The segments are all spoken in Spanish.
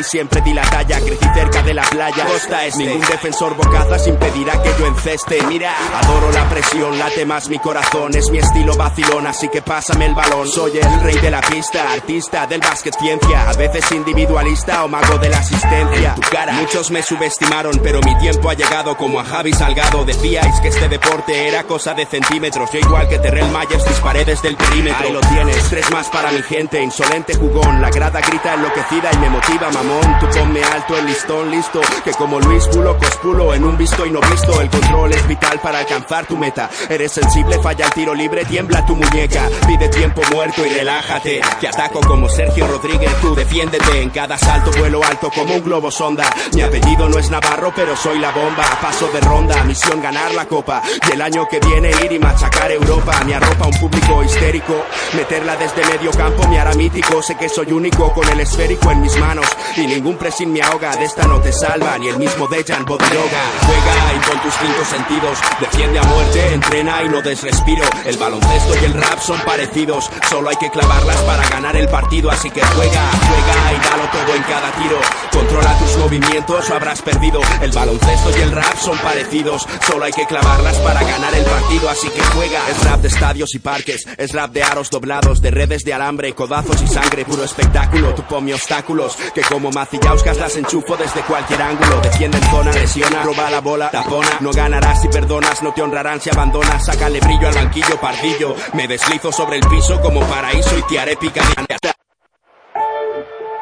y siempre di la talla, crecí cerca de la playa. Costa este, ningún defensor bocazas impedirá que yo enceste. Mira, adoro la presión, late más mi corazón, es mi estilo vacilón, así que pásame el balón. Soy el rey de la pista, artista del básquet ciencia, a veces individualista o mago de la asistencia. Cara, muchos me subestimaron, pero mi tiempo ha llegado como a Javi Salgado. Decíais que este deporte era cosa de centímetros, yo igual que Terrell Myers disparé desde el perímetro. Ahí lo tienes, tres más para mi gente, insolente jugón, la grada grita enloquecida y me motiva Tú ponme alto el listón, listo, que como Luis culo cospulo en un visto y no visto, el control es vital para alcanzar tu meta. Eres sensible, falla el tiro libre, tiembla tu muñeca, pide tiempo muerto y relájate. Te ataco como Sergio Rodríguez, tú defiéndete en cada salto, vuelo alto como un globo sonda. Mi apellido no es Navarro, pero soy la bomba. Paso de ronda, misión ganar la copa. Y el año que viene ir y machacar Europa. Me arropa un público histérico, meterla desde medio campo me hará mítico. Sé que soy único con el esférico en mis manos y ningún presin me ahoga. De esta no te salva ni el mismo Dejan Bodiroga. Juega y con tus cinco sentidos, defiende a muerte, entrena y no desrespiro. El baloncesto y el rap son parecidos, solo hay que clavarlas para ganar el partido. Así que juega, juega y dalo todo en cada tiro. Controla tus movimientos o habrás perdido. El baloncesto y el rap son parecidos, solo hay que clavarlas para ganar el partido. Así que juega. Es rap de estadios y parques, es rap de aros doblados, de redes de alambre, codazos y sangre, puro espectáculo. Tu ponme obstáculos, que como macillauscas las enchufo desde cualquier ángulo. Defiende en zona, lesiona, roba la bola, tapona. No ganarás si perdonas, no te honrarán si abandonas. Sácale brillo al banquillo, pardillo. Me deslizo sobre el piso como paraíso y te haré picadilla.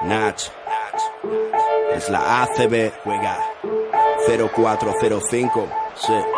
Nach. Es la ACB, juega 0405. Sí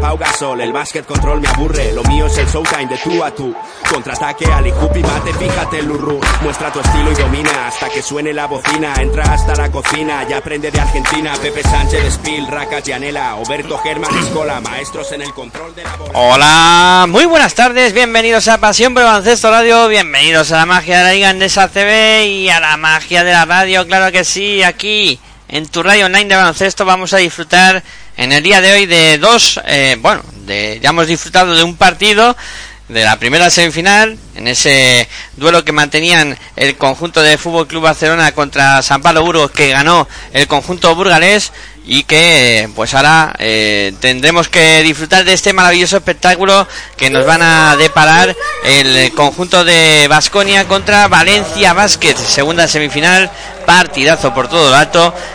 Pau Gasol, el básquet control me aburre, lo mío es el showtime de tú a tú. Contraataque, Ali y mate, fíjate el Lurru. Muestra tu estilo y domina hasta que suene la bocina. Entra hasta la cocina, ya aprende de Argentina. Pepe Sánchez, Spill, Racas, Yanela, Oberto Germán, Escola, maestros en el control de la bola. Hola, muy buenas tardes, bienvenidos a Pasión por Baloncesto Radio, bienvenidos a la magia de la Liga Andesa CB y a la magia de la radio, claro que sí, aquí en tu radio online de baloncesto vamos a disfrutar en el día de hoy de dos, eh, bueno, de, ya hemos disfrutado de un partido de la primera semifinal, en ese duelo que mantenían el conjunto de Fútbol Club Barcelona contra San Pablo Burgos, que ganó el conjunto burgalés, y que pues ahora eh, tendremos que disfrutar de este maravilloso espectáculo que nos van a deparar el conjunto de Vasconia contra Valencia Basket, segunda semifinal, partidazo por todo el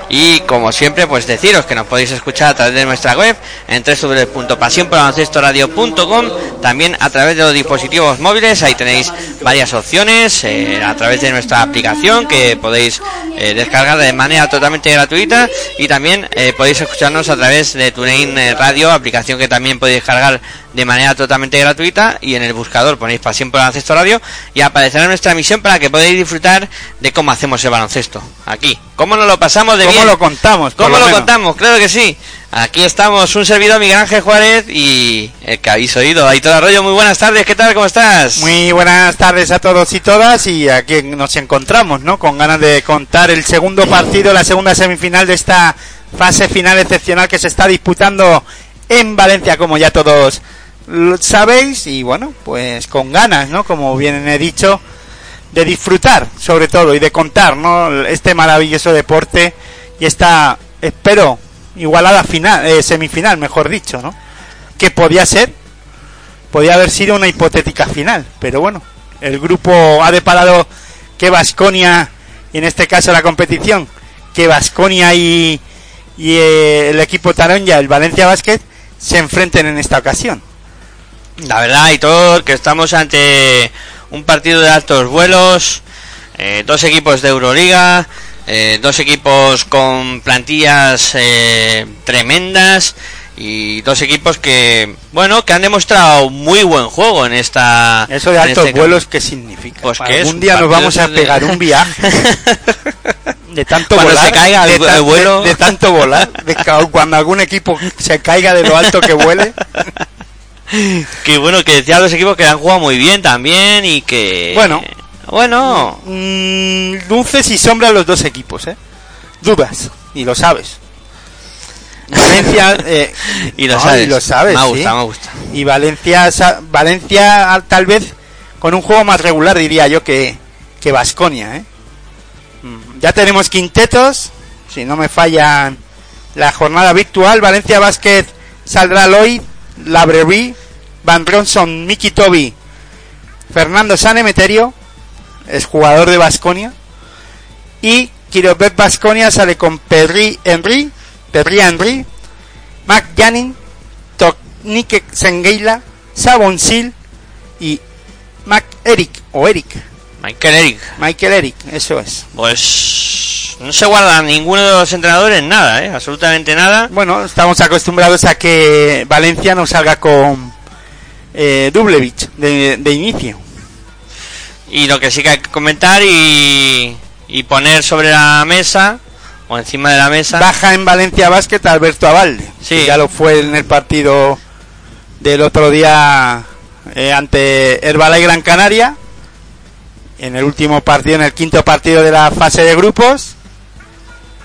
y como siempre pues deciros que nos podéis escuchar a través de nuestra web en www.pasionporbaloncestoradio.com también a través de los dispositivos móviles. Ahí tenéis varias opciones eh, a través de nuestra aplicación que podéis eh, descargar de manera totalmente gratuita. Y también eh, podéis escucharnos a través de TuneIn Radio aplicación que también podéis descargar de manera totalmente gratuita y en el buscador ponéis Pasión por Baloncesto Radio y aparecerá nuestra emisión para que podáis disfrutar de cómo hacemos el baloncesto aquí. ¿Cómo nos lo pasamos de ¿Cómo bien? lo contamos? ¿Cómo lo, contamos? Claro que sí. Aquí estamos, un servidor Miguel Ángel Juárez y el que habéis oído. Todo Arroyo, muy buenas tardes, ¿qué tal? ¿Cómo estás? Muy buenas tardes a todos y todas y aquí nos encontramos, ¿no? Con ganas de contar el segundo partido, la segunda semifinal de esta fase final excepcional que se está disputando en Valencia, como ya todos lo sabéis y bueno, pues con ganas, ¿no? Como bien he dicho, de disfrutar sobre todo y de contar, ¿no? Este maravilloso deporte y esta, espero, igualada final, eh, semifinal, mejor dicho, ¿no? Que podía ser, podía haber sido una hipotética final, pero bueno, el grupo ha deparado que Vasconia, en este caso la competición, que Vasconia y, y eh, el equipo Taronja, el Valencia Basket, se enfrenten en esta ocasión. La verdad, y todo que estamos ante un partido de altos vuelos, eh, dos equipos de Euroliga, eh, dos equipos con plantillas eh, tremendas y dos equipos que, bueno, que han demostrado muy buen juego en esta. Eso de altos este vuelos, ¿qué significa? Pues que algún día nos vamos a de- pegar un viaje de tanto Cuando volar, se caiga el- de, tan- el vuelo. de- de tanto volar, cuando algún equipo se caiga de lo alto que vuele. que bueno, que decía los equipos que han jugado muy bien también y que. Bueno. Bueno, Mm, luces y sombras los dos equipos, ¿eh? Dudas, y lo sabes. Valencia, eh, y lo no, sabes. y lo sabes, Me sí. gusta, me gusta. Y Valencia, Valencia ah, tal vez con un juego más regular diría yo que que Vasconia, ¿eh? Ya tenemos quintetos, si no me fallan la jornada virtual, Valencia Basket saldrá Lloyd, Labrevi, Van Bronson, Miki Toby, Fernando Sanemeterio, es jugador de Vasconia, y Kirobet Vasconia sale con Perry Henry, Perry Henry, Mac Janin, Toknike Sengeila, Sabon Sil y Mac Eric o Eric, Michael Eric. Michael Eric, eso es. Pues no se guarda ninguno de los entrenadores nada, ¿eh? Absolutamente nada. Bueno, estamos acostumbrados a que Valencia no salga con eh, Dublevich de, de inicio. Y lo que sí que hay que comentar y, y poner sobre la mesa o encima de la mesa. Baja en Valencia Basket Alberto Avalde. Sí. que ya lo fue en el partido del otro día eh, ante Herbalife Gran Canaria. En el último partido, en el quinto partido de la fase de grupos.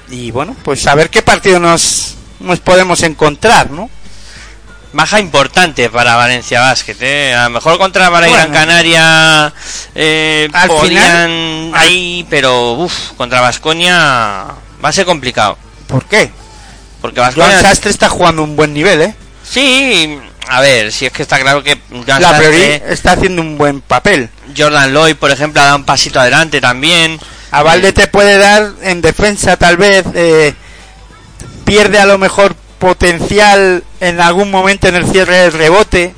Y bueno, pues a ver qué partido nos, nos podemos encontrar, ¿no? Baja importante para Valencia Basket, ¿eh? A lo mejor contra Valencia Bueno. Canaria eh, Al podían final- ahí, pero uff, contra Vasconia va a ser complicado. ¿Por qué? Porque Vasconia Sastre está jugando un buen nivel, ¿eh? Sí, a ver, si es que está claro que Joan La Sastre, está haciendo un buen papel. Jordan Lloyd, por ejemplo, ha dado un pasito adelante también. A Valde te puede dar en defensa tal vez eh, pierde a lo mejor potencial en algún momento en el cierre del rebote,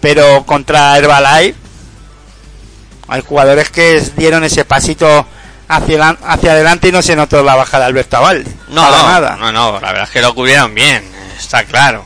pero contra Herbalife hay jugadores que dieron ese pasito hacia, la- hacia adelante y no se notó la bajada de Alberto Avalde. No, no, nada. no, no, la verdad es que lo cubrieron bien, está claro.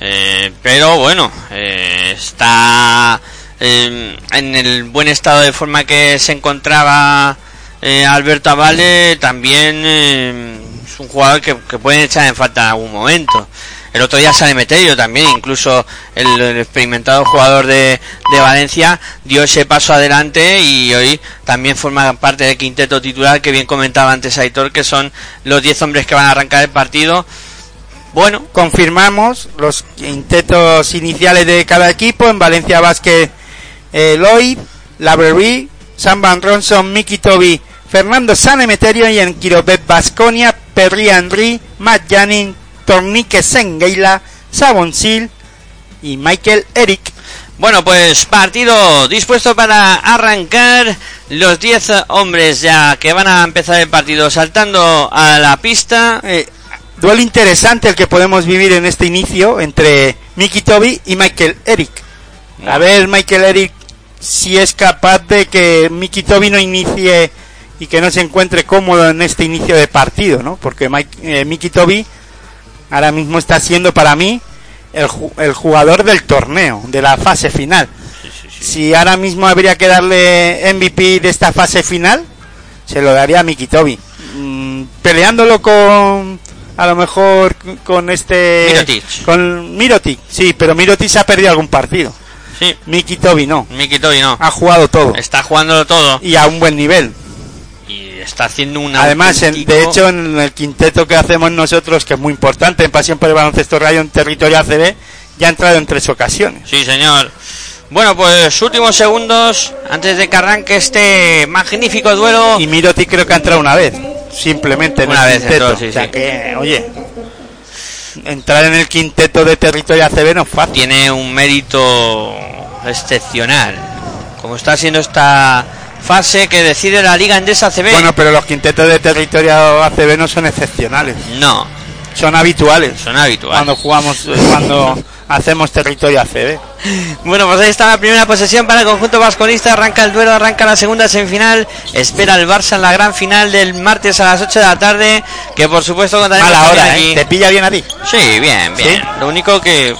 Eh, pero bueno, eh, está eh, en el buen estado de forma que se encontraba eh, Alberto Avale, también es un jugador que, pueden echar en falta en algún momento. El otro día sale Meterio también, incluso el, experimentado jugador de, Valencia dio ese paso adelante y hoy también forma parte del quinteto titular que bien comentaba antes Aitor, que son los 10 hombres que van a arrancar el partido. Bueno, Confirmamos los quintetos iniciales de cada equipo. En Valencia Basket, eh, Lloyd, Lavery, Sam Van Ronson, Mickey Toby, Fernando Sanemeterio y en Quirobet Basconia, Perry Henry, Matt Janin, Tornique Sengeila, Sabon Sil y Michael Eric. Bueno, pues partido dispuesto para arrancar. Los 10 hombres ya que van a empezar el partido saltando a la pista. Eh, duelo interesante el que podemos vivir en este inicio entre Mickey Toby y Michael Eric. A ver, Michael Eric, si es capaz de que Mickey Toby no inicie y que no se encuentre cómodo en este inicio de partido, ¿no? Porque Mike, eh, Mickey Toby ahora mismo está siendo para mí el, el jugador del torneo, de la fase final. Si ahora mismo habría que darle MVP de esta fase final, se lo daría a Mickey Toby. Mm, peleándolo con, a lo mejor con este... Mirotic. Con Mirotic, sí, pero Mirotic se ha perdido algún partido. Sí, Mickey Toby no. Miki Toby no. Ha jugado todo. Está jugándolo todo Y a un buen nivel. Está haciendo un Además, en- de hecho, en el quinteto que hacemos nosotros, que es muy importante, en Pasión por el Baloncesto Radio en territorio ACB, ya ha entrado en tres ocasiones. Sí, señor. Bueno, pues últimos segundos antes de que arranque este magnífico duelo. Y Miroti creo que ha entrado una vez, simplemente en Una el vez quinteto. entró, sí, o sea sí. que, oye, entrar en el quinteto de territorio ACB no es fácil. tiene un mérito excepcional. Como está siendo esta fase que decide la Liga Endesa CB. Bueno, pero los quintetos de territorio ACB no son excepcionales, no, son habituales. son habituales. Cuando jugamos, eh, cuando hacemos territorio ACB. Bueno, pues ahí está la primera posesión para el conjunto vasconista. Arranca el duelo, arranca la segunda semifinal. Espera el Barça en la gran final del martes a las 8 de la tarde. Que por supuesto contaremos Mala hora, aquí. ¿eh? ¿Te pilla bien a ti? Sí, bien, bien. ¿Sí? Lo único que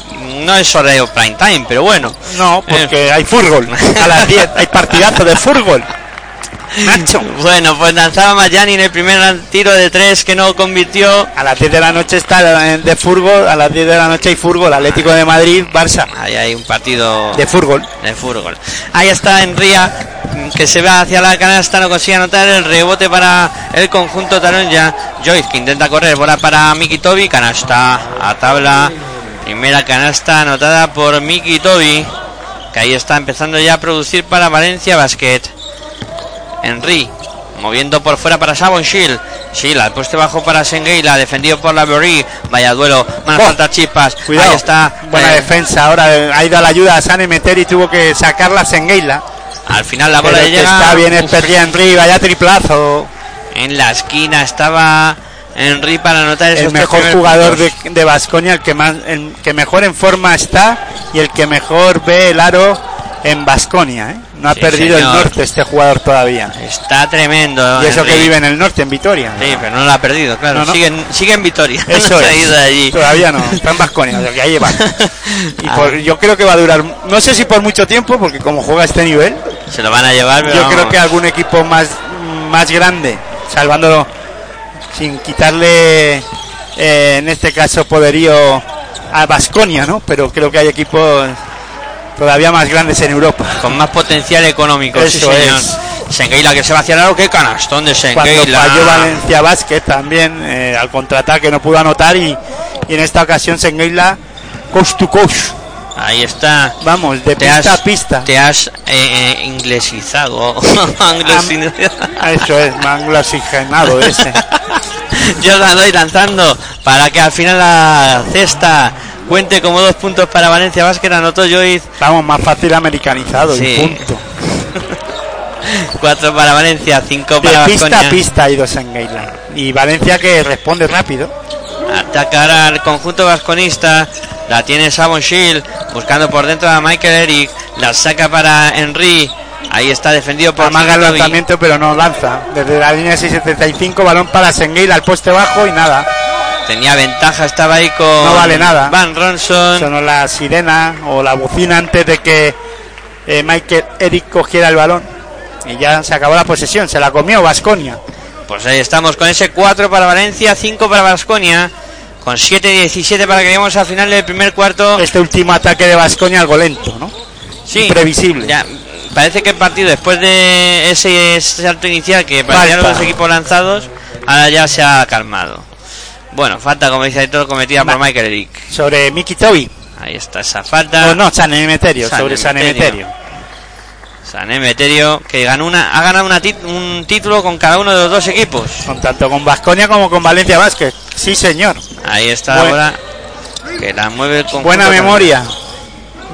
no es horario prime time, pero bueno. No, porque hay fútbol. A las 10 hay partidazo de fútbol. Nacho. Bueno, pues lanzaba Mayani en el primer tiro de tres que no convirtió. A las 10 de la noche está de fútbol, a las 10 de la noche hay fútbol, Atlético de Madrid, Barça, Ahí hay un partido de fútbol. de fútbol. Ahí está Enría, que se va hacia la canasta, no consigue anotar el rebote para el conjunto ya Joyce, que intenta correr, bola para Miki Tobi, canasta a tabla. Primera canasta anotada por Miki Tobi, que ahí está empezando ya a producir para Valencia Basket. Henry, moviendo por fuera para Sabon Shield. Shield al puesto bajo para Sengeila, defendido por la Berry. Vaya duelo, van a Oh, faltar chispas. Cuidado, Ahí está. buena eh, defensa. Ahora ha ido a la ayuda a San Emeter y tuvo que sacarla Sengeila. Al final la bola Pero llega. está bien Uf, Esperri Henry, vaya triplazo. En la esquina estaba Henry para anotar esos El mejor jugador de, de Basconia, el que más, el que mejor en forma está y el que mejor ve el aro en Basconia. No ha Sí, perdido señor. el norte este jugador todavía. Está tremendo. Y eso que vive en el norte, en Vitoria. Sí, pero no lo ha perdido, claro. No, no. Sigue, en- sigue en Vitoria. Eso no es. ido de allí. Todavía no, está en Vasconia, o sea que ahí va. Y Ah. por- yo creo que va a durar, no sé si por mucho tiempo, porque como juega este nivel, Se lo van a llevar, pero yo creo que algún equipo más, más grande, salvándolo sin quitarle, eh, en este caso, poderío a Vasconia, ¿no? Pero creo que hay equipos todavía más grandes en Europa. con más potencial económico. sí, Eso señor. es. Sengueila que se va hacia el aro. Qué canastón de Cuando Sengueila. falló Valencia Basket también eh, al contraataque no pudo anotar y, y en esta ocasión Sengeila coast to coast. Ahí está. Vamos, de Te pista has, a pista. te has eh, eh, inglesizado. Anglesizado. Eso es, me han oxigenado ese. Yo la doy lanzando para que al final la cesta cuente como dos puntos para Valencia Vázquez. Anotó Joyce. Vamos, más fácil americanizado Sí. y punto. Cuatro para Valencia, cinco De para pista a Baskonia. pista ha ido Sengeila. Y Valencia que responde rápido. Atacar al conjunto vasconista. La tiene Savon Shield. Buscando por dentro a Michael Eric. La saca para Henry. Ahí está defendido por Amaga el lanzamiento pero no lanza. Desde la línea 675, balón para Sengeila al poste bajo y nada. Tenía ventaja, estaba ahí con No vale nada. Van Ronson. Sonó la sirena o la bocina antes de que eh, Michael Eric cogiera el balón. Y ya se acabó la posesión, se la comió Vasconia. Pues ahí estamos con ese 4 para Valencia, 5 para Vasconia. Con 7-17 para que lleguemos al final del primer cuarto. Este último ataque de Vasconia algo lento, ¿no? Sí, imprevisible. Ya, parece que el partido después de ese salto inicial que parecían los equipos lanzados, ahora ya se ha calmado. Bueno, falta, como dice Aitor, cometida por. Michael Eric. Sobre Miki Tobi. Ahí está esa falta. No, no, San Emeterio, San sobre San Emeterio. San Emeterio, que ganó una, ha ganado una un título con cada uno de los dos equipos. Con tanto con Vasconia como con Valencia Vázquez. Sí, señor. Ahí está Buen- bola. Que la mueve con Buena memoria.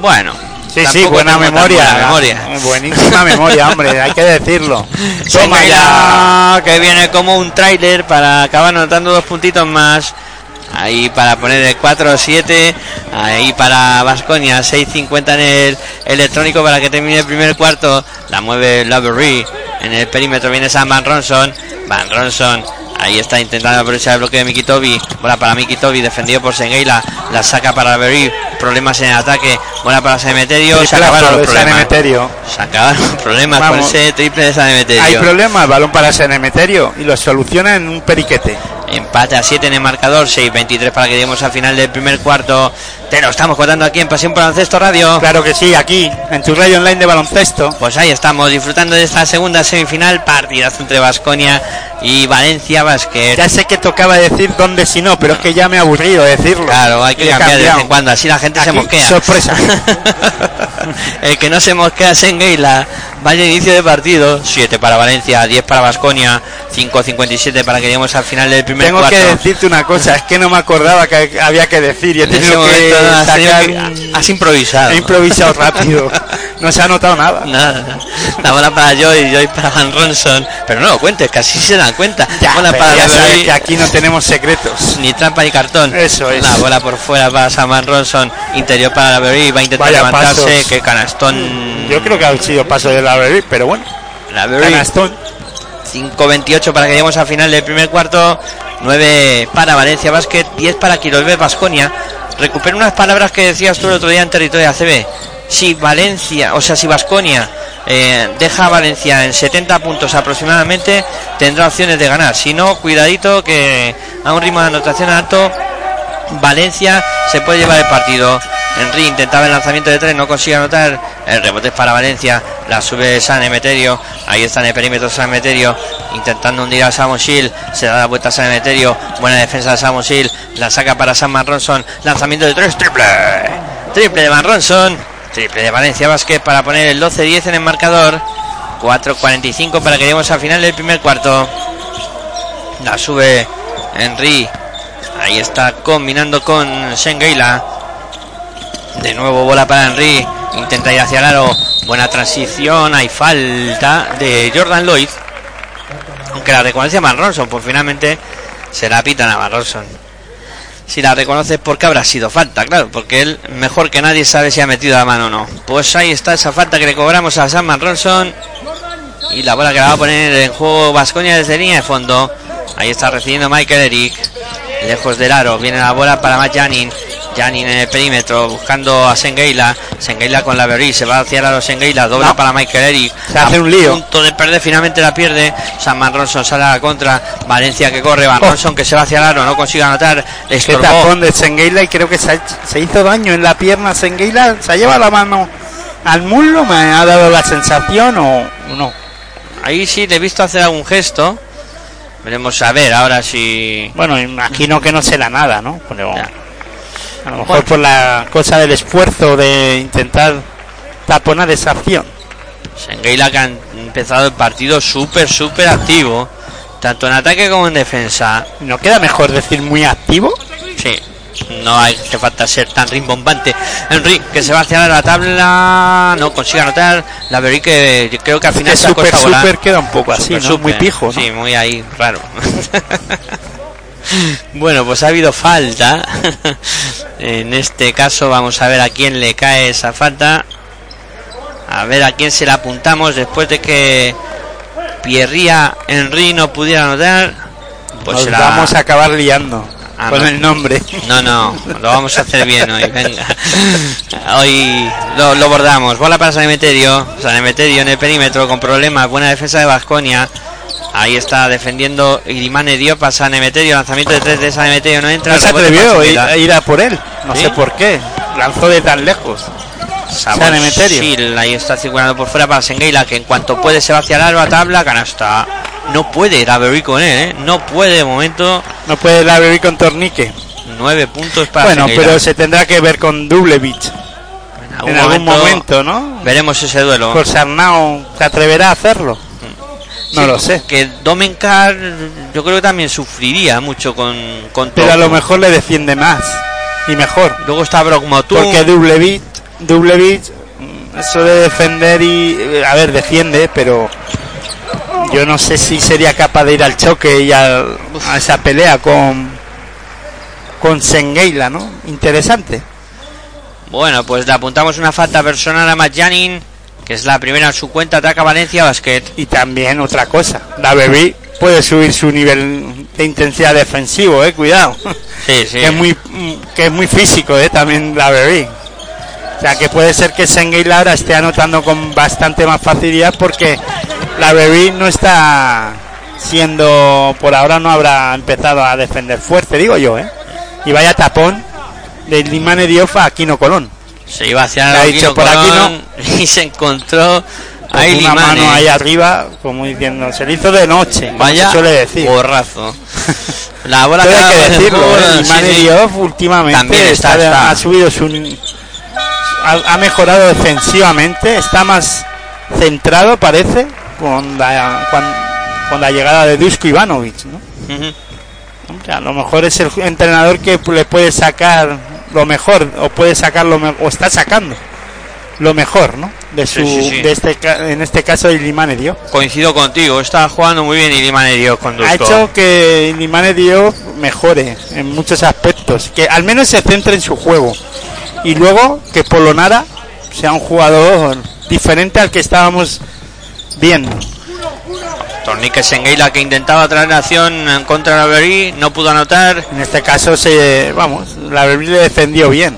Bueno. Sí, sí, buena memoria. buena memoria. Buenísima memoria, hombre, hay que decirlo. Toma ya. que viene como un tráiler para acabar anotando dos puntitos más. Ahí para poner el 4-7. Ahí para Vasconia. 6.50 en el electrónico para que termine el primer cuarto. La mueve Lavery. En el perímetro viene Sam Van Ronson. Van Ronson. Ahí está intentando aprovechar el bloque de Miki Tobi. Bola para Miki Tobi, defendido por Sengeila. La saca para Lavery. Problemas en el ataque. Bola para Sanemeterio. Se acabaron los problemas. Sanemeterio. Se acabaron los problemas Vamos. con ese triple de Sanemeterio. Hay problemas, balón para Sanemeterio y lo soluciona en un periquete. Empate a 7 en el marcador, 6-23 para que lleguemos al final del primer cuarto. Te lo estamos contando aquí en Pasión por Baloncesto Radio. Claro que sí, aquí, en tu radio online de baloncesto. Pues ahí estamos disfrutando de esta segunda semifinal, partidazo entre Vasconia y Valencia Basket. Ya sé que tocaba decir dónde si no, pero es que ya me he aburrido decirlo. Claro, hay que cambiar de vez en cuando, así la gente se mosquea. sorpresa. El que no se mosquea es Engeila. Vaya inicio de partido. 7 para Valencia, 10 para Vasconia, 5-57 para que lleguemos al final del primer Tengo cuarto. que decirte una cosa, es que no me acordaba que había que decir y he tenido que has, sacar que- has improvisado. He improvisado rápido. No se ha notado nada. Nada, la bola para Joy, Joy para Van Ronson. Pero no lo cuentes, que así se dan cuenta. Ya, bola para ya sabes que aquí no tenemos secretos. ni trampa ni cartón. Eso es. La bola por fuera para Sam Van Ronson. Interior para Lavery, va a intentar Vaya levantarse. pasos. Que canastón. Yo creo que ha sido paso de la Berit, pero bueno. Lavery, Canastón. 5-28 para que lleguemos al final del primer cuarto. 9 para Valencia Basket, 10 para Quirolbe Basconia. Recupero unas palabras que decías tú el otro día en territorio ACB. Si Valencia, o sea, si Basconia deja a Valencia en 70 puntos aproximadamente, tendrá opciones de ganar. Si no, cuidadito que a un ritmo de anotación alto, Valencia se puede llevar el partido. Henry intentaba el lanzamiento de tres, no consigue anotar. El rebote es para Valencia. La sube San Emeterio. Ahí está en el perímetro San Emeterio. Intentando hundir a Samosil. Se da la vuelta a San Emeterio. Buena defensa de Samosil. La saca para San Ronson. Lanzamiento de tres. Triple. Triple de Van Ronson. Triple de Valencia Basket para poner el 12-10 en el marcador. 4.45 para que lleguemos al final del primer cuarto. La sube Henry. Ahí está combinando con Shengeila. De nuevo bola para Henry. Intenta ir hacia el aro. Buena transición. Hay falta de Jordan Lloyd. Aunque la reconoce a Ronson. Pues finalmente se la pitan a Ronson. Si la reconoces porque habrá sido falta, claro. Porque él mejor que nadie sabe si ha metido la mano o no. Pues ahí está esa falta que le cobramos a Sam Ronson. Y la bola que la va a poner en juego Vasconia desde línea de fondo. Ahí está recibiendo Michael Eric. Lejos del aro. Viene la bola para Matt Janin. Janin en el perímetro buscando a Sengeila. Sengeila con la Berry. Se va hacia aro Sengeila. Dobla No. para Michael Eric. Se hace un lío. punto de perder. Finalmente la pierde. San Ronson sale a la contra. Valencia que corre. Van Oh. Ronson que se va hacia el aro. No consigue anotar. Le tapón de Sengeila y creo que se, hizo daño en la pierna Sengeila. Se ha llevado la mano al muslo, me ha dado la sensación o no. Ahí sí le he visto hacer algún gesto. Veremos a ver ahora si. Bueno, imagino que no será nada, ¿no? Pero Ya. A lo mejor por la cosa del esfuerzo de intentar taponar esa acción. Sengeila que ha empezado el partido súper, súper activo. Tanto en ataque como en defensa. ¿No queda mejor decir muy activo? Sí. No hay que falta ser tan rimbombante. Henry que se va hacia la tabla. No consigue anotar. La Berry que yo creo que al final Que se super, volar. super queda un poco así, Super, ¿no? super. Muy pijo, ¿no? Sí, muy ahí, raro. bueno, pues ha habido falta. en este caso vamos a ver a quién le cae esa falta. A ver a quién se la apuntamos después de que Pierría Henry no pudiera anotar. Pues Nos se la- vamos a acabar liando Ah, con no. el nombre. No, no, lo vamos a hacer bien hoy, venga. Hoy lo, lo bordamos. Bola para San Emeterio. San Emeterio en el perímetro con problemas. Buena defensa de Vasconia. Ahí está defendiendo Irimane Diop a San Emeterio. Lanzamiento de tres de San Emeterio no entra. No se atrevió a ir, a por él. No ¿Sí? sé por qué. Lanzó de tan lejos. San Emeterio. Ahí está circulando por fuera para Sengeila, que en cuanto puede se va hacia el a tabla, canasta. No puede Davery con él, ¿eh? No puede de momento. No puede la beber con tornique. Nueve puntos para Bueno, pero se tendrá que ver con Dublevich en en algún momento, ¿no? veremos ese duelo. Por Sarnao se atreverá a hacerlo. No lo sé. Que Domenkar yo creo que también sufriría mucho con, con Pero a lo mejor le defiende más y mejor. Luego está Brock. Porque Dublevich, Dublevich, mm, eso de defender y. eh, A ver, defiende, pero. Yo no sé si sería capaz de ir al choque y al- a esa pelea con. Con Sengeila, ¿no? Interesante. Bueno, pues le apuntamos una falta personal a Matt Janin, que es la primera en su cuenta, ataca Valencia Basket. Y también otra cosa, la Bebé puede subir su nivel de intensidad defensivo, eh, cuidado. Sí, sí. que es muy que es muy físico, eh, también la Bebé. O sea que puede ser que Sengeila ahora esté anotando con bastante más facilidad porque la Bebé no está siendo por ahora no habrá empezado a defender fuerte, digo yo, eh. Y vaya tapón del Limane Diof a Aquino Colón. Se iba hacia el dicho por aquí y se encontró Con ahí una mano ahí arriba, como diciendo, se le hizo de noche, Vaya suele decir. borrazo. La bola Todo hay que por el decirlo, juego, ¿eh? sí, sí. Últimamente También está, está- está. ha subido su ha, ha mejorado defensivamente, está más centrado parece con la con, con la llegada de Dusko Ivanovic, ¿no? A lo mejor es el entrenador que le puede sacar lo mejor o puede sacar lo o está sacando lo mejor, ¿no? De su Sí, sí, sí. de este en este caso de Limane Diouf. Coincido contigo, está jugando muy bien y Limane dio con ha hecho que Limane Diouf mejore en muchos aspectos, que al menos se centre en su juego y luego que Polonara sea un jugador diferente al que estábamos viendo. Tornique Sengeila que intentaba traer la acción en contra la Berí, no pudo anotar En este caso se, vamos, la Berbil le defendió bien.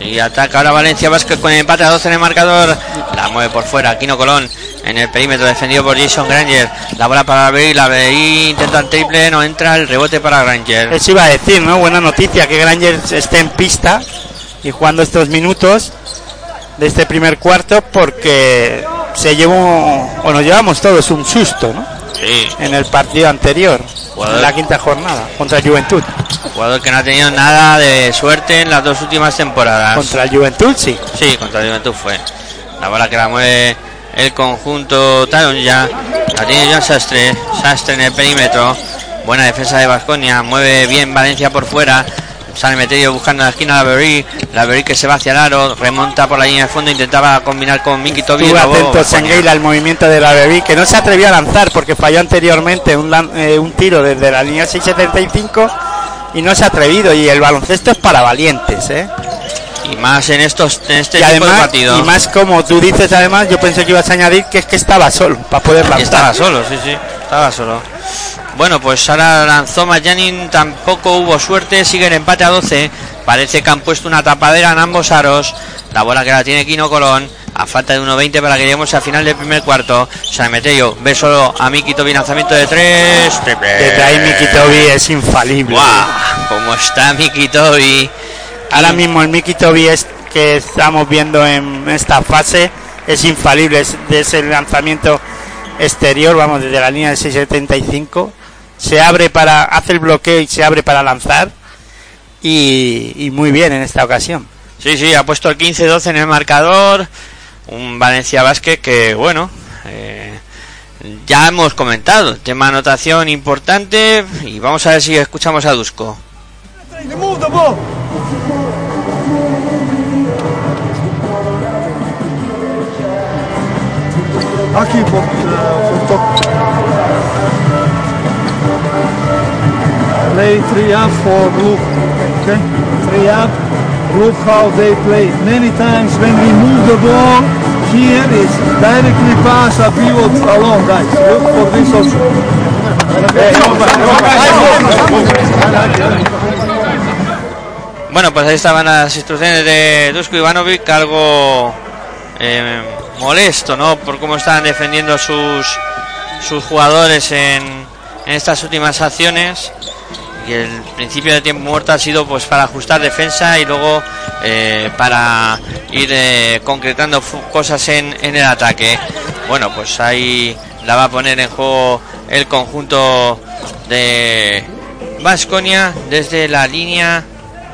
y ataca ahora Valencia Vázquez con el empate a 12 en el marcador. La mueve por fuera, Aquino Colón en el perímetro defendido por Jason Granger. La bola para la Berí, la Berí intenta el triple, no entra, el rebote para Granger. Eso iba a decir, ¿no? Buena noticia que Granger esté en pista y jugando estos minutos de este primer cuarto porque se llevó, o nos llevamos todos un susto, ¿no? Sí, En el partido anterior, Jugador. en la quinta jornada, contra el Juventud. jugador que no ha tenido nada de suerte en las dos últimas temporadas. Contra el Juventud, sí. Sí, contra el Juventud fue. La bola que la mueve el conjunto Taron ya. La tiene John Sastre. Sastre en el perímetro. Buena defensa de Vasconia. Mueve bien Valencia por fuera. Sale Meterio buscando la esquina a la Berry. La Berry que se va hacia el aro. Remonta por la línea de fondo. Intentaba combinar con Miki Tobi. Estuvo atento. Sengeila al movimiento de la Bebi, que no se atrevió a lanzar porque falló anteriormente un, eh, un tiro desde la línea 675 y no se ha atrevido. Y el baloncesto es para valientes, ¿eh? Y más en estos en este y tipo de además, partido. y más como tú dices, además, yo pensé que ibas a añadir que es que estaba solo para poder Y lanzar. estaba solo, sí, sí, estaba solo. Bueno, pues ahora lanzó Mayanin, tampoco hubo suerte, sigue el empate a 12. Parece que han puesto una tapadera en ambos aros. La bola que la tiene Quino Colón, a falta de 1.20 para que lleguemos al final del primer cuarto. San Metello ve solo a Miki Tobi, lanzamiento de tres. Triple. Que trae Miki Tobi es infalible. ¡Guau! ¿Cómo está Miki Tobi? Ahora mismo el Miki Tobi es que estamos viendo en esta fase es infalible, es de ese lanzamiento exterior, vamos, desde la línea de 675, se abre para, hace el bloqueo y se abre para lanzar y, y muy bien en esta ocasión. Sí, sí, ha puesto el 15-12 en el marcador. Un Valencia Basket que, bueno, eh, ya hemos comentado. Tema anotación importante. Y vamos a ver si escuchamos a Dusko. Move the Play three up? Three up. How they play. Many times when we move the ball, here is directly guys. Look for this. Bueno, pues ahí estaban las instrucciones de Dusko Ivanovic. Algo eh, molesto, ¿no? Por cómo estaban defendiendo sus, sus jugadores en, en estas últimas acciones. El principio de tiempo muerto ha sido pues para ajustar defensa y luego eh, para ir eh, concretando cosas en, en el ataque. Bueno pues ahí la va a poner en juego el conjunto de Vasconia desde la línea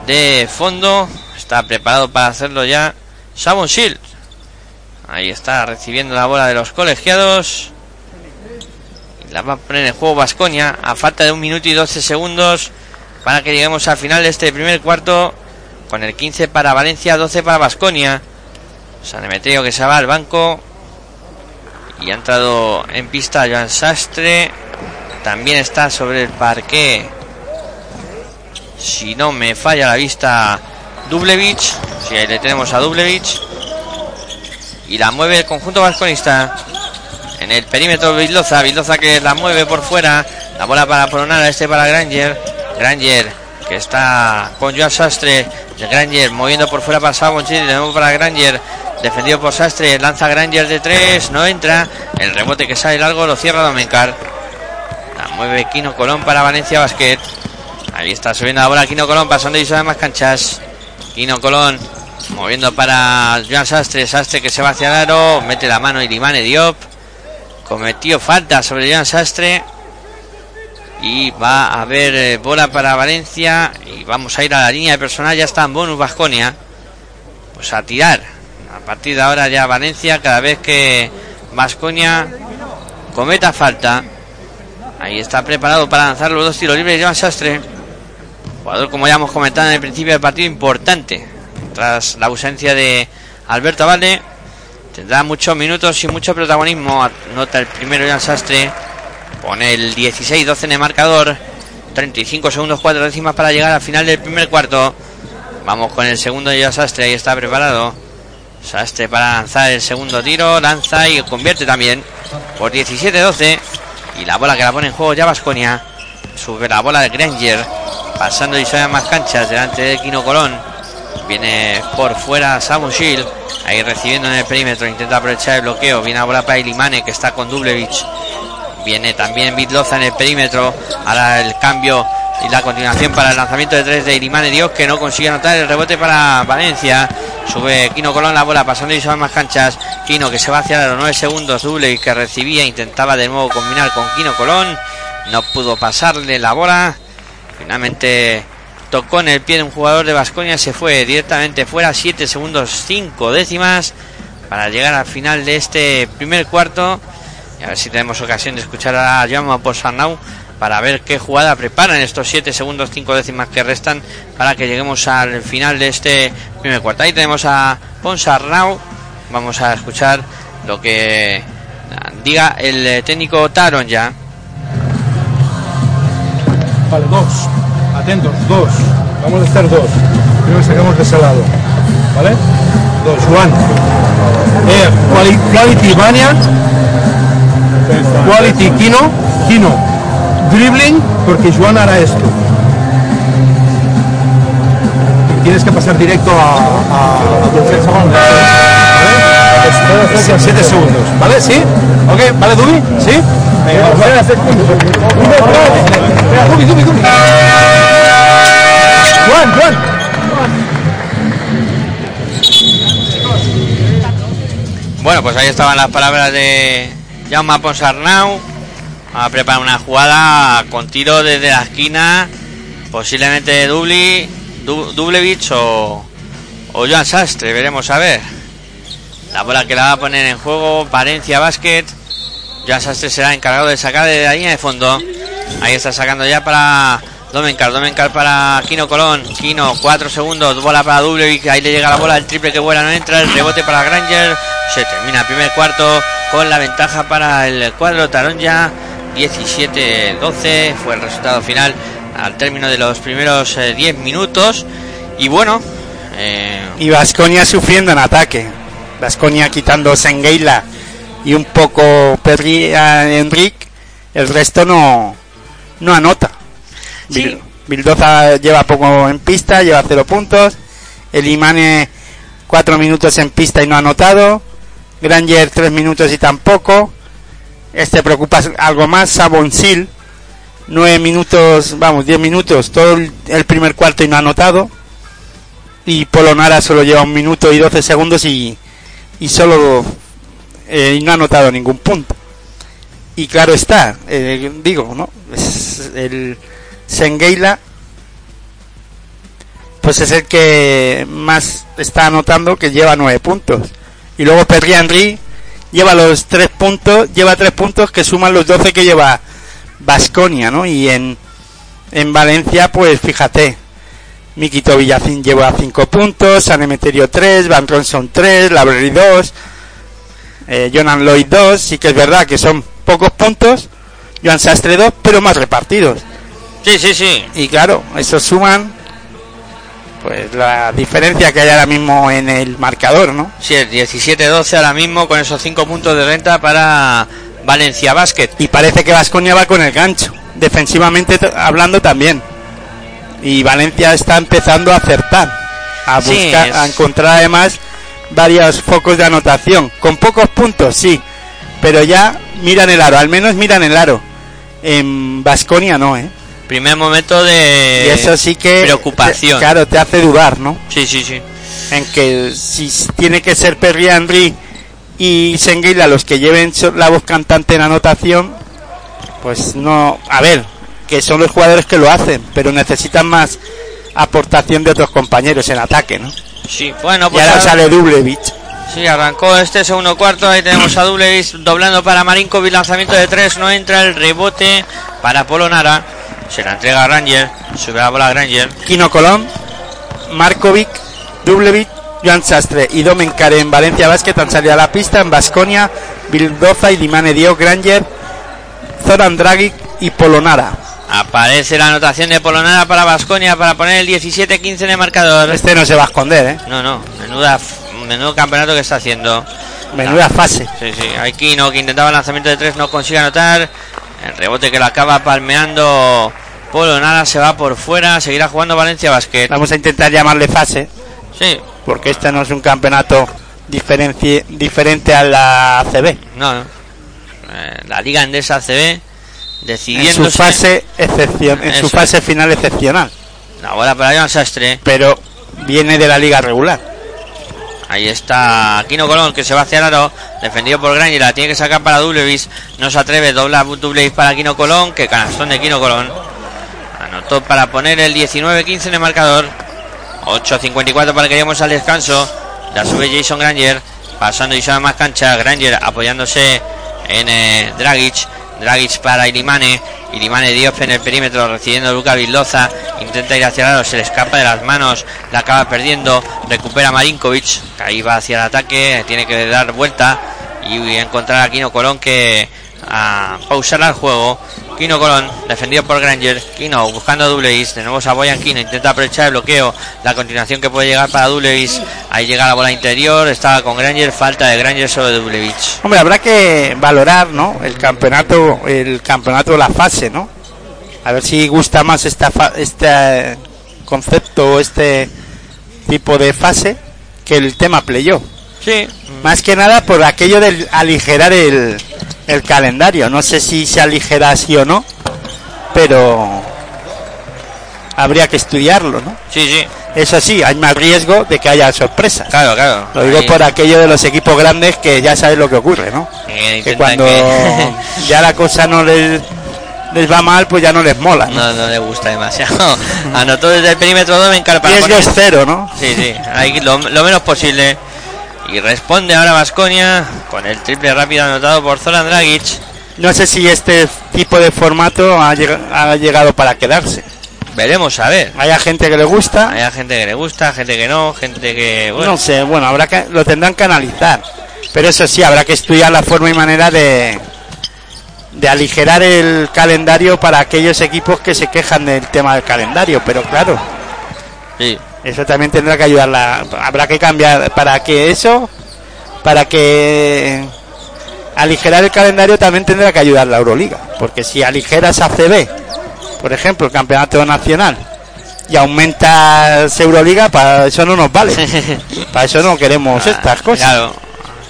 de fondo. Está preparado para hacerlo ya Savon Shield ahí está recibiendo la bola de los colegiados La va a poner en juego Vasconia a falta de un minuto y 12 segundos para que lleguemos al final de este primer cuarto con el 15 para Valencia, 12 para Vasconia. San Emeteo que se va al banco y ha entrado en pista Joan Sastre. También está sobre el parque. Si no me falla la vista, Dublevich. Si ahí le tenemos a Dublevich. Y la mueve el conjunto vasconista. En el perímetro Vildoza. Vildoza que la mueve por fuera. La bola para Pronara. Este para Granger. Granger que está con Joan Sastre. Granger moviendo por fuera para Sabonchit. De nuevo para Granger. Defendido por Sastre. Lanza Granger de tres. No entra. El rebote que sale largo lo cierra Domencar. La mueve Quino Colón para Valencia Basket. Ahí está subiendo la bola Quino Colón. Pasando y sube más canchas. Quino Colón. Moviendo para Joan Sastre. Sastre que se va hacia el aro. Mete la mano Ilimane Diop. Cometió falta sobre Joan Sastre. Y va a haber eh, bola para Valencia. Y vamos a ir a la línea de personal. Ya está en bonus Vasconia. Pues a tirar. A partir de ahora ya Valencia. Cada vez que Vasconia cometa falta. Ahí está preparado para lanzar los dos tiros libres. Joan Sastre. Jugador, como ya hemos comentado en el principio del partido, importante. Tras la ausencia de Alberto Valde. Tendrá muchos minutos y mucho protagonismo. Nota el primero Joan Sastre. Pone el 16-12 en el marcador. 35 segundos, 4 décimas para llegar al final del primer cuarto. Vamos con el segundo de Joan Sastre. Ahí está preparado. Sastre para lanzar el segundo tiro. Lanza y convierte también. Por 17-12. Y la bola que la pone en juego ya Vasconia. Sube la bola de Granger. Pasando y más canchas delante de Quino Colón. Viene por fuera Samu Shield. Ahí recibiendo en el perímetro. Intenta aprovechar el bloqueo. Viene a bola para Ilimane que está con Dublevich. Viene también Bitloza en el perímetro. Ahora el cambio y la continuación para el lanzamiento de tres de Ilimane Dios que no consigue anotar el rebote para Valencia. Sube Quino Colón la bola pasando y sube más canchas. Quino que se va hacia los 9 segundos. Dublevich que recibía. Intentaba de nuevo combinar con Quino Colón. No pudo pasarle la bola. Finalmente tocó en el pie de un jugador de Vasconia. Se fue directamente fuera. 7 segundos 5 décimas. Para llegar al final de este primer cuarto. Y a ver si tenemos ocasión de escuchar a Llama por Sarnau para ver qué jugada preparan estos 7 segundos 5 décimas que restan para que lleguemos al final de este primer cuarto. Ahí tenemos a Ponsarnau. Vamos a escuchar lo que diga el técnico Taron ya. Vale, dos. Atentos, dos. Vamos a estar dos. Primero sacamos de ese lado. ¿Vale? Dos. Juan. Eh, quali- quality Vania. Quality Kino. Kino. Dribbling, porque Juan hará esto. Tienes que pasar directo a, a, a tu defensa con- ¿Vale? Sí, Siete segundos, ¿vale? ¿Sí? ¿Ok? ¿Vale, Dubi? ¿Sí? Venga, vamos Dubi, Dubi, Dubi. Juan, Juan. Bueno, pues ahí estaban las palabras de Jaume Ponsarnau. A preparar una jugada con tiro desde la esquina. Posiblemente de Dubli, Du- Dublevich o, o Joan Sastre. Veremos a ver. La bola que la va a poner en juego Valencia Basket. Joan Sastre será encargado de sacar de la línea de fondo. Ahí está sacando ya para Domencar. Domencar para Kino Colón. Kino, 4 segundos. Bola para Dublevich. Ahí le llega la bola. El triple que vuela no entra. El rebote para Granger. Se termina el primer cuarto con la ventaja para el cuadro Taronja. 17-12 fue el resultado final al término de los primeros eh, 10 minutos. Y bueno, eh, Y Vasconia sufriendo en ataque. Vasconia quitando Sengeila y un poco Perry a Enric. El resto no, no anota. Sí. Bildoza lleva poco en pista, lleva cero puntos. El Imane cuatro minutos en pista y no ha anotado. Granger tres minutos y tampoco. Este preocupa algo más. Sabonsil nueve minutos, vamos, diez minutos, todo el, primer cuarto y no ha anotado. Y Polonara solo lleva un minuto y 12 segundos y, y solo eh, no ha anotado ningún punto. Y claro está, eh, digo, ¿no? Es el Sengeila pues es el que más está anotando que lleva nueve puntos. Y luego Perry Henry lleva los tres puntos, lleva tres puntos que suman los 12 que lleva Vasconia, ¿no? Y en, en Valencia, pues fíjate, Mikito Villacín lleva cinco puntos, San Emeterio 3, Van Ronson 3, Labreri 2, eh, Jonan Lloyd 2, sí que es verdad que son pocos puntos, Joan Sastre 2, pero más repartidos. Sí, sí, sí. Y claro, eso suman pues la diferencia que hay ahora mismo en el marcador, ¿no? Sí, es 17-12 ahora mismo con esos 5 puntos de renta para Valencia Basket. Y parece que Vasconia va con el gancho, defensivamente hablando también. Y Valencia está empezando a acertar, a Sí, buscar, es- a encontrar además varios focos de anotación, con pocos puntos, sí, pero ya miran el aro, al menos miran el aro. En Vasconia no, ¿eh? Primer momento de y eso sí que preocupación. te- claro, te hace dudar, ¿no? Sí, sí, sí. en que si tiene que ser Perry Henry y Senguila los que lleven la voz cantante en anotación, pues no, a ver, que son los jugadores que lo hacen, pero necesitan más aportación de otros compañeros en ataque, ¿no? Sí, bueno, Y pues ahora ahora- sale Dublevich. Sí, arrancó este segundo cuarto. Ahí tenemos a Dublevis doblando para Marinkovic. Lanzamiento de tres. No entra el rebote para Polonara. Se la entrega a Ranger. Sube la bola a Granger. Kino Colón, Markovic, Dublevich, Joan Sastre y Domenkar en Valencia Basket han salido a la pista en Basconia, Bildoza y Dimane Dio, Granger, Zoran Dragic y Polonara. Aparece la anotación de Polonara para Vasconia para poner el 17-15 en el marcador. Este no se va a esconder, ¿eh? No, no. Menuda, menudo campeonato que está haciendo. Menuda fase. Sí, sí. Hay Kino que intentaba el lanzamiento de tres. No consigue anotar. El rebote que lo acaba palmeando Polonara se va por fuera. Seguirá jugando Valencia Basket. Vamos a intentar llamarle fase, Sí. porque este no es un campeonato diferente a la ACB. No, no. Eh, la Liga Endesa CB En decidiendo su fase excepción, en su fase final excepcional, la bola para Joan Sastre. pero viene de la liga regular. Ahí está Kino Colón que se va hacia el aro, defendido por Granger, la tiene que sacar para Dublevis, no se atreve, dobla Dublevis para Kino Colón, que canastón de Kino Colón. Anotó para poner el 19-15 en el marcador. 8.54 para que lleguemos al descanso. La sube Jason Granger, pasando y más cancha. Granger apoyándose en eh, Dragic. Dragic para Ilimane. Ilimane Diop en el perímetro, recibiendo Luca Vildoza. Intenta ir hacia el aro, se le escapa de las manos. La acaba perdiendo. Recupera Marinkovic. Ahí va hacia el ataque. Tiene que dar vuelta. Y encontrar a Kino Colón que a pausar el juego. Kino Colón, defendido por Granger. Kino buscando a Dublevis. De nuevo se Kino. Intenta aprovechar el bloqueo. La continuación que puede llegar para Dublevis. Ahí llega la bola interior. Estaba con Granger. Falta de Granger sobre Dublevich. Hombre, habrá que valorar, ¿no? El campeonato, el campeonato, la fase, ¿no? A ver si gusta más esta fa- este concepto, este tipo de fase que el tema playoff. Sí. Más que nada por aquello de aligerar el, el calendario. No sé si se aligera así o no, pero habría que estudiarlo, ¿no? Sí, sí. Eso sí, hay más riesgo de que haya sorpresas. Claro, claro. Lo digo Ahí, por aquello de los equipos grandes que ya sabes lo que ocurre, ¿no? eh, Que cuando que- ya la cosa no les, les va mal, pues ya no les mola. ¿no? no, no le gusta demasiado. Anotó desde el perímetro Domencar para Riesgo es cero, ¿no? Sí, sí, ahí lo, lo menos posible. Y responde ahora Vasconia con el triple rápido anotado por Zoran Dragic. No sé si este tipo de formato ha, lleg- ha llegado para quedarse. Veremos a ver. Hay gente que le gusta, Hay gente que le gusta, gente que no, gente que. Bueno, no sé, bueno, habrá que, lo tendrán que analizar. Pero eso sí, habrá que estudiar la forma y manera de, de aligerar el calendario para aquellos equipos que se quejan del tema del calendario. Pero claro, sí. Eso también tendrá que ayudarla. Habrá que cambiar para que eso, para que aligerar el calendario también tendrá que ayudar la Euroliga. Porque si aligeras ACB, por ejemplo, el campeonato nacional, y aumentas Euroliga, para eso no nos vale. para eso no queremos estas cosas. Claro,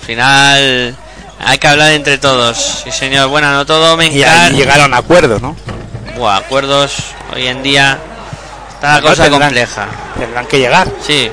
al final hay que hablar entre todos. Sí, señor, bueno, no todo Y Mencar. ahí llegaron a acuerdos, ¿no? Buah, acuerdos hoy en día está la cosa tendrán- compleja. Tendrán que llegar. Sí.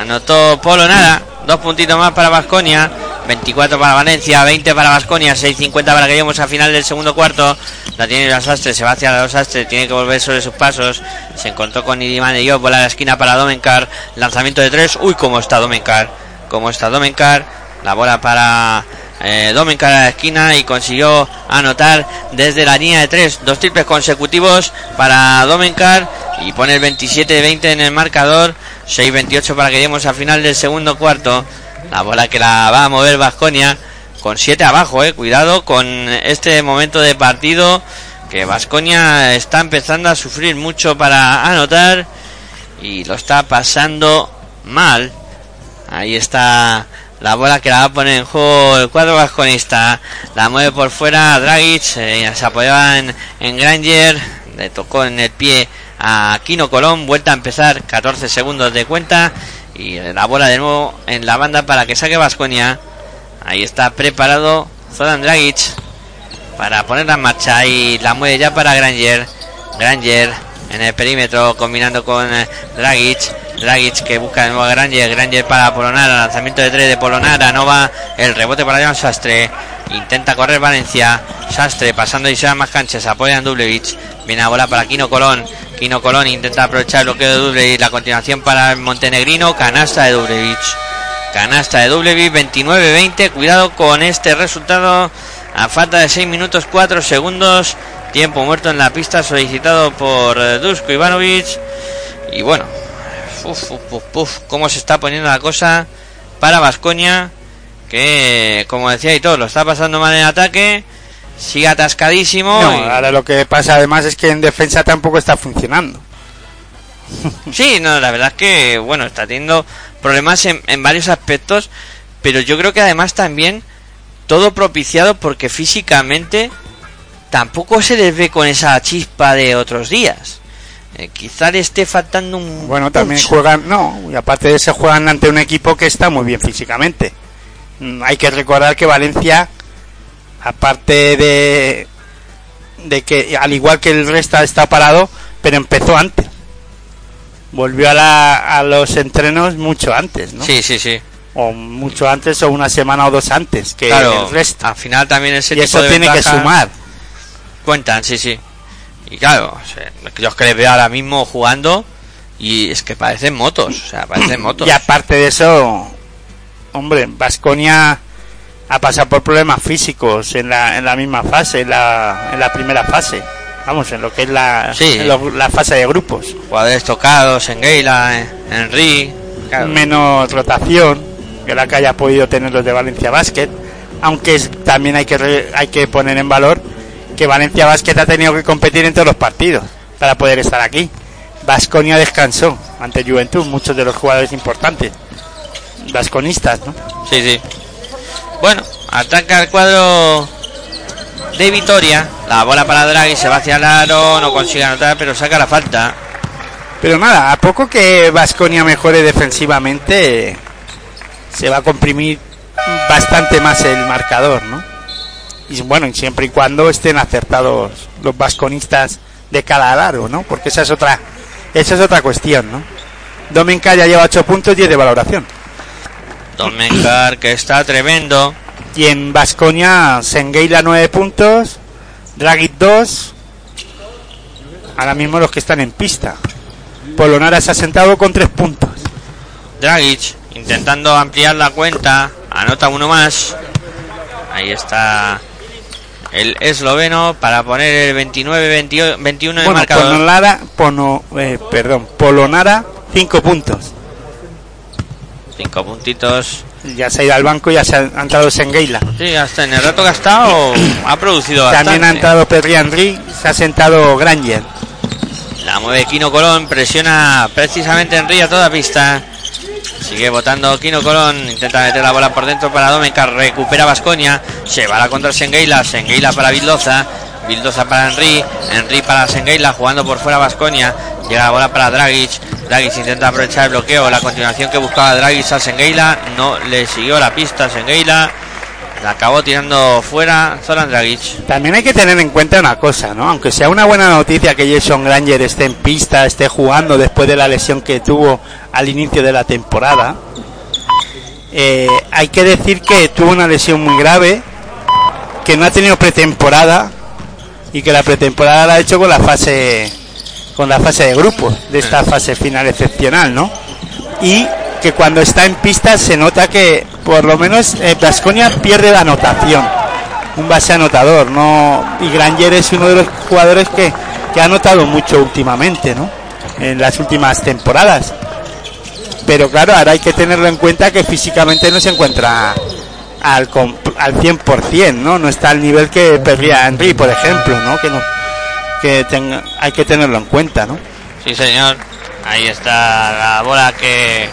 Anotó Polo nada. Dos puntitos más para Vasconia. 24 para Valencia, 20 para Vasconia, 6.50 para que lleguemos al final del segundo cuarto. La tiene los Astres, se va hacia los Astres, tiene que volver sobre sus pasos. Se encontró con Idiman y yo, bola a la esquina para Domencar. Lanzamiento de tres. Uy, cómo está Domencar. Cómo está Domencar. La bola para eh, Domencar a la esquina y consiguió anotar desde la línea de tres. Dos triples consecutivos para Domencar y pone el 27-20 en el marcador. 6-28 para que lleguemos al final del segundo cuarto. La bola que la va a mover Vasconia con 7 abajo, eh. Cuidado con este momento de partido que Vasconia está empezando a sufrir mucho para anotar y lo está pasando mal. Ahí está la bola que la va a poner en juego el cuadro vasconista. La mueve por fuera Dragic. eh, se apoyaba en, en Granger. Le tocó en el pie a Kino Colón. Vuelta a empezar. 14 segundos de cuenta. Y la bola de nuevo en la banda para que saque Vasconia. Ahí está preparado Zoran Dragic para ponerla en marcha. Y la mueve ya para Granger. Granger en el perímetro combinando con eh, Dragic. Dragic que busca de nuevo a Granger. Granger para Polonara. Lanzamiento de tres de Polonara. No va el rebote para Jan Sastre. Intenta correr Valencia. Sastre pasando y se más canchas. Apoya Dublevich. Viene a bola para Kino Colón. Kino Colón intenta aprovechar el bloqueo de Dublevich. La continuación para el montenegrino. Canasta de Dublevich. Canasta de Dublevich. 29-20. Cuidado con este resultado. A falta de 6 minutos 4 segundos. Tiempo muerto en la pista solicitado por eh, Dusko Ivanovic. Y bueno, uf, uf, uf, cómo se está poniendo la cosa para Vasconia. Que, como decía y todo, lo está pasando mal en ataque. Sigue atascadísimo. No, y- ahora lo que pasa además es que en defensa tampoco está funcionando. Sí, no, la verdad es que, bueno, está teniendo problemas en, en varios aspectos, pero yo creo que además también todo propiciado porque físicamente tampoco se les ve con esa chispa de otros días. Eh, quizá le esté faltando un... Bueno, también punch. juegan, no, y aparte de eso juegan ante un equipo que está muy bien físicamente. Mm, Hay que recordar que Valencia, aparte de, de que al igual que el resto está parado, pero empezó antes. Volvió a, la, a los entrenos mucho antes, ¿no? Sí, sí, sí. O mucho antes o una semana o dos antes que Claro, el resto. al final también ese Y tipo eso de tiene que sumar. Cuentan, sí, sí. Y claro, o sea, yo es que les veo ahora mismo jugando y es que parecen motos, o sea, parecen motos. Y aparte de eso, hombre, Vasconia ha pasado por problemas físicos en la, en la misma fase, en la, en la primera fase. Vamos, en lo que es la, Sí. en lo- la fase de grupos. Jugadores tocados en Gayla, en Henry. claro. Menos rotación que la que haya podido tener los de Valencia Basket. Aunque es- también hay que, hay que poner en valor que Valencia Basket ha tenido que competir en todos los partidos para poder estar aquí. Vasconia descansó ante Juventud, muchos de los jugadores importantes. Vasconistas, ¿no? Sí, sí. Bueno, ataca el cuadro de Vitoria. La bola para Draghi se va hacia el aro, no consigue anotar, pero saca la falta. Pero nada, a poco que Vasconia mejore defensivamente, se va a comprimir bastante más el marcador, ¿no? Y bueno, siempre y cuando estén acertados los vasconistas de cada aro, ¿no? Porque esa es otra, esa es otra cuestión, ¿no? Domenca ya lleva 8 puntos, 10 de valoración. Domencar, que está tremendo. Y en Vasconia, Sengeila 9 puntos, Dragic 2. Ahora mismo los que están en pista. Polonara se ha sentado con 3 puntos. Dragic intentando ampliar la cuenta. Anota uno más. Ahí está el esloveno para poner el 29-21 en el Bueno, marcador. Polonara, Pono, eh, perdón, Polonara, 5 puntos. Cinco puntitos. Ya se ha ido al banco y ya se ha entrado Sengeila. Sí, hasta en el rato gastado ha producido bastante. También ha entrado Perry Henry, se ha sentado Granger. La mueve Kino Colón, presiona precisamente Henry a toda pista. Sigue votando Kino Colón, intenta meter la bola por dentro para Domencar, recupera Vasconia, se va a la contra Sengueila, Sengueila para Vildoza, Vildoza para Henry, Henry para Sengueila, jugando por fuera Vasconia, llega la bola para Dragic, Dragic intenta aprovechar el bloqueo, la continuación que buscaba Dragic a Sengueila, no le siguió la pista a Sengueila, la acabó tirando fuera Zoran Dragic. También hay que tener en cuenta una cosa, ¿no? Aunque sea una buena noticia que Jason Granger esté en pista, esté jugando después de la lesión que tuvo al inicio de la temporada, eh, hay que decir que tuvo una lesión muy grave, que no ha tenido pretemporada y que la pretemporada la ha hecho con la fase con la fase de grupos de esta fase final excepcional, ¿no? Y porque cuando está en pista se nota que por lo menos Vasconia pierde la anotación. Un base anotador, ¿no? Y Granger es uno de los jugadores que, que ha anotado mucho últimamente, ¿no? En las últimas temporadas. Pero claro, ahora hay que tenerlo en cuenta que físicamente no se encuentra al, al 100%, ¿no? No está al nivel que perdía Henry, por ejemplo, ¿no? Que no que tenga- hay que tenerlo en cuenta, ¿no? Sí, señor. Ahí está la bola que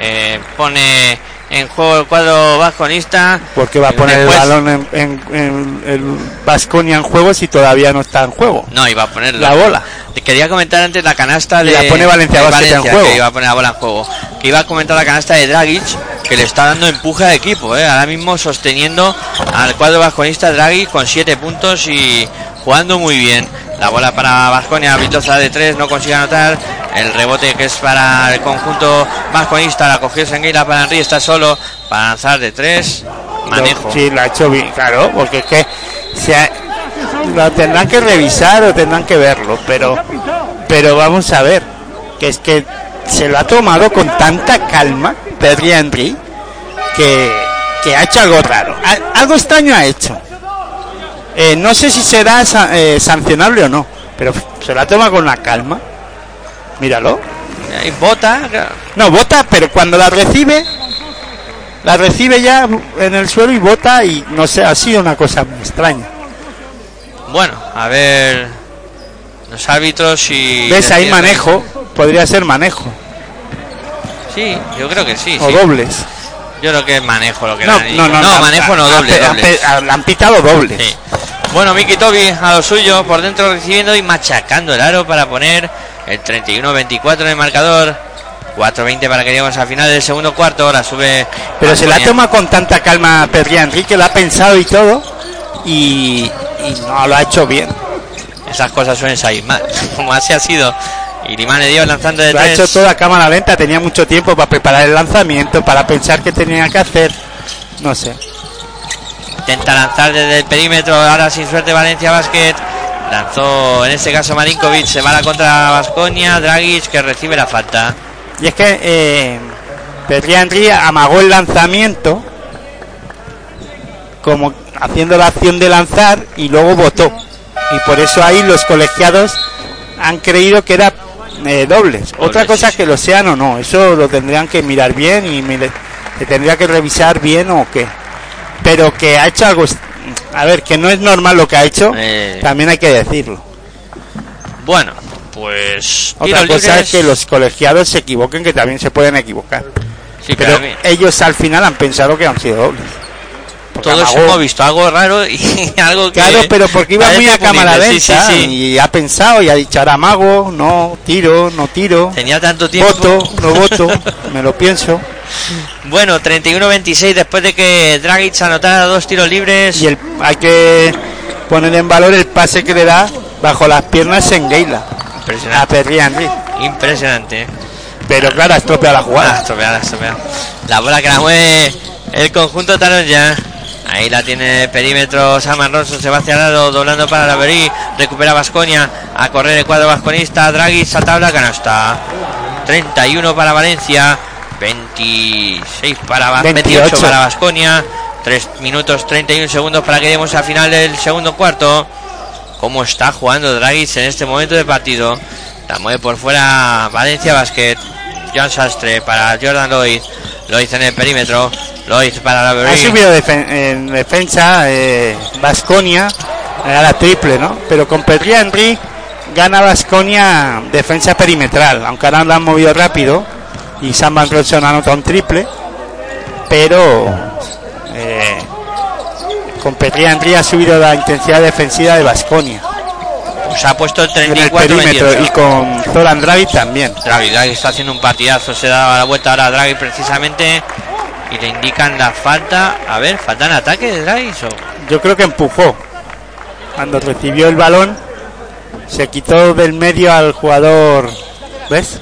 eh, pone en juego el cuadro vasconista. Porque va a poner Después- el balón en, en- en el Vasconia en juego si todavía no está en juego. No, iba a poner La bola. Te Quería comentar antes la canasta de. la pone Valencia Basket en Valencia, juego. Que iba a poner la bola en juego. Que iba a comentar la canasta de Dragic, que le está dando empuje al equipo, ¿eh? Ahora mismo sosteniendo al cuadro vasconista Dragic con 7 puntos y jugando muy bien. La bola para Vasconia, Vitoza de 3, no consigue anotar. El rebote que es para el conjunto vasconista, la cogió Sengueira para Henry, está solo para lanzar de 3. Manejo. Sí, lo ha hecho bien, claro, porque es que se lo tendrán que revisar o tendrán que verlo, pero pero vamos a ver, que es que se lo ha tomado con tanta calma Pedri Henry que, que ha hecho algo raro, algo extraño ha hecho. Eh, no sé si será eh, sancionable o no, pero se la toma con la calma. Míralo. Ahí bota. No, bota, pero cuando la recibe, la recibe ya en el suelo y bota y no sé, ha sido una cosa extraña. Bueno, a ver los árbitros y ¿Ves ahí manejo? Podría ser manejo Sí, yo creo que sí. o sí. dobles. Yo creo que es manejo lo que No, no, dicho. no, manejo no, doble, ha- doble. ha- le han pitado dobles. Bueno, Miki Tobi a lo suyo, por dentro recibiendo y machacando el aro para poner el 31-24 en el marcador. 4-20 para que lleguemos al final del segundo cuarto. Ahora sube. Pero se la toma con tanta calma Pedri Enrique, lo ha pensado y todo y, y no lo ha hecho bien. Esas cosas suelen salir mal. Como así ha sido. Iriman le dio lanzando de Lo ha hecho todo a cámara lenta, tenía mucho tiempo para preparar el lanzamiento, para pensar qué tenía que hacer. No sé. Intenta lanzar desde el perímetro, ahora sin suerte Valencia Basket. Lanzó en este caso Marinkovic, se va a la contra Vasconia, Dragic que recibe la falta. Y es que eh, Henry amagó el lanzamiento como haciendo la acción de lanzar y luego votó. Y por eso ahí los colegiados han creído que era eh, dobles. Otra sí, cosa sí. que lo sean o no, eso lo tendrían que mirar bien y se tendría que revisar bien o qué. Pero que ha hecho algo, a ver, que no es normal lo que ha hecho, Eh. también hay que decirlo. Bueno, pues. Otra cosa es que los colegiados se equivoquen, que también se pueden equivocar. Sí, Pero ellos al final han pensado que han sido dobles. Porque todos amagó- hemos visto algo raro y algo que. Claro, pero porque iba muy a cámara lenta Sí, sí, sí. y ha pensado y ha dicho ahora mago, no, tiro, no tiro, Tenía tanto tiempo. voto, no voto, me lo pienso. Bueno, 31-26 después de que Dragic anotara dos tiros libres. Y el, hay que poner en valor el pase que le da bajo las piernas en Geila a Impresionante. Perry Henry. Impresionante. Pero claro, ha estropeado la Ah, jugada. estropeada, estropeada. La bola que la mueve el conjunto Taron ya. Ahí la tiene el perímetro Saman Ronson, se va hacia el lado, doblando para la Berí, recupera Vasconia, a correr el cuadro vasconista, Draghi salta la canasta. 31 para Valencia, 26 para Va- 28, 28 para Vasconia, 3 minutos 31 segundos para que lleguemos al final del segundo cuarto. ¿Cómo está jugando Draghi en este momento de partido? La mueve por fuera Valencia Basket. John Sastre para Jordan Lloyd. Lloyd en el perímetro. Lloyd para la Ha subido en defensa Vasconia, a la triple, ¿no? Pero con Perry Henry gana Vasconia defensa perimetral, aunque ahora lo han movido rápido y Sam Van Rossum anota un triple, pero eh, con Perry Henry ha subido la intensidad defensiva de Vasconia Se ha puesto el en el 34 perímetro 28. y con Zoran Dragic también. Draghi, Draghi está haciendo un partidazo. Se da la vuelta ahora a Draghi precisamente. Y le indican la falta. A ver, falta en ataque de Draghi. o- Yo creo que empujó cuando recibió el balón, se quitó del medio al jugador, ¿ves?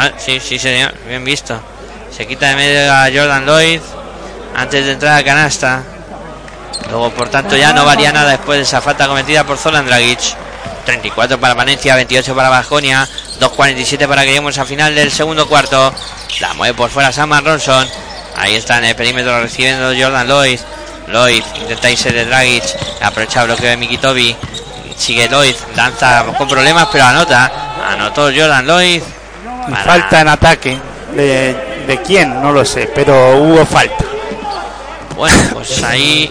Ah, sí, sí, señor. Bien visto. Se quita de medio a Jordan Lloyd antes de entrar a canasta. Luego, por tanto, ya no varía nada después de esa falta cometida por Zolan Dragic. 34 para Valencia, 28 para Bajonia, 2.47 para que lleguemos al final del segundo cuarto. La mueve por fuera Saman Ronson. Ahí está en el perímetro recibiendo Jordan Lloyd. Lloyd intenta irse de Dragic. Aprovecha bloqueo de Mikitobi. Sigue Lloyd. Lanza con problemas, pero anota. Anotó Jordan Lloyd. Para- Falta en ataque. De, ¿De quién? No lo sé, pero hubo falta. Bueno, pues ahí.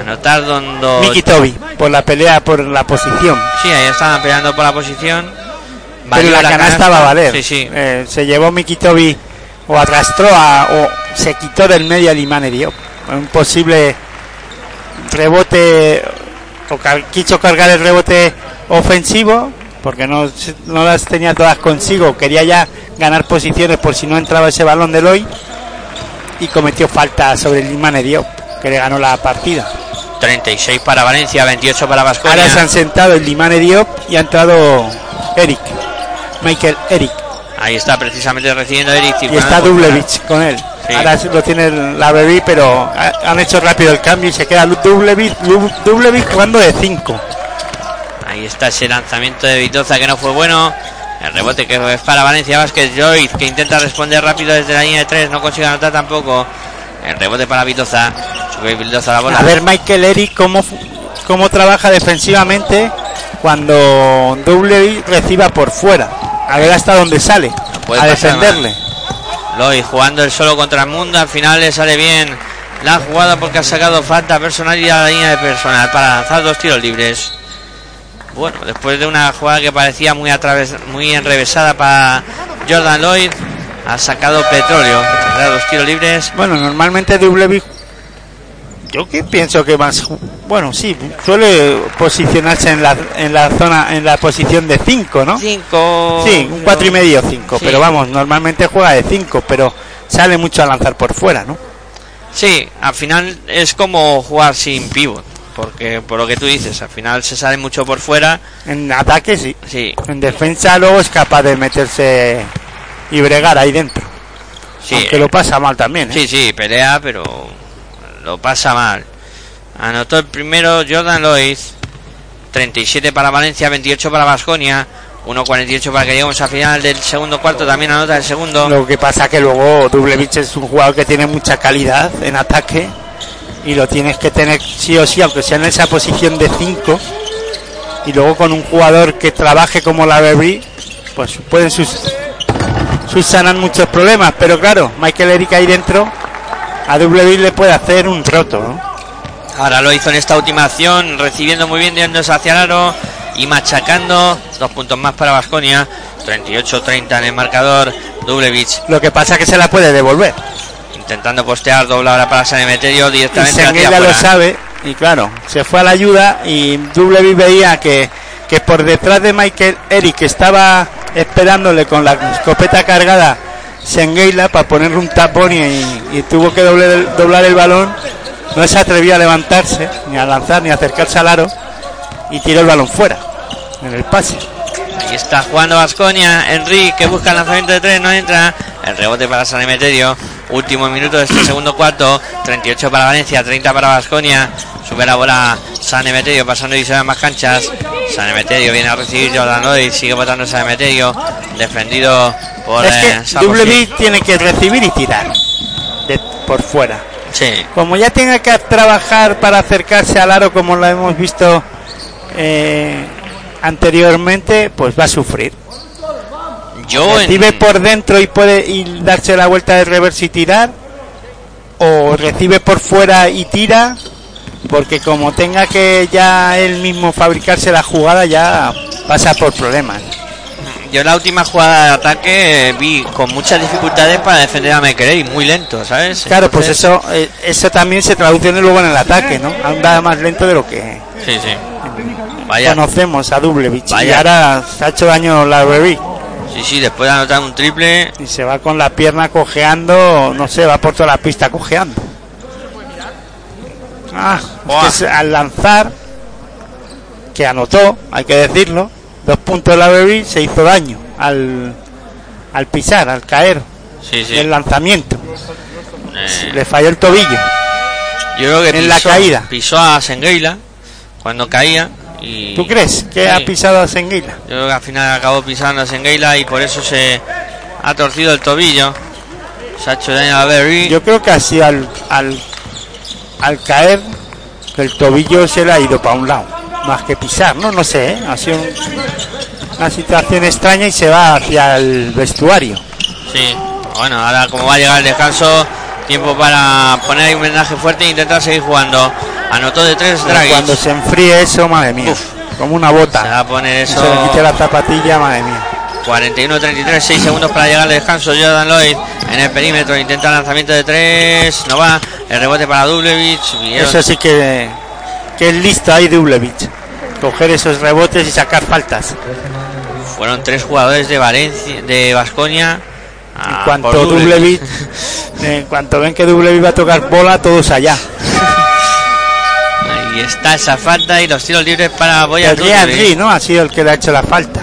Anotar donde. Miki Toby, por la pelea por la posición. Sí, ahí estaban peleando por la posición. Pero Valió la, canasta va a valer. Sí, sí. Eh, se llevó Miki Toby o arrastró a, o se quitó del medio al Imane Diop. Un posible rebote o quiso cargar el rebote ofensivo porque no, no las tenía todas consigo. Quería ya ganar posiciones por si no entraba ese balón de Loy y cometió falta sobre el Diop que le ganó la partida. 36 para Valencia, 28 para Vasconia. Ahora se han sentado el Limane Diop y ha entrado Eric, Michael Eric. Ahí está precisamente recibiendo Eric. Y está Dublevich con él. Sí. Ahora lo tiene la Baby, pero ha- han hecho rápido el cambio y se queda Dublevich, Dublevich jugando de 5. Ahí está ese lanzamiento de Vitoza que no fue bueno. El rebote que es para Valencia Vázquez Joyce que intenta responder rápido desde la línea de 3. No consigue anotar tampoco. El rebote para Vitoza. Sube Vitoza la bola. A ver Michael Eric cómo, cómo trabaja defensivamente cuando Dublevich reciba por fuera. A ver hasta dónde sale a defenderle. Loy jugando el solo contra el mundo. Al final le sale bien la jugada porque ha sacado falta personal y a la línea de personal para lanzar dos tiros libres. Bueno, después de una jugada que parecía muy atraves muy enrevesada para Jordan Lloyd, ha sacado petróleo. Tendrá dos tiros libres. Bueno, normalmente Dublevich yo que pienso que más bueno, sí, suele posicionarse en la, en la zona en la posición de 5, ¿no? Cinco. Sí, un cuatro y medio 5, Sí. pero vamos, normalmente juega de 5, pero sale mucho a lanzar por fuera, ¿no? Sí, al final es como jugar sin pivot. Porque por lo que tú dices, al final se sale mucho por fuera. En ataque sí, Sí, en defensa luego es capaz de meterse y bregar ahí dentro, sí. aunque lo pasa mal también, ¿eh? Sí, sí, pelea, pero lo pasa mal. Anotó el primero Jordan Lloyd. 37 para Valencia, 28 para Vasconia. 1.48 para que lleguemos al final del segundo cuarto. También anota el segundo. Lo que pasa que luego Dublevich es un jugador que tiene mucha calidad en ataque y lo tienes que tener sí o sí, aunque sea en esa posición de 5. Y luego con un jugador que trabaje como la Bebri, pues pueden sus, subsanar muchos problemas. Pero claro, Michael Eric ahí dentro, a Dublevich le puede hacer un roto. ¿no? Ahora lo hizo en esta última acción, recibiendo muy bien, yéndose hacia el aro y machacando. Dos puntos más para Vasconia. 38-30 en el marcador. Dublevich Lo que pasa es que se la puede devolver. Intentando postear, doble ahora para San Emeterio Y directamente hacia Senguela lo sabe y claro, se fue a la ayuda y Dublevich veía que, que por detrás de Michael Eric que estaba esperándole con la escopeta cargada Senguela para ponerle un tapón y, y tuvo que doble- doblar el balón. No se atrevió a levantarse, ni a lanzar, ni a acercarse al aro y tiró el balón fuera en el pase. Ahí está jugando Vasconia. Enrique que busca el lanzamiento de tres, no entra. El rebote para San Emeterio. Último minuto de este segundo cuarto. 38 para Valencia, 30 para Vasconia. Sube la bola San Emeterio pasando y se dan más canchas. San Emeterio viene a recibir Jordan Lloyd. Sigue votando San Emeterio. Defendido por Es eh, que. Dublevich tiene que recibir y tirar de- por fuera. Sí. como ya tenga que trabajar para acercarse al aro como lo hemos visto eh, anteriormente, pues va a sufrir. Yo Recibe en, por dentro y puede y darse la vuelta de reverse y tirar, o recibe por fuera y tira, porque como tenga que ya él mismo fabricarse la jugada, ya pasa por problemas. yo la última jugada de ataque eh, vi con muchas dificultades para defender a Mequerey. Muy lento, ¿sabes? Claro, pues eso eh, eso también se traduce luego en el ataque, ¿no? Anda más lento de lo que Sí, sí. Vaya. conocemos a Dublevich. Y Vaya. ahora se ha hecho daño la Berry. Sí, sí, después de anotar un triple. y se va con la pierna cojeando, no sé, va por toda la pista cojeando. Ah, es que al lanzar, que anotó, hay que decirlo, dos puntos de la Baby se hizo daño al, al pisar, al caer, Sí, sí. el lanzamiento. Eh, Le falló el tobillo. Yo creo que En la caída. pisó a Sengueila cuando caía Y, ¿Tú crees que Sí. ha pisado a Senguila? Yo creo que al final acabó pisando a Sengeila y por eso se ha torcido el tobillo. Se ha hecho daño a Berry. Yo creo que así al, al, al caer, que el tobillo se le ha ido para un lado, más que pisar, ¿no? No sé, ¿eh? Ha sido un- una situación extraña y se va hacia el vestuario. Sí, bueno, ahora como va a llegar el descanso, tiempo para poner ahí un vendaje fuerte e intentar seguir jugando. Anotó de tres Dragic. Cuando se enfríe eso, madre mía, Uf. como una Se va bota. a poner Se eso. le quite la zapatilla, madre mía. 41-33, 6 segundos para llegar al descanso. Jordan Lloyd en el perímetro intenta el lanzamiento de 3. No va. El rebote para Dublevich. Eso sí que, que es listo ahí Dublevich. Coger esos rebotes y sacar faltas. Fueron tres jugadores de Valencia, de Vasconia. En cuanto en cuanto ven que Dublevich va a tocar bola, todos allá. Ahí está esa falta y los tiros libres para Boyan Henry, ¿no? Ha sido el que le ha hecho la falta.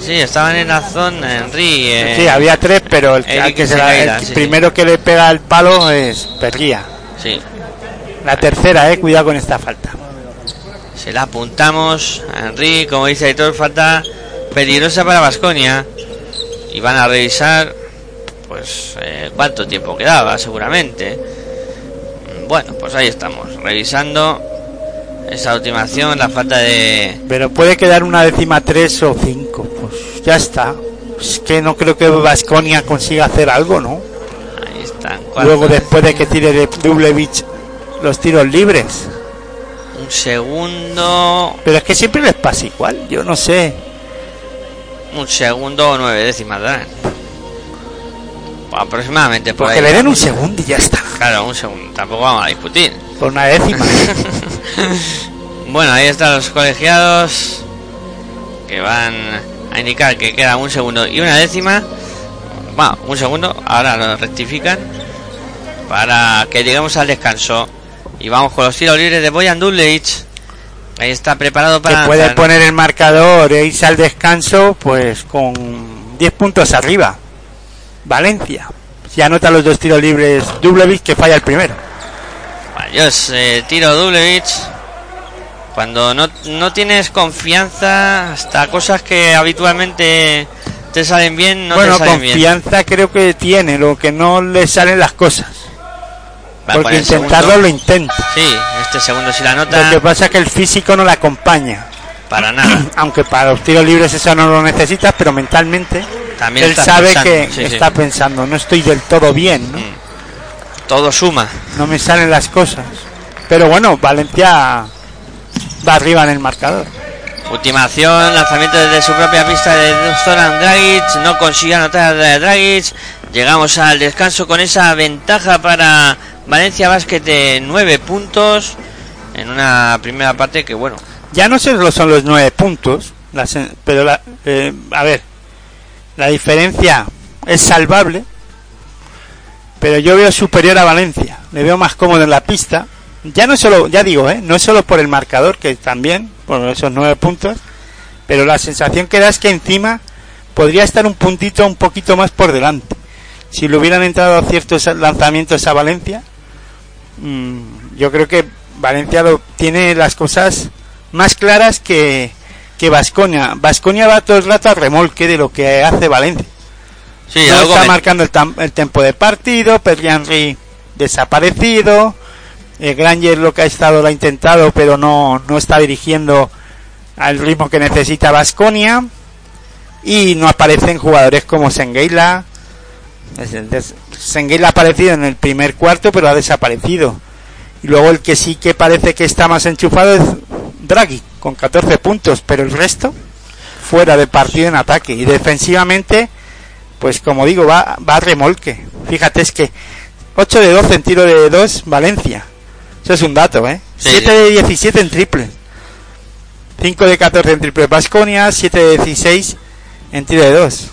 Sí, estaban en la zona Henry. eh, Sí, había tres, pero el, que- se la- el sí. primero que le pega el palo es Perguía. sí. La tercera, eh, cuidado con esta falta. Se la apuntamos a Henry, como dice Aitor, falta peligrosa para Vasconia. Y van a revisar, pues, eh, cuánto tiempo quedaba, seguramente. Bueno, pues ahí estamos, revisando esa última acción, la falta de. Pero puede quedar una décima tres o cinco. Pues ya está. Es que no creo que Vasconia consiga hacer algo, ¿no? Ahí están, Luego después de que tire de Dublevich los tiros libres. un segundo, Pero es que siempre les pasa igual, yo no sé. un segundo o nueve décimas, ¿verdad? Aproximadamente por Porque ahí. le den un segundo y ya está. Claro, un segundo, tampoco vamos a discutir. Por una décima. Bueno, ahí están los colegiados que van a indicar que queda un segundo y una décima. Bueno, un segundo, ahora lo rectifican para que lleguemos al descanso. Y vamos con los tiros libres de Boyan Dullich. Ahí está preparado para. puede poner el marcador e irse al descanso pues con 10 puntos arriba. Valencia. Si anota los dos tiros libres Dublevich que falla el primero. Adiós, eh, tiro Dublevich. Cuando no, no tienes confianza, hasta cosas que habitualmente te salen bien, no bueno, te salen bien. confianza creo que tiene, lo que no le salen las cosas. Va Porque intentarlo segundo. lo intenta. Sí, este segundo si la Lo nota, que pasa es que el físico no la acompaña. para nada. Aunque para los tiros libres eso no lo necesitas, pero mentalmente También él sabe pensando, que sí, sí. está pensando, no estoy del todo bien, ¿no? Todo suma. no me salen las cosas. Pero bueno, Valencia va arriba en el marcador. Última acción, lanzamiento desde su propia pista de Zoran Dragic, no consigue anotar de Dragic. Llegamos al descanso con esa ventaja para Valencia Basket de 9 puntos en una primera parte que bueno, Ya no solo son los nueve puntos, las- pero la, eh, a ver, la diferencia es salvable, pero yo veo superior a Valencia, le veo más cómodo en la pista. Ya no solo, ya digo, ¿eh? no es solo por el marcador, que también, por esos nueve puntos, pero la sensación que da es que encima podría estar un puntito un poquito más por delante. Si le hubieran entrado ciertos lanzamientos a Valencia, mm, yo creo que Valencia tiene las cosas más claras que que Vasconia. Vasconia va todo el rato al remolque de lo que hace Valencia. sí, no algo está me- marcando el, tam- el tempo de partido, Perry Henry desaparecido, eh, Granger lo que ha estado lo ha intentado, pero no, no está dirigiendo al ritmo que necesita Vasconia y no aparecen jugadores como Sengueila. Sengueila ha aparecido en el primer cuarto, pero ha desaparecido. Y luego el que sí que parece que está más enchufado es Draghi, con 14 puntos, pero el resto fuera de partido en ataque. Y defensivamente, pues como digo, va, va a remolque. Fíjate, es que 8 de 12 en tiro de 2, Valencia. Eso es un dato, ¿eh? Sí, 7 sí. de 17 en triple. 5 de 14 en triple Basconia, 7 de 16 en tiro de 2.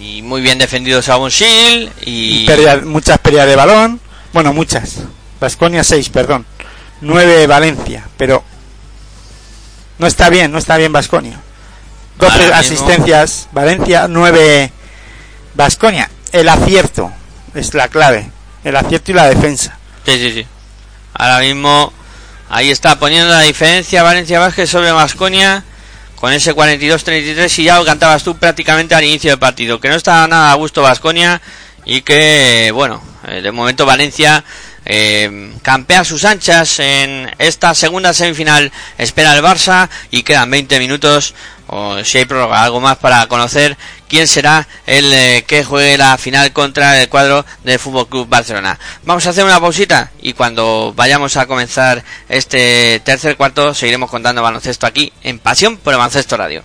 y muy bien defendido Sabon Shield y Pérdida- muchas pérdidas de balón. Bueno, muchas. Vasconia 6, perdón. 9 Valencia, pero no está bien, no está bien Vasconia. 12 Ahora mismo- asistencias Valencia, 9 Vasconia. El acierto es la clave. El acierto y la defensa. Sí, sí, sí. Ahora mismo Ahí está poniendo la diferencia Valencia Vázquez sobre Vasconia con ese 42-33 y ya lo cantabas tú prácticamente al inicio del partido, que no está nada a gusto Vasconia y que, bueno, eh, de momento Valencia eh, campea sus anchas en esta segunda semifinal. Espera el Barça y quedan 20 minutos o si hay prórroga, algo más para conocer quién será el eh, que juegue la final contra el cuadro del Fútbol Club Barcelona. Vamos a hacer una pausita y cuando vayamos a comenzar este tercer cuarto seguiremos contando baloncesto aquí en Pasión por el Baloncesto Radio.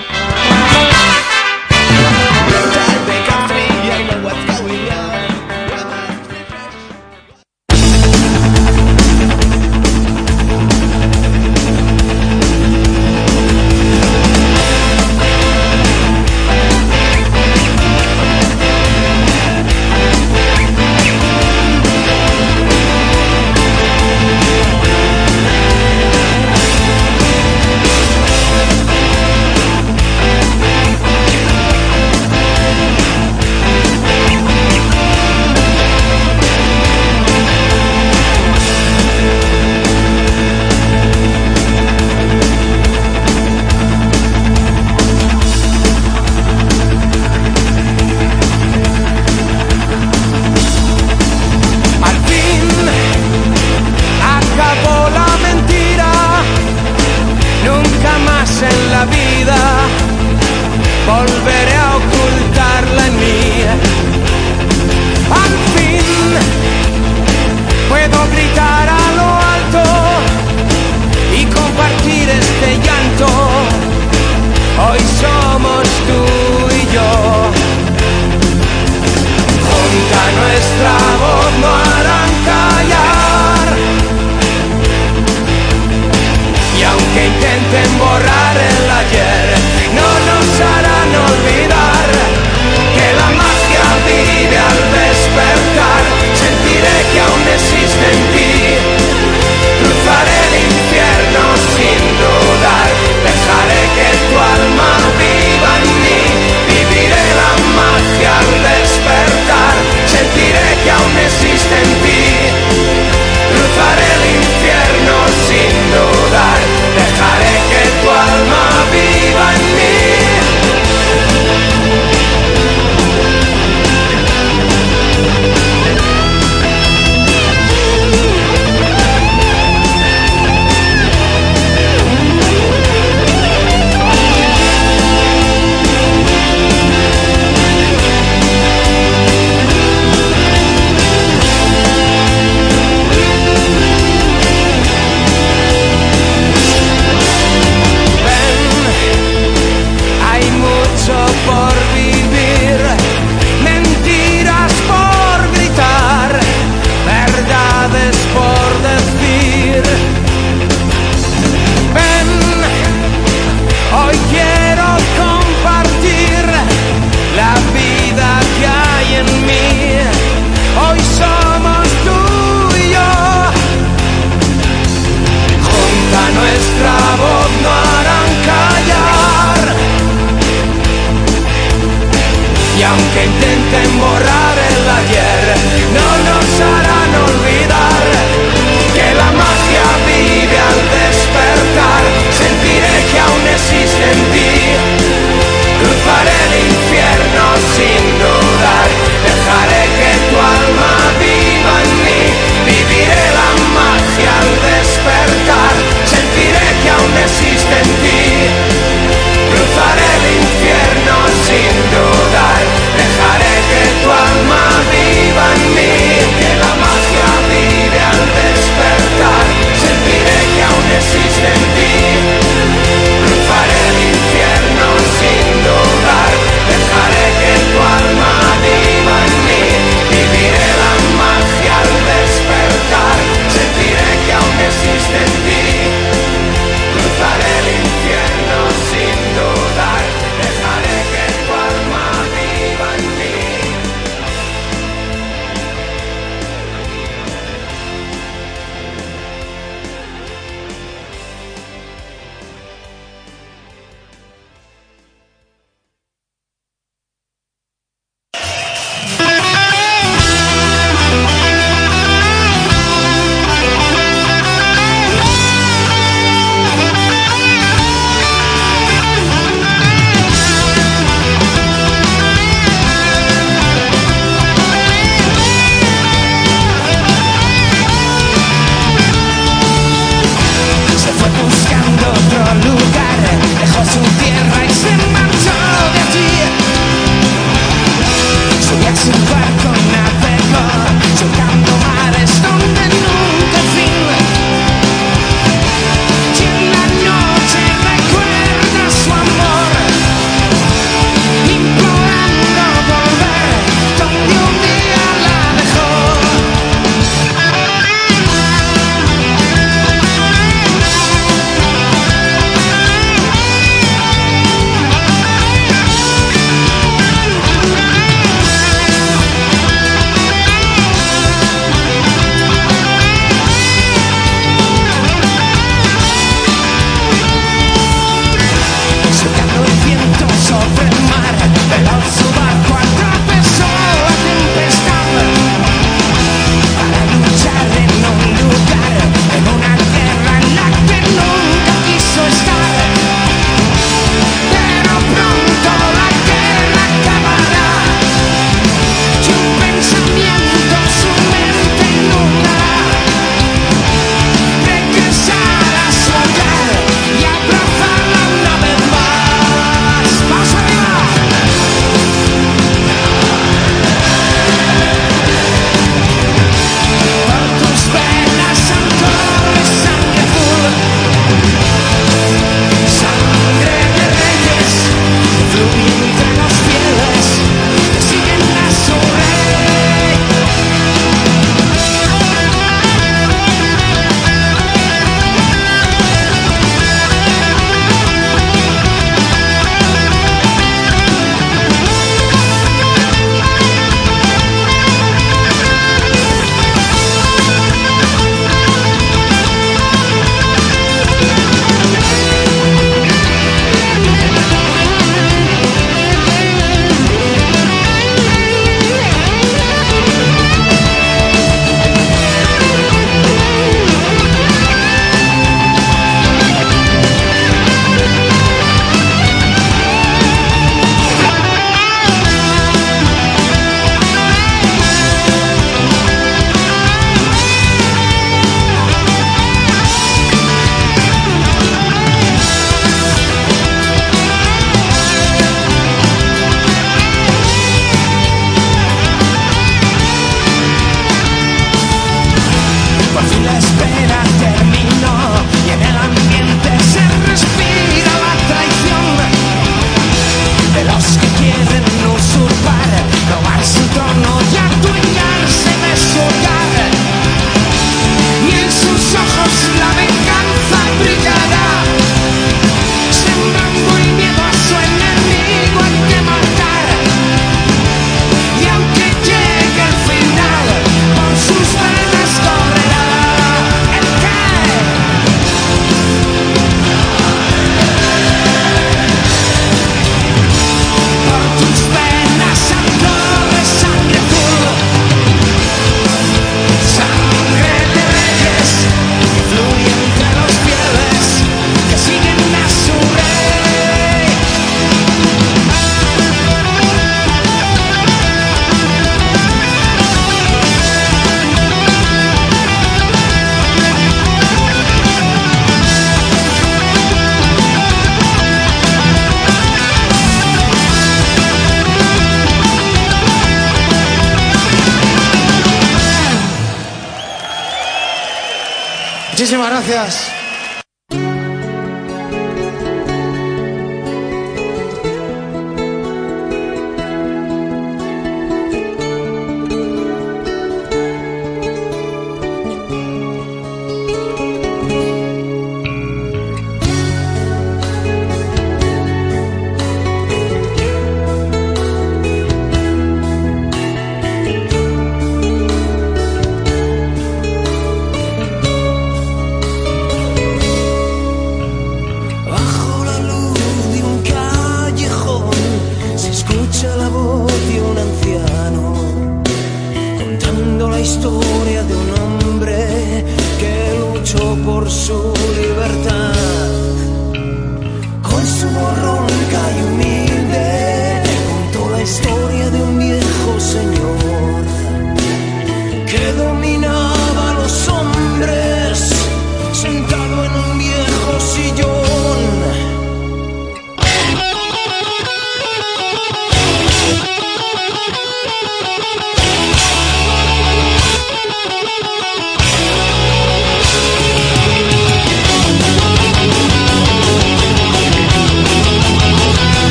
que aún existen.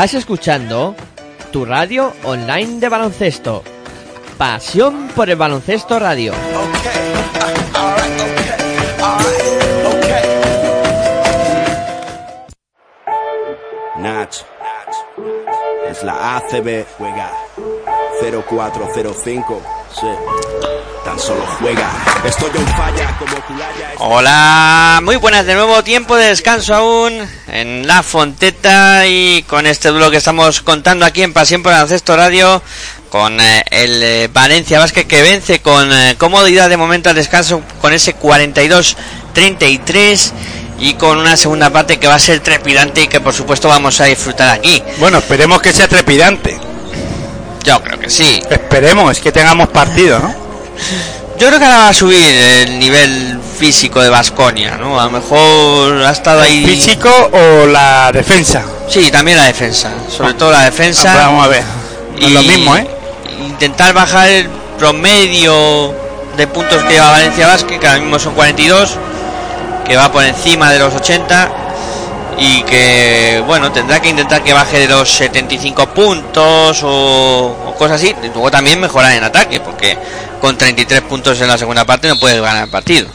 Estás escuchando tu radio online de baloncesto. Pasión por el baloncesto radio. Nach. Es la ACB, juega 0405. Sí. Tan solo juega. Estoy en falla como. Hola, muy buenas de nuevo, tiempo de descanso aún en La Fonteta y con este duelo que estamos contando aquí en Pasión por el Ancesto Radio con eh, el eh, Valencia Vázquez que vence con eh, comodidad de momento al descanso con ese 42-33 y con una segunda parte que va a ser trepidante y que por supuesto vamos a disfrutar aquí. Bueno, esperemos que sea trepidante. Yo creo que sí. Esperemos que tengamos partido, ¿no? Yo creo que ahora va a subir el nivel físico de Vasconia, ¿no? A lo mejor ha estado ahí. ¿Físico o la defensa? Sí, también la defensa, sobre todo la defensa. Ah, Vamos a ver. No es lo mismo, ¿eh? Intentar bajar el promedio de puntos que lleva Valencia Vázquez, que ahora mismo son 42, que va por encima de los 80 y que, bueno, tendrá que intentar que baje de los 75 puntos o cosas así. Luego también mejorar en ataque, porque con 33 puntos en la segunda parte no puedes ganar el partido.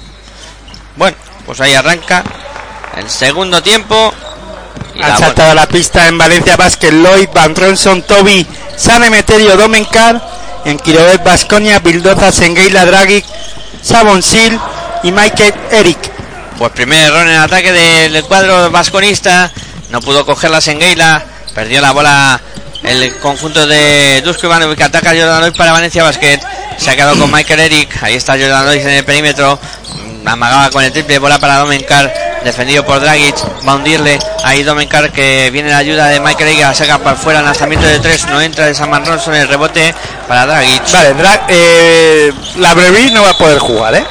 Bueno, pues ahí arranca el segundo tiempo. la bola. saltado la pista en Valencia Basket Lloyd, Van Ronson, Toby, San Emeterio, Domencar, en Quirovet, Basconia, Bildoza, Sengueila, Dragic, Sabon Sil y Michael Eric. Pues primer error en ataque del cuadro vasconista. No pudo coger la Sengueila. Perdió la bola el conjunto de Dusko Ivanovic. Ataca Jordan Lois para Valencia Basket. Se ha quedado con Michael Eric. Ahí está Jordan en el perímetro. Mm, Amagaba con el triple bola para Domenkar. Defendido por Dragic. Va a hundirle. Ahí Domenkar que viene la ayuda de Michael Eric. La saca para afuera. Lanzamiento de tres. No entra de Saman Ronson. El rebote para Dragic. Vale, Dra- eh, la Brevi no va a poder jugar, ¿eh?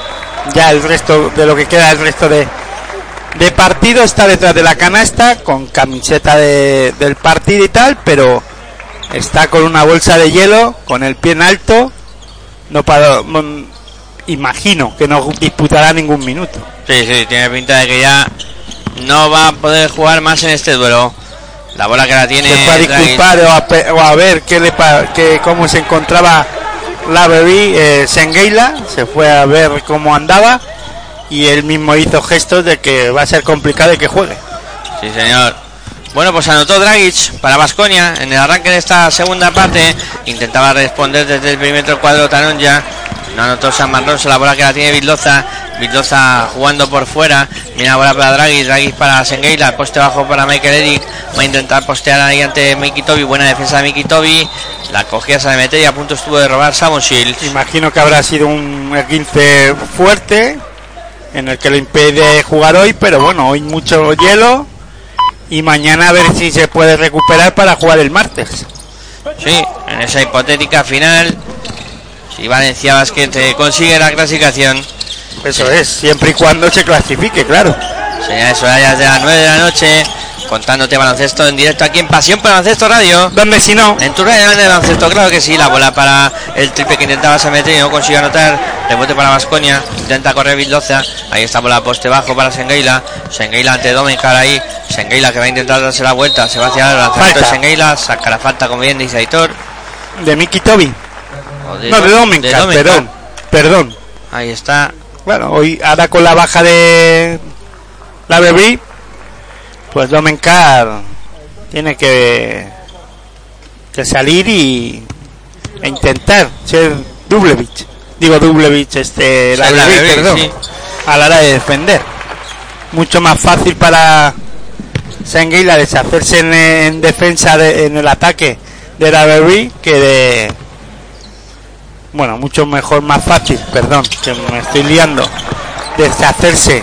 Ya el resto de lo que queda, el resto de, de partido está detrás de la canasta con camiseta de- del partido y tal, pero está con una bolsa de hielo, con el pie en alto. No para, mm, imagino que no disputará ningún minuto. Sí, sí, tiene pinta de que ya no va a poder jugar más en este duelo. La bola que la tiene. se fue a Dragic. disculpar o a, o a ver qué le pa- qué- cómo se encontraba la bebí eh, Sengueila se fue a ver cómo andaba y él mismo hizo gestos de que va a ser complicado de que juegue Sí, señor. Bueno, pues anotó Dragic para Vasconia en el arranque de esta segunda parte. Intentaba responder desde el perímetro cuadro Taronja. No anotó San Marroso, la bola que la tiene Vildoza. Vildoza jugando por fuera. Mira bola para Draghi. Draghi para Sengeila. Poste bajo para Michael Eric. Va a intentar postear ahí ante Miki Tobi. Buena defensa de Miki Tobi. La cogía se meter y a punto estuvo de robar Samon Shields. Imagino que habrá sido un 15 fuerte en el que lo impide jugar hoy, pero bueno, hoy mucho hielo y mañana a ver si se puede recuperar para jugar el martes. Sí, en esa hipotética final. Si Valencia Basket consigue la clasificación. Eso es, siempre y cuando se clasifique, claro. Señales horarias de las 9 de la noche. Contándote baloncesto en directo aquí en Pasión por Baloncesto Radio. ¿Dónde si no? En tu radio de baloncesto, claro que sí. La bola para el triple que intentaba se meter y no consiguió anotar. Rebote para Vasconia. Intenta correr Vildoza. Ahí está bola poste bajo para Sengeila. Sengeila ante Domencar ahí. Sengeila que va a intentar darse la vuelta. Se va hacia el lanzamiento de. Sengeila. Saca la falta como bien dice Aitor. De Miki Tobi. O No, de Do- Domencar, perdón. Perdón. Ahí está. Bueno, hoy ahora con la baja de la Bebri, pues Domencar tiene que, que salir y e intentar ser Dublevich. Digo Dublevich, este, la perdón, sí. a la hora de defender. Mucho más fácil para Senguila deshacerse en, en defensa, de- en el ataque de la Bebri que de bueno, mucho mejor, más fácil, perdón, que me estoy liando, deshacerse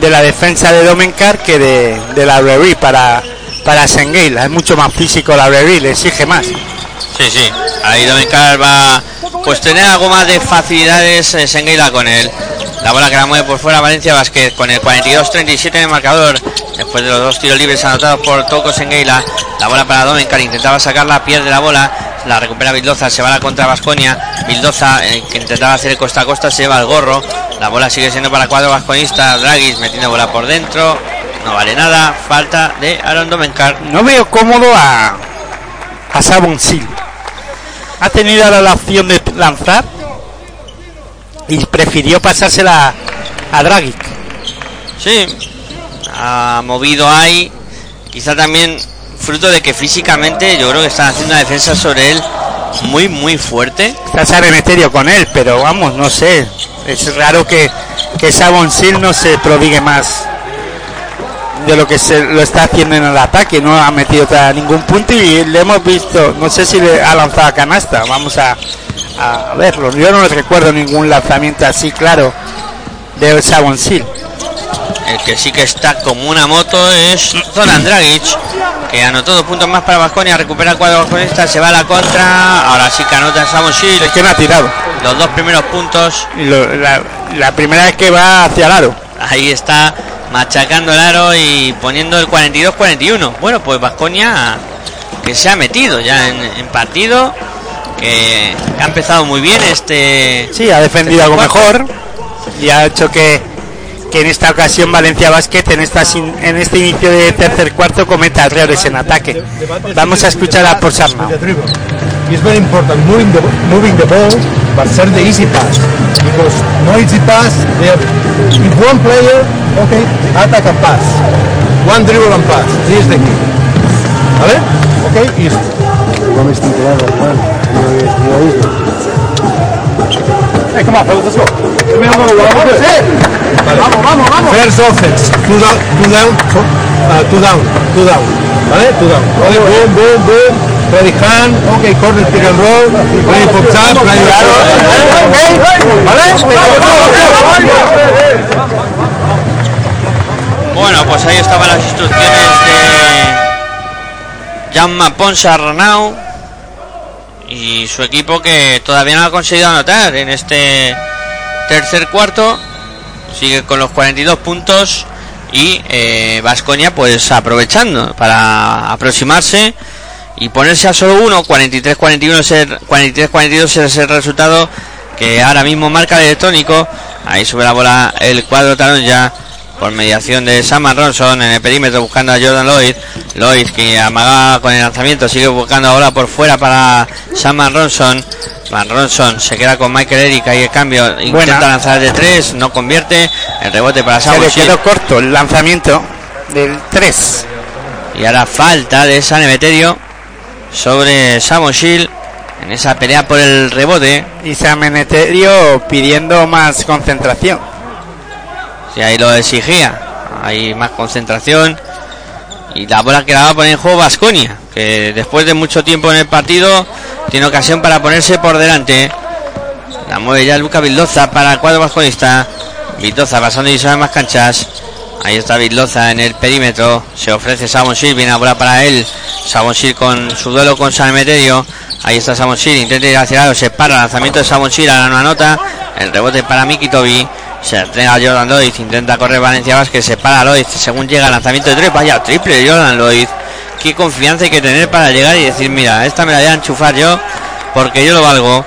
de la defensa de Domencar que de, de la Brewery para, para Sengueila. Es mucho más físico la Brewery, le exige más. Sí, sí. Ahí Domencar va pues tener algo más de facilidades eh, Sengueila con él. La bola que la mueve por fuera Valencia Vázquez con el 42-37 en el marcador. Después de los dos tiros libres anotados por Toco Sengueila. La bola para Domencar. Intentaba sacarla, pierde la bola. La recupera Bildoza, se va a la contra Vasconia. Bildoza, eh, que intentaba hacer el costa a costa, se lleva el gorro. La bola sigue siendo para cuadro vasconista. Dragis metiendo bola por dentro. No vale nada. Falta de Aaron Domencar. No veo cómodo a, a Sabon Sil. Ha tenido ahora la opción de lanzar y prefirió pasársela a Dragic. Sí, ha movido ahí. Quizá también fruto de que físicamente yo creo que están haciendo una defensa sobre él muy, muy fuerte. Está Saremeterio con él, pero vamos, no sé. Es raro que, que Sabon Sil no se prodigue más de lo que se lo está haciendo en el ataque. No ha metido a ningún punto y le hemos visto, no sé si le ha lanzado a canasta. Vamos a, a verlo. Yo no recuerdo ningún lanzamiento así claro de Sabon Sil. El que sí que está como una moto es Zoran Dragic, que anotó dos puntos más para Vasconia, recupera el cuadro vasconista, se va a la contra. Ahora sí que anota Shield. Es que no ha tirado. Los dos primeros puntos. Lo- la, la primera vez que va hacia el aro. Ahí está machacando el aro y poniendo el 42-41. Bueno, pues Vasconia que se ha metido ya en, en partido, que ha empezado muy bien este. Sí, ha defendido algo cuarto. mejor y ha hecho que, que en esta ocasión Valencia Basket en esta en este inicio de tercer cuarto cometa errores en ataque. Vamos a escuchar a por Sarnau. the dribble. It's very important moving the moving the ball, but send the easy pass because no easy pass. They have, if one player, okay, attack and pass, one dribble and pass. This is the key. ¿Vale? Okay, easy. Hey, come on, fellas, let's go. Vamos, vamos, vamos. First offense, two down, two down, so, uh, two down, two down. ¿Vale? Two down. Okay, boom, boom, boom. Ready hand, okay, corner pick and roll, ready for tap, ready Bueno, pues ahí estaban las instrucciones de Jaume Ponsa Arnau y su equipo que todavía no ha conseguido anotar en este tercer cuarto. Sigue con los 42 puntos y Vasconia pues aprovechando para aproximarse y ponerse a solo uno 43-41 ser 43-42 es el resultado que ahora mismo marca el electrónico ahí sube la bola el cuadro talón ya por mediación de Saman Ronson en el perímetro buscando a Jordan Lloyd Lloyd que amagaba con el lanzamiento sigue buscando ahora por fuera para Saman Ronson Van Ronson se queda con Michael Eric ahí el cambio intenta Buena. lanzar de tres no convierte el rebote para Se le Samuel quedó corto el lanzamiento del 3. y ahora falta de San Emeterio sobre Samoshil en esa pelea por el rebote. Y San Meneterio pidiendo más concentración. Y ahí lo exigía. Hay más concentración. Y la bola que la va a poner en juego Vasconia. Que después de mucho tiempo en el partido tiene ocasión para ponerse por delante. La mueve ya Luca Vildoza para el cuadro vasconista. Vildoza pasando y más canchas. Ahí está Vildoza en el perímetro. Se ofrece Sabonshir. Viene la bola para él. Sabonshir con su duelo con San Emeterio. Ahí está Sabonshir. Intenta ir hacia el lado. Se para. Lanzamiento de Sabonshir a la nueva nota. El rebote para Miki Tobi. Se entrega Jordan Lloyd. Intenta correr Valencia Vázquez. Se para Lloyd. Según llega el lanzamiento de tres. Vaya triple Jordan Lloyd. Qué confianza hay que tener para llegar y decir: Mira, esta me la voy a enchufar yo. Porque yo lo valgo.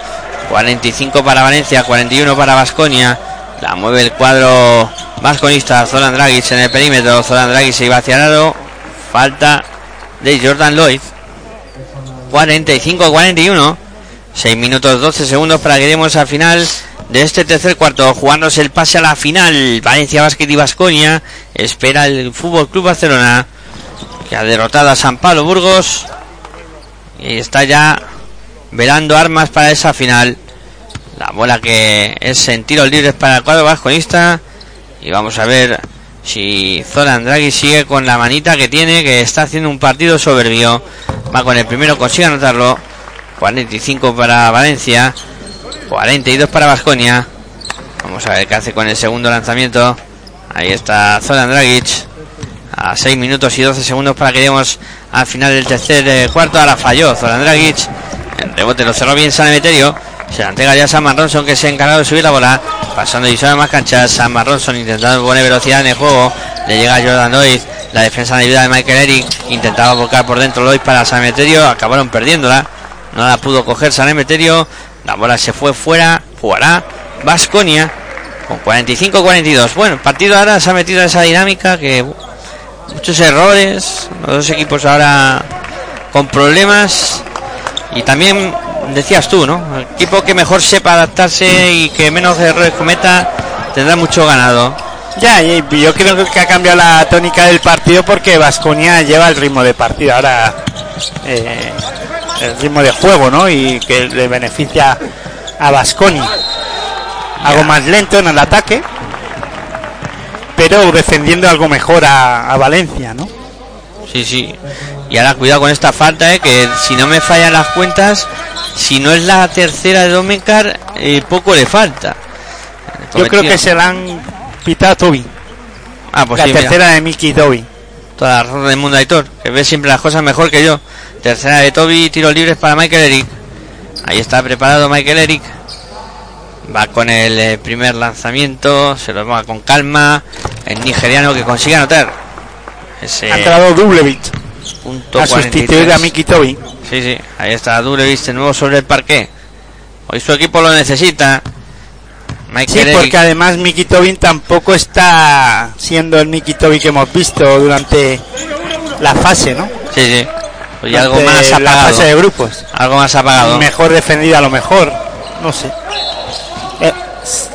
45 para Valencia. 41 para Vasconia. La mueve el cuadro vasconista. Zoran Dragic en el perímetro. Zoran Dragic se iba hacia el lado. Falta de Jordan Lloyd. 45-41. 6 minutos 12 segundos para que demos al final de este tercer cuarto. Jugándose el pase a la final. Valencia Basket y Vasconia. Espera el Fútbol Club Barcelona. Que ha derrotado a San Pablo Burgos. Y está ya velando armas para esa final. La bola que es en tiros libres para el cuadro vasconista. Y vamos a ver si Zoran Draghi sigue con la manita que tiene, que está haciendo un partido soberbio. Va con el primero, consigue anotarlo. 45 para Valencia. 42 para Vasconia. Vamos a ver qué hace con el segundo lanzamiento. Ahí está Zoran Dragic. A 6 minutos y 12 segundos para que lleguemos al final del tercer eh, cuarto. Ahora falló Zoran Dragic. El rebote lo cerró bien San Emeterio. Se la entrega ya Sam Ronson que se ha encargado de subir la bola. Pasando y sobre más canchas. Sam Ronson intentando poner velocidad en el juego. Le llega a Jordan Lloyd. La defensa de ayuda de Michael Eric. Intentaba volcar por dentro Lloyd para San Emeterio. Acabaron perdiéndola. No la pudo coger San Emeterio. La bola se fue fuera. Jugará Vasconia con 45-42. Bueno, el partido ahora se ha metido en esa dinámica que muchos errores. Los dos equipos ahora con problemas. Y también decías tú, ¿no? El equipo que mejor sepa adaptarse y que menos errores cometa tendrá mucho ganado. Ya, y yo creo que ha cambiado la tónica del partido porque Vasconia lleva el ritmo de partido ahora, eh, el ritmo de juego, ¿no? Y que le beneficia a Vasconia. Algo más lento en el ataque, pero defendiendo algo mejor a, a Valencia, ¿no? Sí, sí. Y ahora cuidado con esta falta, ¿eh? que si no me fallan las cuentas, si no es la tercera de Domecar, eh, poco le falta. Yo creo que se la han pitado a Toby. Ah, pues la sí, mira. tercera de Mickey Toby. Toda la del mundo, Aitor, que ve siempre las cosas mejor que yo. Tercera de Toby, tiros libres para Michael Eric. Ahí está preparado Michael Eric. Va con el eh, primer lanzamiento, se lo va con calma. El nigeriano que consigue anotar. Ese Ha entrado Dublevich punto a sustituir 43. a Mickey Toby. Sí, sí, ahí está Dublevich de nuevo sobre el parque. Hoy su equipo lo necesita. Sí, Michael Eric. porque además Mickey Tobin tampoco está siendo el Mickey Toby que hemos visto durante la fase, ¿no? Sí, sí. Hoy algo más la apagado. fase de grupos. Algo más apagado. Mejor defendido a lo mejor, no sé.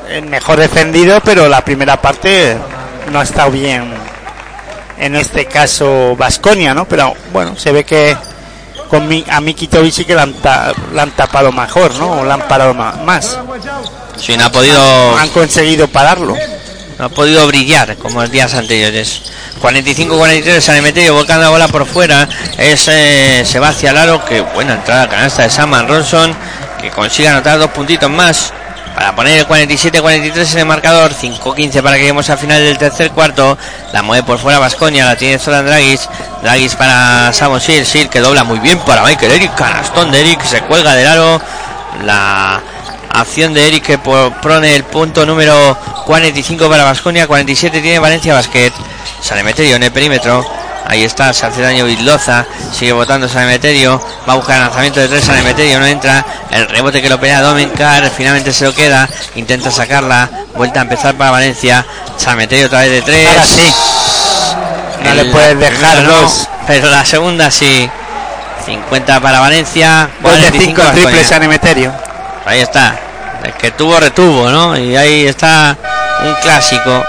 Eh, mejor defendido, pero la primera parte no ha estado bien. En este caso Vasconia, ¿no? Pero bueno, se ve que con mi, a Miki Tobi sí que la han, ta- la han tapado mejor, ¿no? O la han parado más. Sí, no ha podido, Han conseguido pararlo. No ha podido brillar como los días anteriores. 45-43, San Emeterio volcando la bola por fuera. Es, eh, se va hacia el aro. Que buena entrada canasta de Saman Ronson. Que consigue anotar dos puntitos más. Para poner el 47-43 en el marcador. 5-15 para que lleguemos al final del tercer cuarto. La mueve por fuera Vasconia. La tiene Zoran Dragis. Dragis para Samon Sir. Sir que dobla muy bien para Michael Eric. Canastón de Eric. Se cuelga del aro. La acción de Eric que po- pone el punto número 45 para Vasconia. 47 tiene Valencia Basket. San Emeterio en el perímetro. Ahí está, se hace daño Vildoza. Sigue votando San Emeterio. Va a buscar el lanzamiento de tres. San Emeterio no entra. El rebote que lo pelea Domencar. Finalmente se lo queda. Intenta sacarla. Vuelta a empezar para Valencia. San Emeterio otra vez de tres. Ahora sí. No le puedes dejar no, dos. Pero la segunda sí. 50 para Valencia. Gol de 45 5 triple Baskonia. San Emeterio. Ahí está. El que tuvo, retuvo, ¿no? Y ahí está un clásico.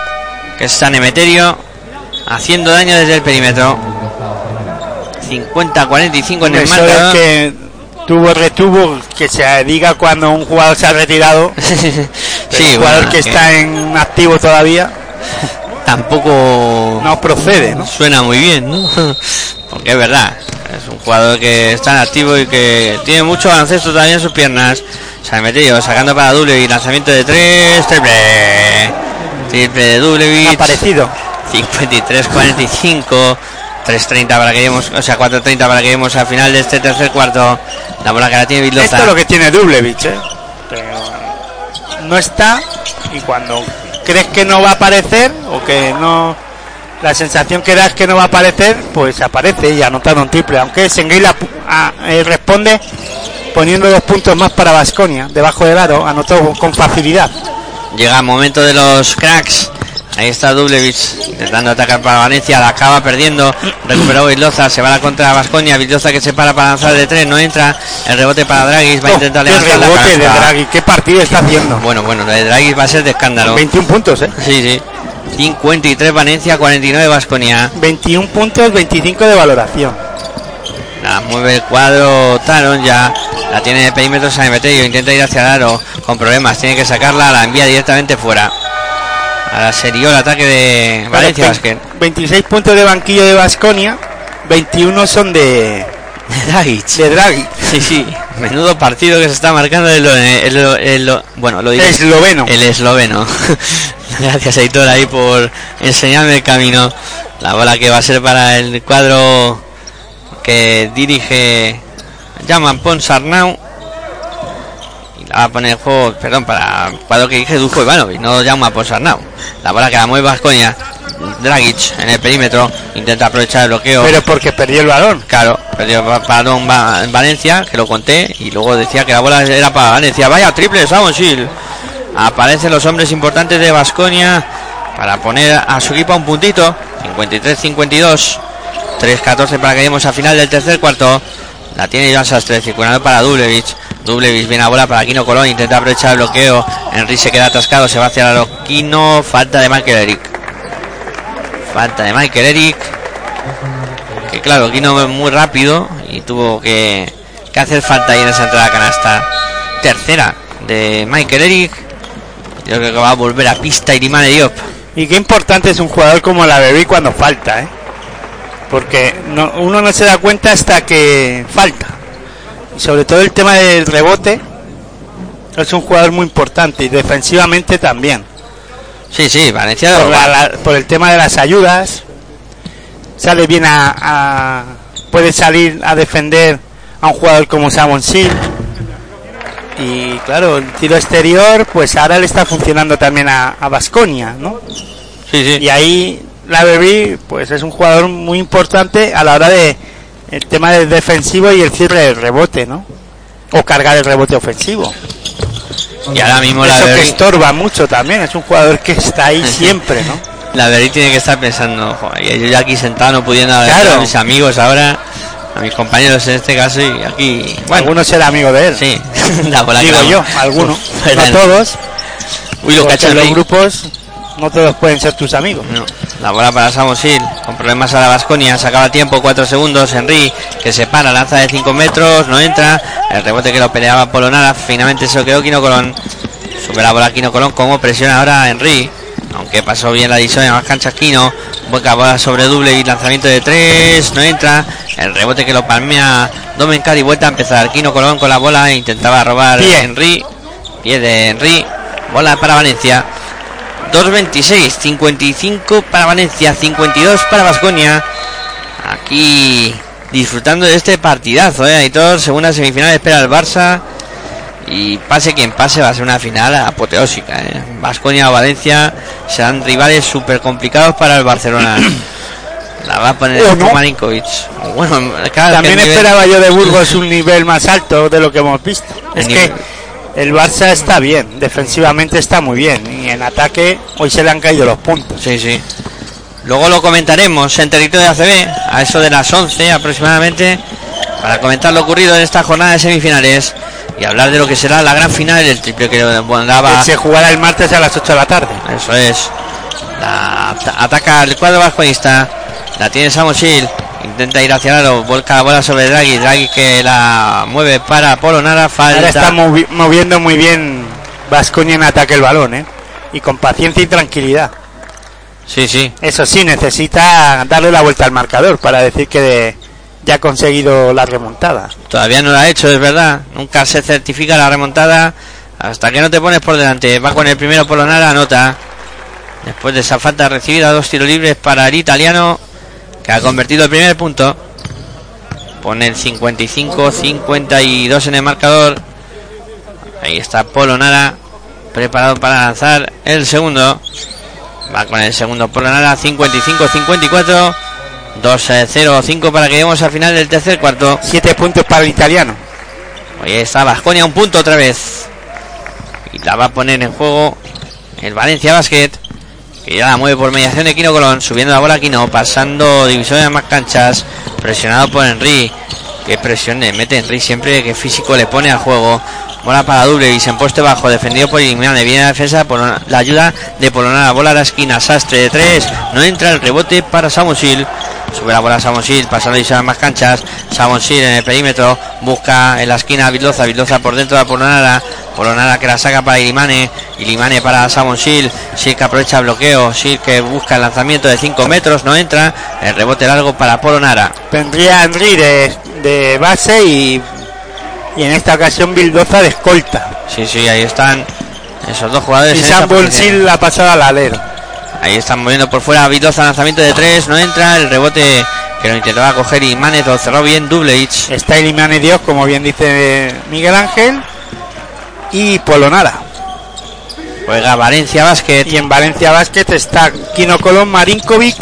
Que es San Emeterio. Haciendo daño desde el perímetro. 50-45 en el marcador. que tuvo retuvo que se diga cuando un jugador se ha retirado sí, el jugador bueno, que está en activo todavía tampoco No procede, ¿no? suena muy bien, ¿no? Porque es verdad, es un jugador que está activo y que tiene mucho baloncesto también en sus piernas. Se ha metido sacando para doble y lanzamiento de tres, triple. Triple de Dublevich. Aparecido. 53-45. 3.30 para que lleguemos, o sea, 4.30 para que lleguemos al final de este tercer cuarto. La bola que la tiene Vildoza. Esto es lo que tiene Dublevich, ¿eh? Pero no está y cuando crees que no va a aparecer o que no la sensación que da es que no va a aparecer, pues aparece y anotando un triple, aunque Senguila eh, responde poniendo dos puntos más para Vasconia debajo del aro, anotó con facilidad. Llega el momento de los cracks. Ahí está Dublevich intentando atacar para Valencia, la acaba perdiendo. Recuperó Vildoza, se va a la contra Vasconia. Vildoza que se para para lanzar de tres, no entra. El rebote para Draghi, va a intentar qué levantar la rebote de. Draghi, qué partido está haciendo. Bueno, bueno, lo de Draghi va a ser de escándalo. 21 puntos, ¿eh? Sí, sí. 53 Valencia, 49 Vasconia. 21 puntos, 25 de valoración. La mueve el cuadro Taron ya. La tiene de perímetro San Emeterio. Intenta ir hacia el aro con problemas. Tiene que sacarla. La envía directamente fuera. Ahora sería el ataque de Valencia Claro, Basket. 26 puntos de banquillo de Vasconia, 21 son de, Dragic. de Draghi. Sí, sí. Menudo partido que se está marcando el, el- el- el- bueno, lo diré. Esloveno. El esloveno. Gracias, Aitor, ahí por enseñarme el camino. La bola que va a ser para el cuadro que dirige llaman Ponsarnau. A poner juego, perdón, para el cuadro que dirige Dujo Ivanovic, no llama Ponsarnau. La bola que la mueve Vasconia. Dragic en el perímetro. Intenta aprovechar el bloqueo. Pero porque perdió el balón. Claro, perdió ba- balón va- en Valencia, que lo conté, y luego decía que la bola era para Valencia. Vaya triple, Samonsil. Aparecen los hombres importantes de Basconia para poner a su equipo a un puntito. 53-52. 3-14 para que lleguemos al final del tercer cuarto. La tiene Iván Sastre, circulando para Dublevich. Dublevich viene a bola para Aquino Colón, intenta aprovechar el bloqueo. Henry se queda atascado, se va hacia el Aquino. Falta de Michael Eric. Falta de Michael Eric que claro, Kino es muy rápido y tuvo que, que hacer falta ahí en esa entrada canasta. Tercera de Michael Eric. Yo creo que va a volver a pista Irimane Diop. Y qué importante es un jugador como la Bebé cuando falta, ¿eh? Porque no- uno no se da cuenta hasta que falta. Sobre todo el tema del rebote. Es un jugador muy importante y defensivamente también. Sí, sí, Valencia Por, la- la- por el tema de las ayudas. Sale bien a, a- Puede salir a defender a un jugador como Samon Sil. Y claro, el tiro exterior, pues ahora le está funcionando también a Vasconia, ¿no? Sí, sí. Y ahí la Bebé, pues es un jugador muy importante a la hora de el tema del defensivo y el cierre del rebote, ¿no? O cargar el rebote ofensivo. Y ahora mismo la Eso que estorba mucho también, es un jugador que está ahí siempre, ¿no? la Berry tiene que estar pensando, "Joder, yo ya aquí sentado no pudiendo hablar Claro. a mis amigos ahora, a mis compañeros en este caso y aquí, bueno, Algunos será amigo de él. sí, la que Digo yo, algunos, Fuera. no todos. Uy, lo cacha en los grupos no todos pueden ser tus amigos. No, la bola para Samosil, con problemas a la Vasconia, sacaba tiempo, 4 segundos, Henry, que se para, lanza de 5 metros, no entra, el rebote que lo peleaba Polonara, finalmente se lo quedó Quino Colón, sube la bola Quino Colón, como presiona ahora Henry, aunque pasó bien la edición en más canchas Quino, boca bola sobre doble y lanzamiento de 3, no entra, el rebote que lo palmea Domencar y vuelta a empezar, Quino Colón con la bola, intentaba robar Pie. Henry, pie de Henry, bola para Valencia. 2.26, 55 para Valencia, 52 para Vasconia. Aquí disfrutando de este partidazo, ¿eh? Aitor, segunda semifinal espera el Barça. Y pase quien pase, va a ser una final apoteósica. ¿eh? Vasconia o Valencia serán rivales súper complicados para el Barcelona. La va a poner no. Marinkovic. Bueno, claro, También nivel- esperaba yo de Burgos un nivel más alto de lo que hemos visto. El Es nivel- que el Barça está bien, defensivamente está muy bien. Y en ataque hoy se le han caído los puntos. Sí, sí. Luego lo comentaremos en territorio de ACB, a eso de las 11 aproximadamente, para comentar lo ocurrido en esta jornada de semifinales y hablar de lo que será la gran final del triple que se jugará el martes a las 8 de la tarde. Eso es. La ata- ataca el cuadro vasconista. La tiene Samosil. Intenta ir hacia el aro. Volca la bola sobre Draghi. Draghi que la mueve para Polonara. Ahora está Falta. movi- moviendo muy bien Vasconia en ataque el balón, ¿eh? Y con paciencia y tranquilidad. Sí, sí. Eso sí, necesita darle la vuelta al marcador para decir que ya ha conseguido la remontada. Todavía no lo ha hecho, es verdad. Nunca se certifica la remontada hasta que no te pones por delante. Va con el primero Polonara, anota. Después de esa falta recibida, dos tiros libres para el italiano, que ha convertido el primer punto. Pone el 55-52 en el marcador. Ahí está Polonara, preparado para lanzar el segundo. Va con el segundo Polonara, 55-54. 2-0-5 para que lleguemos al final del tercer cuarto. Siete puntos para el italiano. Ahí está Vasconia, un punto otra vez. Y la va a poner en juego el Valencia Basket. Que ya la mueve por mediación de Quino Colón. Subiendo la bola Quino. Pasando divisiones más canchas. Presionado por Henry. Qué presión le mete Henry siempre. que físico le pone al juego. Bola para Dublevis en poste bajo. Defendido por Ilimane. Viene la defensa por la ayuda de Polonara. Bola a la esquina. Sastre de tres. No entra el rebote para Samusil. Sube la bola a Samonsil, pasando divisiones más canchas. Samonsil en el perímetro. Busca en la esquina a Vildoza. Vildoza por dentro de la Polonara. Polonara que la saca para Ilimane. Ilimane para Samonsil. Sil que aprovecha el bloqueo. Sil que busca el lanzamiento de 5 metros. No entra. El rebote largo para Polonara. Vendría Henry de, de base y, y en esta ocasión Bildoza de escolta. Sí, sí, ahí están esos dos jugadores. Y. Samonsil la pasada al alero. Ahí están moviendo por fuera Vildoza, lanzamiento de 3, no entra, el rebote que lo intentaba coger y Manes lo cerró bien Dubleich. Está Ilimane Dios, como bien dice Miguel Ángel. Y Polonara. Juega Valencia Basket. Y en Valencia Basket está Kino Colón, Marinkovic,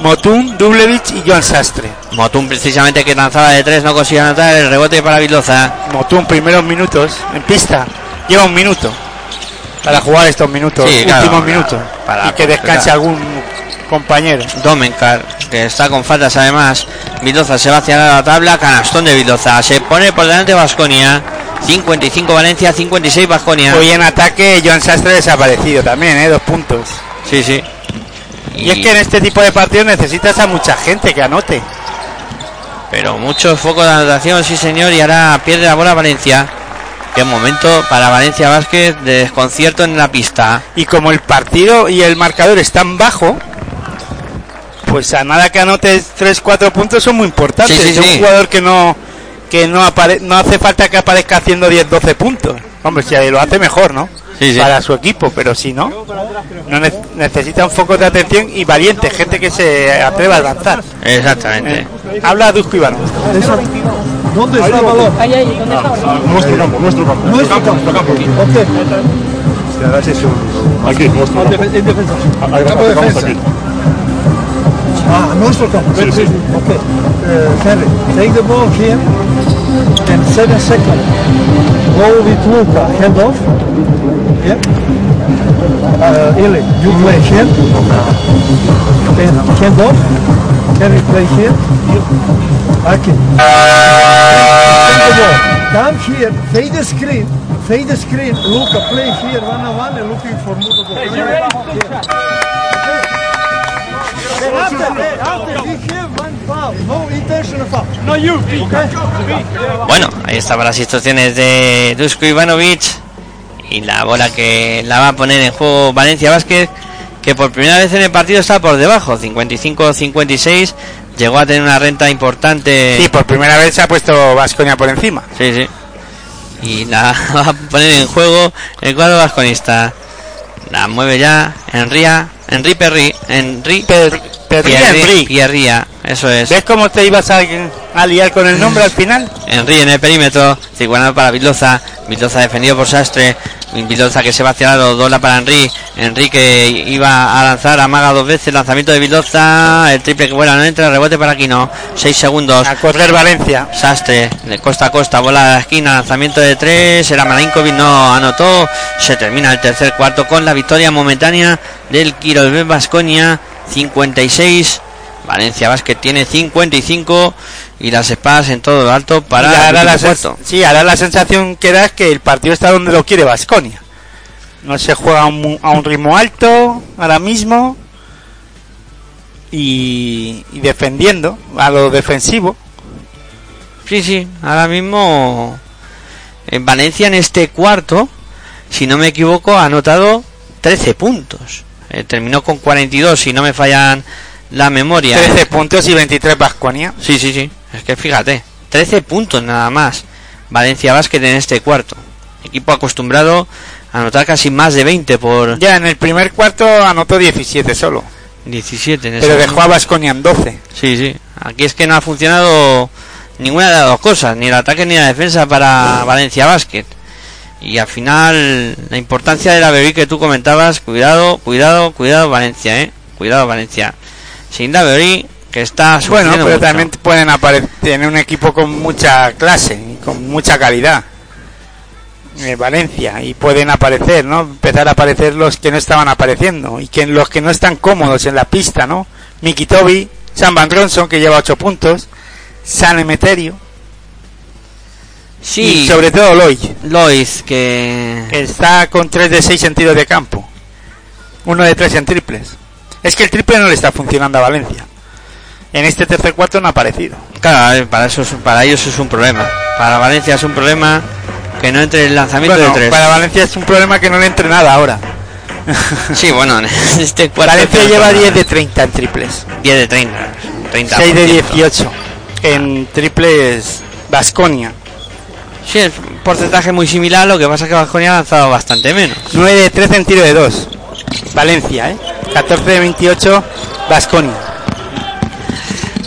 Motun, Dublevich y Joan Sastre. Motun precisamente que lanzaba de 3 no consiguió anotar el rebote para Vildoza. Motun, primeros minutos en pista. Lleva un minuto para jugar estos minutos, Sí, últimos minutos. Para y que descanse algún compañero. Domenkar, que está con faltas además. Vildoza se va hacia la tabla, canastón de Vildoza. Se pone por delante Vasconia. 55 Valencia, 56 Vasconia. Hoy en ataque Joan Sastre desaparecido también, ¿eh? dos puntos. Sí, sí. Y, es que en este tipo de partidos necesitas a mucha gente que anote. Pero muchos focos de anotación, sí señor, y ahora pierde la bola Valencia. Qué momento para Valencia Vázquez de desconcierto en la pista. Y como el partido y el marcador están bajo, pues a nada que anotes 3-4 puntos son muy importantes. Sí, sí, Es un sí. jugador que no que no apare- no hace falta que aparezca haciendo 10-12 puntos. Hombre, si lo hace mejor, ¿no? Sí, sí. Para su equipo, pero si no, no ne- necesita un foco de atención y valiente, gente que se atreva a lanzar. Exactamente. Eh, habla Dusko Iván. ¿Dónde está el balón? Ahí, ahí, ¿dónde está? Nuestro campo, nuestro campo. Nuestro campo. Ok. Aquí, nuestro campo. En defensa. Ahí Campo de vamos defensa. aquí. Ah, nuestro campo. Sí, sí. Okay. Uh, Henry, take the ball here. And seven seconds. Go with Luca. Hand off. Yeah. Uh, Ili, you play here. And hand off. Henry play here. Akin. Come here. Fade the screen. Fade the screen. Luca play here one on one looking for move the ball. After, after we have one foul, no intentional foul. No you, okay? Bueno, ahí estaban las instrucciones de Dusko Ivanovic. Y la bola que la va a poner en juego Valencia Vázquez, que por primera vez en el partido está por debajo, 55-56. Llegó a tener una renta importante. Sí, por primera vez se ha puesto Vasconia por encima. Sí, sí. Y la va a poner en juego el cuadro vasconista. La mueve ya Enría, Henry Perry, Henry Per- Perry Henry. Eso es. ¿Ves cómo te ibas a, a liar con el nombre al final? Henry en el perímetro, Ciguana para Vildoza, Vildoza defendido por Sastre, Vildoza que se va hacia lado, dobla para Henry, Henry que iba a lanzar, amaga dos veces, lanzamiento de Vildoza, el triple que vuela no entra, rebote para Aquino, 6 segundos, A correr Valencia. Sastre, de costa a costa, bola a la esquina, lanzamiento de tres, era Malinkovic, no anotó, se termina el tercer cuarto con la victoria momentánea del Kirolbet Vasconia, 56, Valencia Basket tiene 55 y las espadas en todo lo alto para Y el la, sí, ahora la sensación que da es que el partido está donde lo quiere Vasconia. No se juega a un, a un ritmo alto ahora mismo y, y defendiendo a lo defensivo. Sí, sí, ahora mismo en Valencia en este cuarto, si no me equivoco, ha anotado 13 puntos. Eh, terminó con 42, si no me fallan la memoria. 13 puntos y 23 Vasconia. Sí, sí, sí. Es que fíjate, 13 puntos nada más. Valencia Basket en este cuarto. Equipo acostumbrado a anotar casi más de 20 por Ya en el primer cuarto anotó 17 solo. 17 en el Pero dejó a Vasconia en 12. Sí, sí. Aquí es que no ha funcionado ninguna de las dos cosas, ni el ataque ni la defensa para Valencia Basket. Y al final, la importancia de la bebé que tú comentabas, cuidado, cuidado, cuidado Valencia, eh. Cuidado Valencia. Sin bebé que está Bueno, pero mucho. también pueden aparecer en un equipo con mucha clase con mucha calidad. Eh, Valencia y pueden aparecer, ¿no? Empezar a aparecer los que no estaban apareciendo y que los que no están cómodos en la pista, ¿no? Miki Toby, Sam Van Ronson que lleva 8 puntos, San Emeterio Sí, y sobre todo Lois, que... que está con 3 de 6 en tiros de campo, uno de 3 en triples. Es que el triple no le está funcionando a Valencia. En este tercer cuarto no ha aparecido. Claro, para, eso, es- para ellos es un problema. Para Valencia es un problema que no entre el lanzamiento Bueno, de tres. para Valencia es un problema que no le entre nada ahora. Sí, bueno, en este cuarto... Valencia lleva una- 10 de 30 en triples, 10 de 30. 30 6 de 18 en triples Vasconia, Sí, es un porcentaje muy similar, lo que pasa es que Vasconia ha lanzado bastante menos. 9 de 13 en tiro de 2. Valencia, ¿eh? 14 de 28 Vasconia.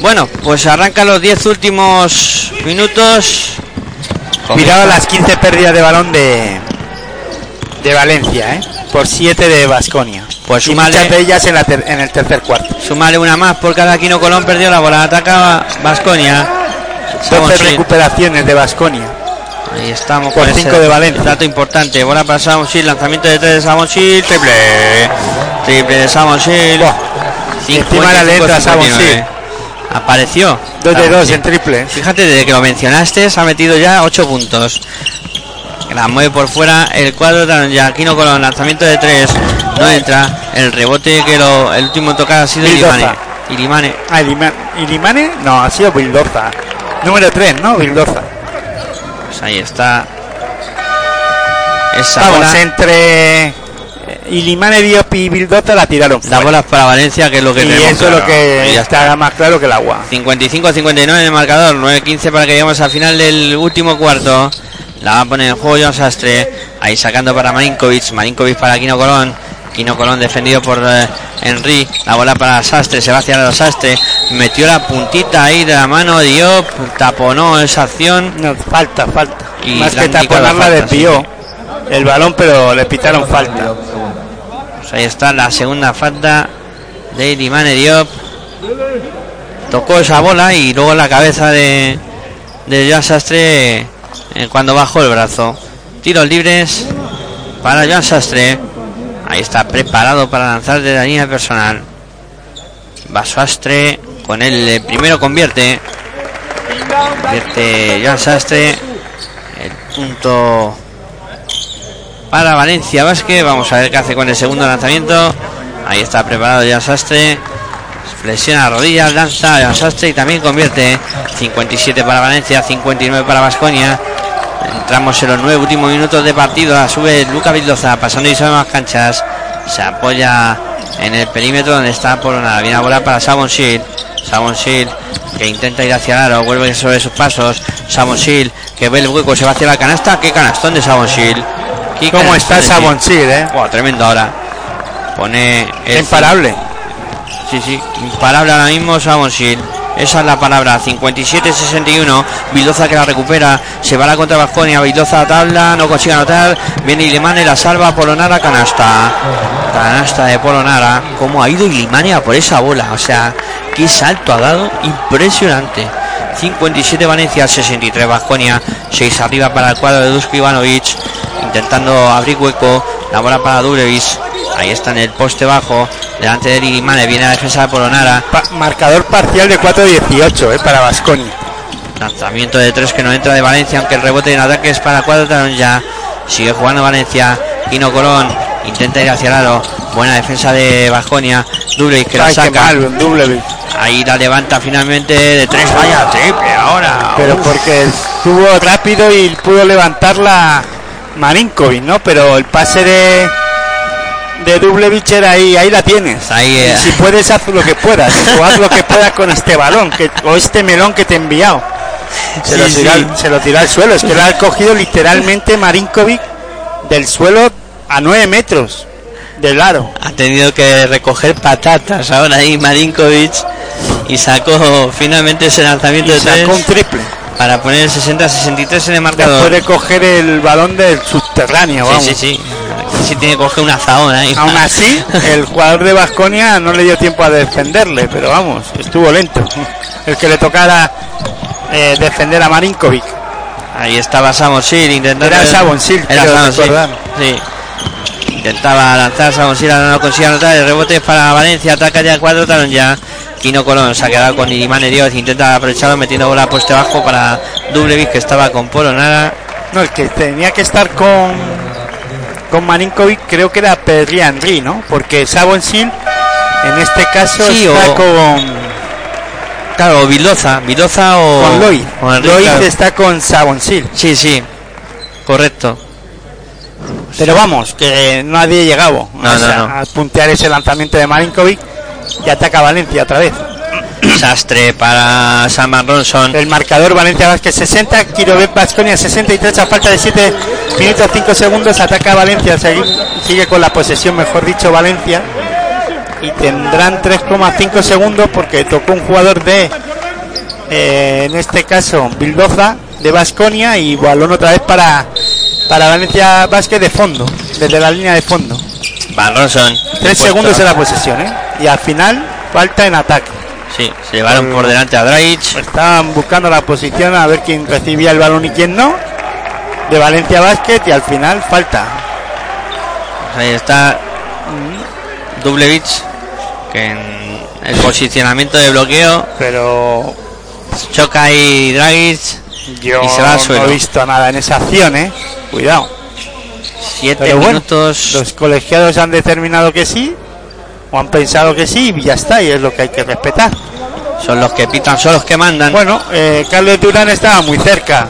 Bueno, pues arrancan los 10 últimos minutos. Cuidado las 15 pérdidas de balón de de Valencia, ¿eh? Por 7 de Vasconia. Pues y súmale- muchas de ellas en, la ter- en el tercer cuarto. Sumarle una más por cada Aquino Colón perdió la bola. Ataca Vasconia. 12 recuperaciones de Vasconia. Ahí estamos con cinco ese de Valencia. Dato importante. Bola para Samonsil. Lanzamiento de 3 de Samonsil. Triple. Triple de Samonsil. Y encima la letra Samonsil. Apareció. 2 de 2 Samonsil. en triple. Fíjate, desde que lo mencionaste, se ha metido ya 8 puntos. La mueve por fuera el cuadro de Aquino Colón. Lanzamiento de 3. No entra. El rebote que lo, el último tocar ha sido. Ilimane. Ilimane. Ah, Ilima- Ilimane, no, ha sido Bildoza. Número 3, ¿no? Bildoza. Pues ahí está. Esa Vamos, bola. entre eh, Ilimane, Diop y Bildoza la tiraron La fuera. bola es para Valencia, que es lo que y tenemos eso es lo que Y ya está. está más claro que el agua. 55-59 en el marcador, 9-15 para que lleguemos al final del último cuarto. La va a poner en juego John Sastre. Ahí sacando para Marinkovic. Marinkovic para Kino Colón. Kino Colón defendido por eh, Henry. La bola para Sastre. Sebastián los Sastre. Metió la puntita ahí de la mano. Diop. Taponó esa acción. No, falta, falta. Y Más que taponarla desvió el balón, pero le pitaron falta. Pues ahí está la segunda falta de Ilimane Diop. Tocó esa bola y luego la cabeza de, de Joan Sastre eh, cuando bajó el brazo. Tiros libres para Joan Sastre. Ahí está preparado para lanzar de la línea personal. Va Sastre con el primero convierte. Convierte Joan Sastre. El punto para Valencia Vázquez. Vamos a ver qué hace con el segundo lanzamiento. Ahí está preparado ya Sastre. Flexiona rodillas, lanza a Sastre y también convierte. 57 para Valencia, 59 para Vasconia. Entramos en los nueve últimos minutos de partido. La sube Luca Vildoza, pasando y sobre más canchas. Se apoya en el perímetro donde está por una Viene a bola para Sabon Shield. Sabon Shield que intenta ir hacia el aro, vuelve sobre sus pasos. Sabon Shield que ve el hueco, se va hacia la canasta. ¿Qué canastón de Sabon Shield? ¿Qué ¿Cómo está Sabon Shield, eh? Buah, tremendo ahora. Pone el Imparable. Sí, sí, imparable ahora mismo Sabon Shield. Esa es la palabra, 57-61. Vildoza que la recupera, se va la contra Vasconia. Vildoza a tabla, no consigue anotar. Viene Ilimane, la salva. Polonara, canasta. Canasta de Polonara. ¿Cómo ha ido Ilimane a por esa bola? O sea, qué salto ha dado. Impresionante. 57 Valencia, 63 Vasconia. 6 arriba para el cuadro de Dusko Ivanovic. Intentando abrir hueco. La bola para Durevis. Ahí está en el poste bajo. Delante de Ilimane viene la defensa de Polonara. Pa- marcador parcial de 4-18, eh, para Vasconia. Lanzamiento de tres que no entra de Valencia, aunque el rebote en ataque es para cuatro ya. Sigue jugando Valencia. Quino Colón intenta ir hacia el aro. Buena defensa de Vasconia. Dubley que la Ay, qué saca. mal, un doble. Ahí la levanta finalmente de tres. Vaya triple ahora. Pero Uf. porque estuvo rápido y pudo levantarla Marinkovic, ¿no? Pero el pase de de Dublevich era ahí, ahí la tienes. Ahí, eh. Si puedes, haz lo que puedas. O haz lo que puedas con este balón que, o este melón que te he enviado. Se, Sí, lo sí. al- se lo al suelo. Es que lo ha cogido literalmente Marinkovic del suelo a 9 metros del aro. Ha tenido que recoger patatas ahora ahí Marinkovic y sacó finalmente ese lanzamiento Y de tres sacó un triple. para poner el 60-63 en el marcador. Después de coger el balón del subterráneo, vamos. Sí, sí, sí. Sí tiene que coger una zahón ahí. Aún así, el jugador de Vasconia no le dio tiempo a defenderle, pero vamos, estuvo lento. El que le tocara eh, defender a Marinkovic. Ahí estaba Samosil intentando. Era Sabonsil, Era Sabonsil. Sí. Intentaba lanzar Samosil, ahora no consigue anotar. El rebote para Valencia, ataca ya cuatro, talón ya. Kino Colón se ha quedado con Irimane Dios, intenta aprovecharlo metiendo bola a poste bajo para Dublevic que estaba con Polonara. No, el que tenía que estar con con Marinkovic creo que era Pedri Henry, ¿no? Porque Sabonsil en este caso Sí, está o- con, Claro, o Vildoza, Vildoza o. con claro. está con Sabonsil. Sí, sí. Correcto. Pero vamos, que nadie llegaba No, a, no, no. a puntear ese lanzamiento de Marinkovic y ataca Valencia otra vez. Sastre para Saman Ronson. El marcador Valencia Vázquez 60, Quirovet Vasconia 63 a falta de 7 minutos 5 segundos, ataca Valencia, sigue, sigue con la posesión, mejor dicho Valencia, y tendrán 3,5 segundos porque tocó un jugador de, eh, en este caso, Bildoza de Vasconia y balón otra vez para, para Valencia Vázquez de fondo, desde la línea de fondo. Van Ronson. 3 segundos en la posesión, ¿eh? y al final falta en ataque. Sí, se llevaron por delante a Dragic. Estaban buscando la posición a ver quién recibía el balón y quién no. De Valencia Basket y al final falta. Ahí está Dublevich, que en el posicionamiento de bloqueo Pero choca ahí Dragic. yo Y se va al no suelo. he visto nada en esa acción, ¿eh? Cuidado. Siete Pero bueno, minutos. los colegiados han determinado que sí, o han pensado que sí, y ya está, y es lo que hay que respetar. Son los que pitan, son los que mandan. Bueno, eh, Carlos Durán estaba muy cerca.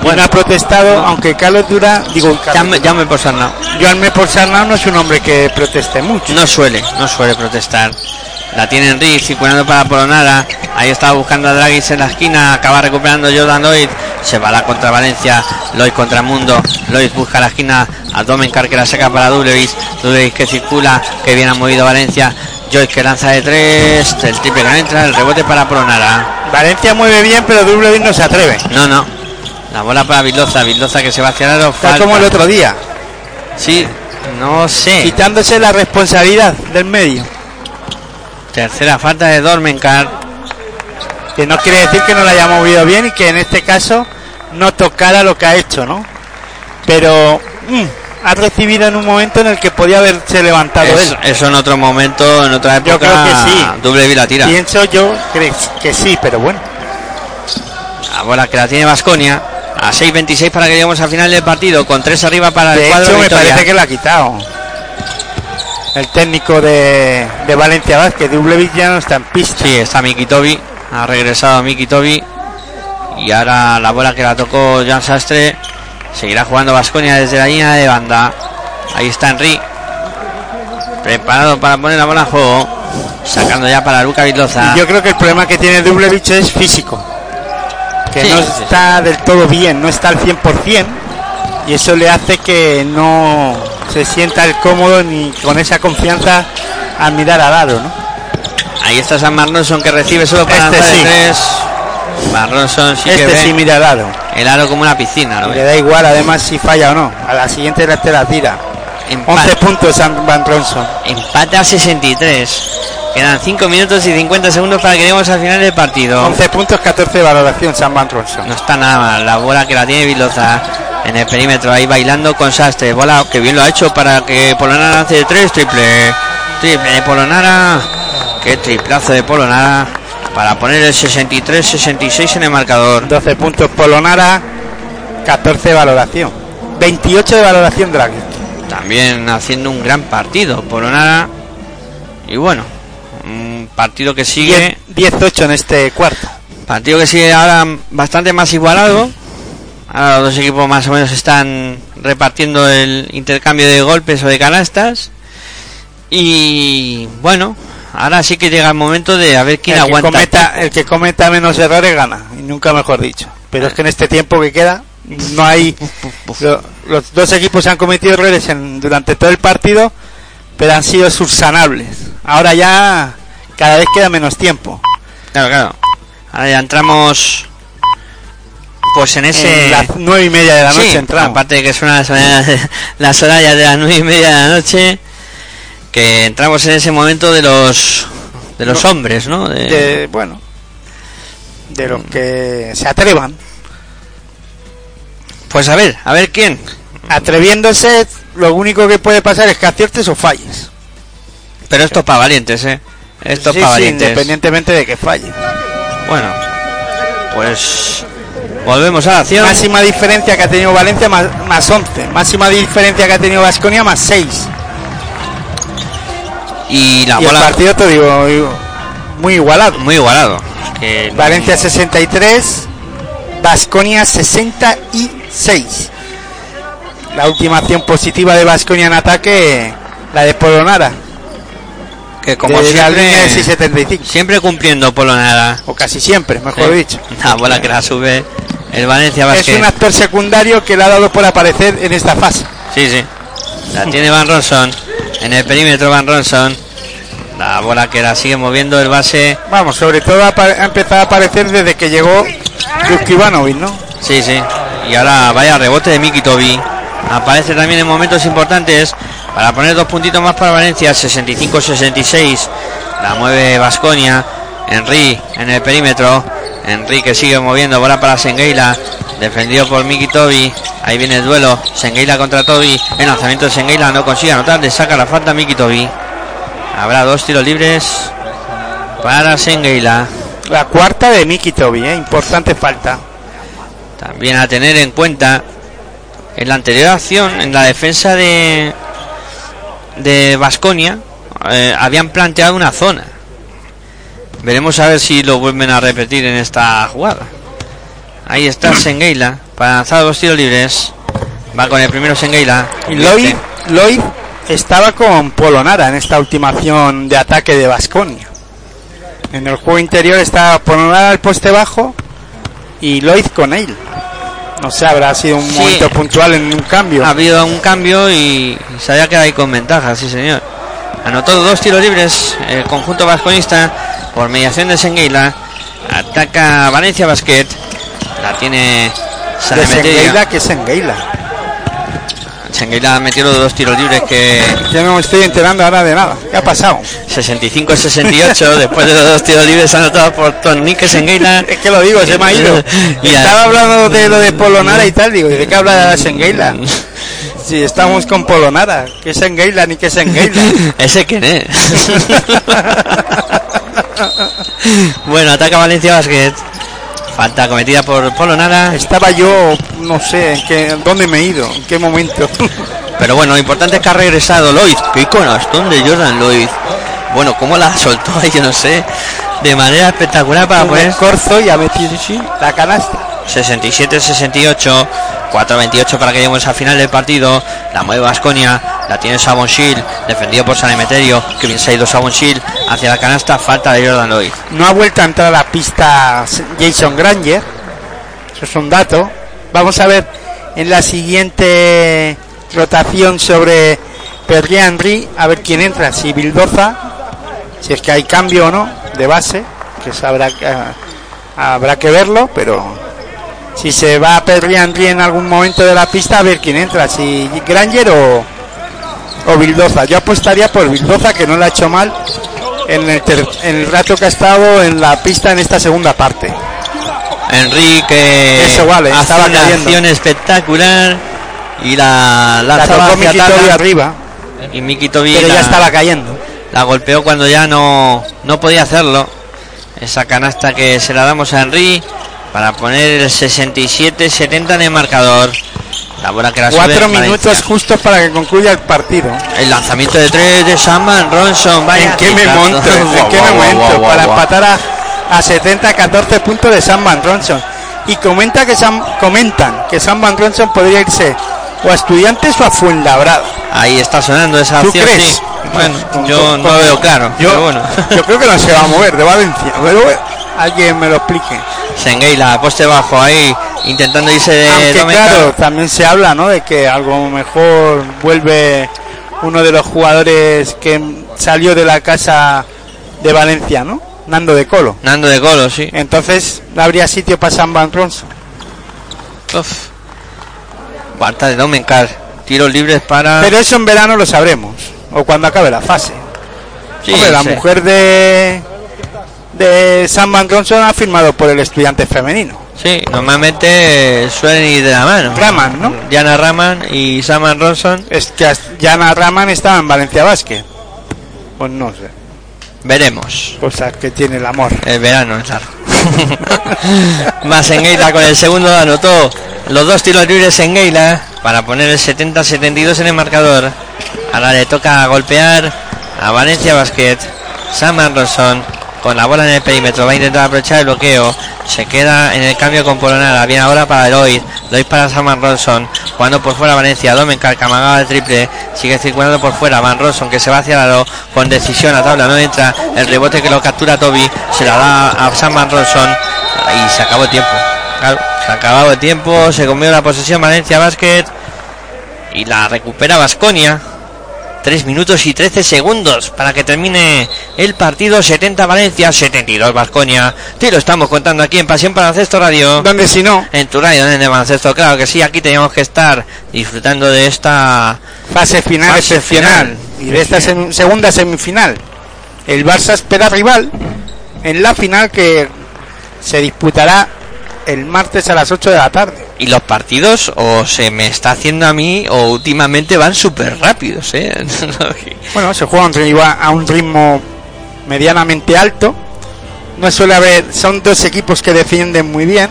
Bueno, ha protestado, aunque Carlos Durán, digo, Llame, llame por Sarnau. Joanme por Sarnau no es un hombre que proteste mucho. No suele, no suele protestar. La tiene Enrique circulando para Polonara. Ahí estaba buscando a Dragic en la esquina. Acaba recuperando Jordan Lloyd. Se va la contra Valencia. Lloyd contra Mundo. Lloyd busca la esquina a Domenkar que la saca para Dublevis. Dublevis que circula. Que bien ha movido Valencia. Lloyd que lanza de tres. El triple que no entra. El rebote para Polonara. Valencia mueve bien, pero Dublevin no se atreve. No, no. La bola para Vildoza. Vildoza que se va hacia el. Está como el otro día, Sí, no sé. quitándose la responsabilidad del medio. Tercera falta de Dormenkar. Que no quiere decir que no la haya movido bien y que en este caso no tocara lo que ha hecho, ¿no? Pero mm, ha recibido en un momento en el que podía haberse levantado Eso, él. eso en otro momento, en otra época. Yo creo que sí. Doble la tira. Pienso yo que sí, pero bueno. La bola que la tiene Vasconia. A 6.26 para que lleguemos al final del partido. Con 3 arriba para el cuadro hecho, me parece que la ha quitado. El técnico de, de Valencia Vázquez, Dublevich ya no está en pista. Sí, está Miki Tobi. Ha regresado Miki Tobi. Y ahora la bola que la tocó Jan Sastre. Seguirá jugando Vasconia desde la línea de banda. Ahí está Henry. Preparado para poner la bola en juego. Sacando ya para Luca Vildoza. Yo creo que el problema que tiene Dublevich es físico. Que Sí, no sí, sí. está del todo bien, no está al 100%. Y eso le hace que no se sienta el cómodo ni con esa confianza al mirar al aro, ¿no? Ahí está San Marnonson que recibe solo para Este de sí. tres. Marnonson sí que este ve sí mira al aro. El aro como una piscina. ¿lo Le da igual además si falla o no. A la siguiente la te la tira. Empate, 11 puntos San Van Ronson. empate a 63. Quedan 5 minutos y 50 segundos para que lleguemos al final del partido. 11 puntos, 14 de valoración San Van Ronson. No está nada mal. La bola que la tiene Viloza en el perímetro ahí bailando con Sastre. Bola que bien lo ha hecho para que Polonara lance de tres. Triple. Triple de Polonara. Qué triplazo de Polonara. Para poner el 63-66 en el marcador. 12 puntos Polonara, 14 de valoración. 28 de valoración Draghi. También haciendo un gran partido Polonara. Y bueno, un partido que sigue. 18 en este cuarto. Partido que sigue ahora bastante más igualado. Ahora los dos equipos más o menos están repartiendo el intercambio de golpes o de canastas. Y bueno, ahora sí que llega el momento de a ver quién el, que aguanta. cometa, el que cometa menos errores gana, y nunca mejor dicho. Pero es que en este tiempo que queda, no hay. lo- los dos equipos han cometido errores en- durante todo el partido, pero han sido subsanables. Ahora ya cada vez queda menos tiempo. Claro, claro. Ahora ya entramos pues en ese... En las nueve y media de la noche Sí, entramos. aparte de que son las, las horas ya de las nueve y media de la noche, que entramos en ese momento de los de los No, hombres, ¿no? De- de, bueno, de los que se atrevan. Pues a ver, a ver quién. Atreviéndose, lo único que puede pasar es que aciertes o falles. Pero esto es para valientes, ¿eh? Esto Sí, es para sí, valientes. independientemente de que falle. Bueno, pues volvemos a la acción. Máxima diferencia que ha tenido Valencia más, más 11. Máxima diferencia que ha tenido Vasconia más 6. Y la y el bola partido, te digo, muy igualado. muy igualado. Que Valencia 63, Vasconia 66. La última acción positiva de Vasconia en ataque, la de Polonara. que como de línea de siempre, 675. siempre cumpliendo Polonara. O casi siempre, mejor Sí. dicho. La bola que la sube el Valencia Es Basket. un actor secundario que le ha dado por aparecer en esta fase. Sí, sí. La tiene Van Ronson. En el perímetro Van Ronson. La bola que la sigue moviendo el base. Vamos, sobre todo ha, ha empezado a aparecer desde que llegó Ivanovic, ¿no? Sí, sí. Y ahora vaya rebote de Miki Tobi. Aparece también en momentos importantes para poner dos puntitos más para Valencia. 65-66. La mueve Vasconia. Henry en el perímetro. Henry que sigue moviendo. Bola para Sengueila. Defendido por Miki Tobi. Ahí viene el duelo. Sengueila contra Tobi. El lanzamiento de Sengueila no consigue anotar. Le saca la falta a Miki Tobi. Habrá dos tiros libres para Sengueila. La cuarta de Miki Tobi, ¿eh? Importante falta. También a tener en cuenta en la anterior acción, en la defensa de de Vasconia, habían planteado una zona. Veremos a ver si lo vuelven a repetir en esta jugada. Ahí está Sengueila para lanzar dos tiros libres. Va con el primero Sengueila. Y Lloyd, Lloyd estaba con Polonara en esta última acción de ataque de Vasconia. En el juego interior estaba Polonara al poste bajo y Lloyd con él. No sé, habrá sido un Sí. momento puntual en un cambio. Ha habido un cambio y se había quedado ahí con ventaja, sí señor. Anotó dos tiros libres el conjunto vasconista por mediación de Sengueila. Ataca Valencia Basket. La tiene de. Sengueila, que es Sengueila. Sengueila metió los dos tiros libres que Yo no me estoy enterando ahora de nada. ¿Qué ha pasado? 65-68 después de los dos tiros libres anotados por Tornique Sengueila. Es que lo digo, se me ha ido. Y Estaba hablando de lo de Polonara y tal, digo, ¿y de qué habla Sengueila? Si estamos con Polonara, ¿qué es Sengueila ni qué es Sengueila? ¿Ese quién es? bueno, ataca Valencia Basket. Falta cometida por Polonara. Estaba yo, no sé, en qué, dónde me he ido, en qué momento. Pero bueno, lo importante es que ha regresado Lloyd. Qué conastón de Jordan Lloyd. Bueno, cómo la soltó ahí, yo no sé. De manera espectacular para Con poner corzo y ha metido la canasta. 67-68. 4-28 para que lleguemos al final del partido. La mueve Vasconia. La tiene Sabon Shield. Defendido por San Emeterio. Que bien se ha ido Sabon Shield. Hacia la canasta. Falta de Jordan Lloyd. No ha vuelto a entrar a la pista Jason Granger. Eso es un dato. Vamos a ver en la siguiente rotación sobre Perry Henry, a ver quién entra. Si Bildoza, si es que hay cambio o no de base, que eso habrá, que- habrá que verlo, pero si se va a Perry Henry en algún momento de la pista, a ver quién entra. Si Granger o, o Bildoza. Yo apostaría por Bildoza, que no lo ha hecho mal en el, ter- en el rato que ha estado en la pista en esta segunda parte. Enrique Eso vale, hace estaba una cayendo. acción espectacular y la La lanzaba hacia Miki arriba, y Miki Tobi pero la, ya estaba cayendo. la golpeó cuando ya no, no podía hacerlo. Esa canasta que se la damos a Henry para poner el 67-70 en el marcador. Que la Cuatro Valencia. minutos justos para que concluya el partido. El lanzamiento de tres de Saman Ronson. Vaya ¿En qué cifrazo. momento? ¿En qué Para empatar a, a 70, 14 puntos de Sam Van Ronson. y comenta que Sam, comentan que Sam Van Ronson podría irse o a estudiantes o a Fuenlabrada. Ahí está sonando esa ¿Tú opción, crees? sí. Bueno, Con- yo con- no lo veo claro. Yo, pero bueno. yo creo que no se va a mover de Valencia, pero bueno, alguien me lo explique. Sengueila, poste bajo ahí, intentando irse de Aunque Domencar. claro, también se habla, ¿no? De que algo mejor vuelve uno de los jugadores que salió de la casa de Valencia, ¿no? Nando de Colo. Nando de Colo, sí. Entonces, ¿habría sitio para Sam Van Ronson? Uf. Falta de Domencar. Tiros libres para. Pero eso en verano lo sabremos, o cuando acabe la fase. Sí, Hombre, la mujer de de Sam Van Ronson ha firmado por el estudiante femenino. Sí, normalmente suelen ir de la mano. Raman, ¿no? Diana Raman y Saman Ronson. Es que Jana Raman estaba en Valencia Basket. Pues no sé, Veremos. cosas que tiene el amor. El verano es largo. Más Engueila con el segundo anotó los dos tiros libres en Engueila para poner el 70-72 en el marcador. Ahora le toca golpear a Valencia Basket. Saman Ronson con la bola en el perímetro va a intentar aprovechar el bloqueo. Se queda en el cambio con Polonara. Bien ahora para Lloyd. Lloyd para Saman Ronson. Jugando por fuera Valencia. Domencar camagaba el triple. Sigue circulando por fuera. Van Ronson que se va hacia aro con decisión a tabla. No entra. El rebote que lo captura Toby. Se la da a Saman Ronson. Y se acabó el tiempo. Claro, se acabado el tiempo. Se comió la posesión Valencia Basket. Y la recupera Vasconia. 3 minutos y 13 segundos para que termine el partido 70 Valencia, 72 Vasconia. Te lo estamos contando aquí en Pasión para Baloncesto Radio. ¿Dónde si no? En tu radio en el baloncesto, claro que sí, aquí teníamos que estar disfrutando de esta Fase final Fase excepcional. final. Y de esta sem- segunda semifinal. El Barça espera rival en la final que se disputará el martes a las 8 de la tarde. y los partidos o se me está haciendo a mí o últimamente van súper rápidos, ¿eh? Bueno, se juega a un ritmo- a un ritmo medianamente alto. No suele haber, son dos equipos que defienden muy bien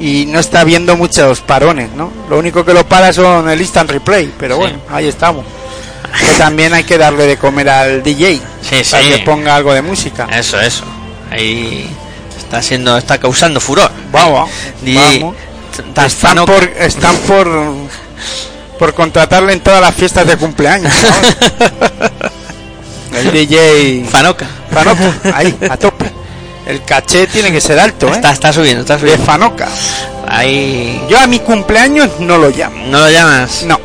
y no está habiendo muchos parones, ¿no? Lo único que lo para son el instant replay, pero Sí. bueno, ahí estamos. Que también hay que darle de comer al DJ Sí, para sí. que ponga algo de música. Eso, eso. Ahí está siendo, está causando furor. Vamos, Di- vamos. Están por, están por, por contratarle en todas las fiestas de cumpleaños. ¿no? el DJ Fanoca. Fanoca, ahí, a tope. El caché tiene que ser alto, ¿eh? Está, está subiendo, está De subiendo. Fanoca. Ahí. Yo a mi cumpleaños no lo llamo. ¿No lo llamas? No,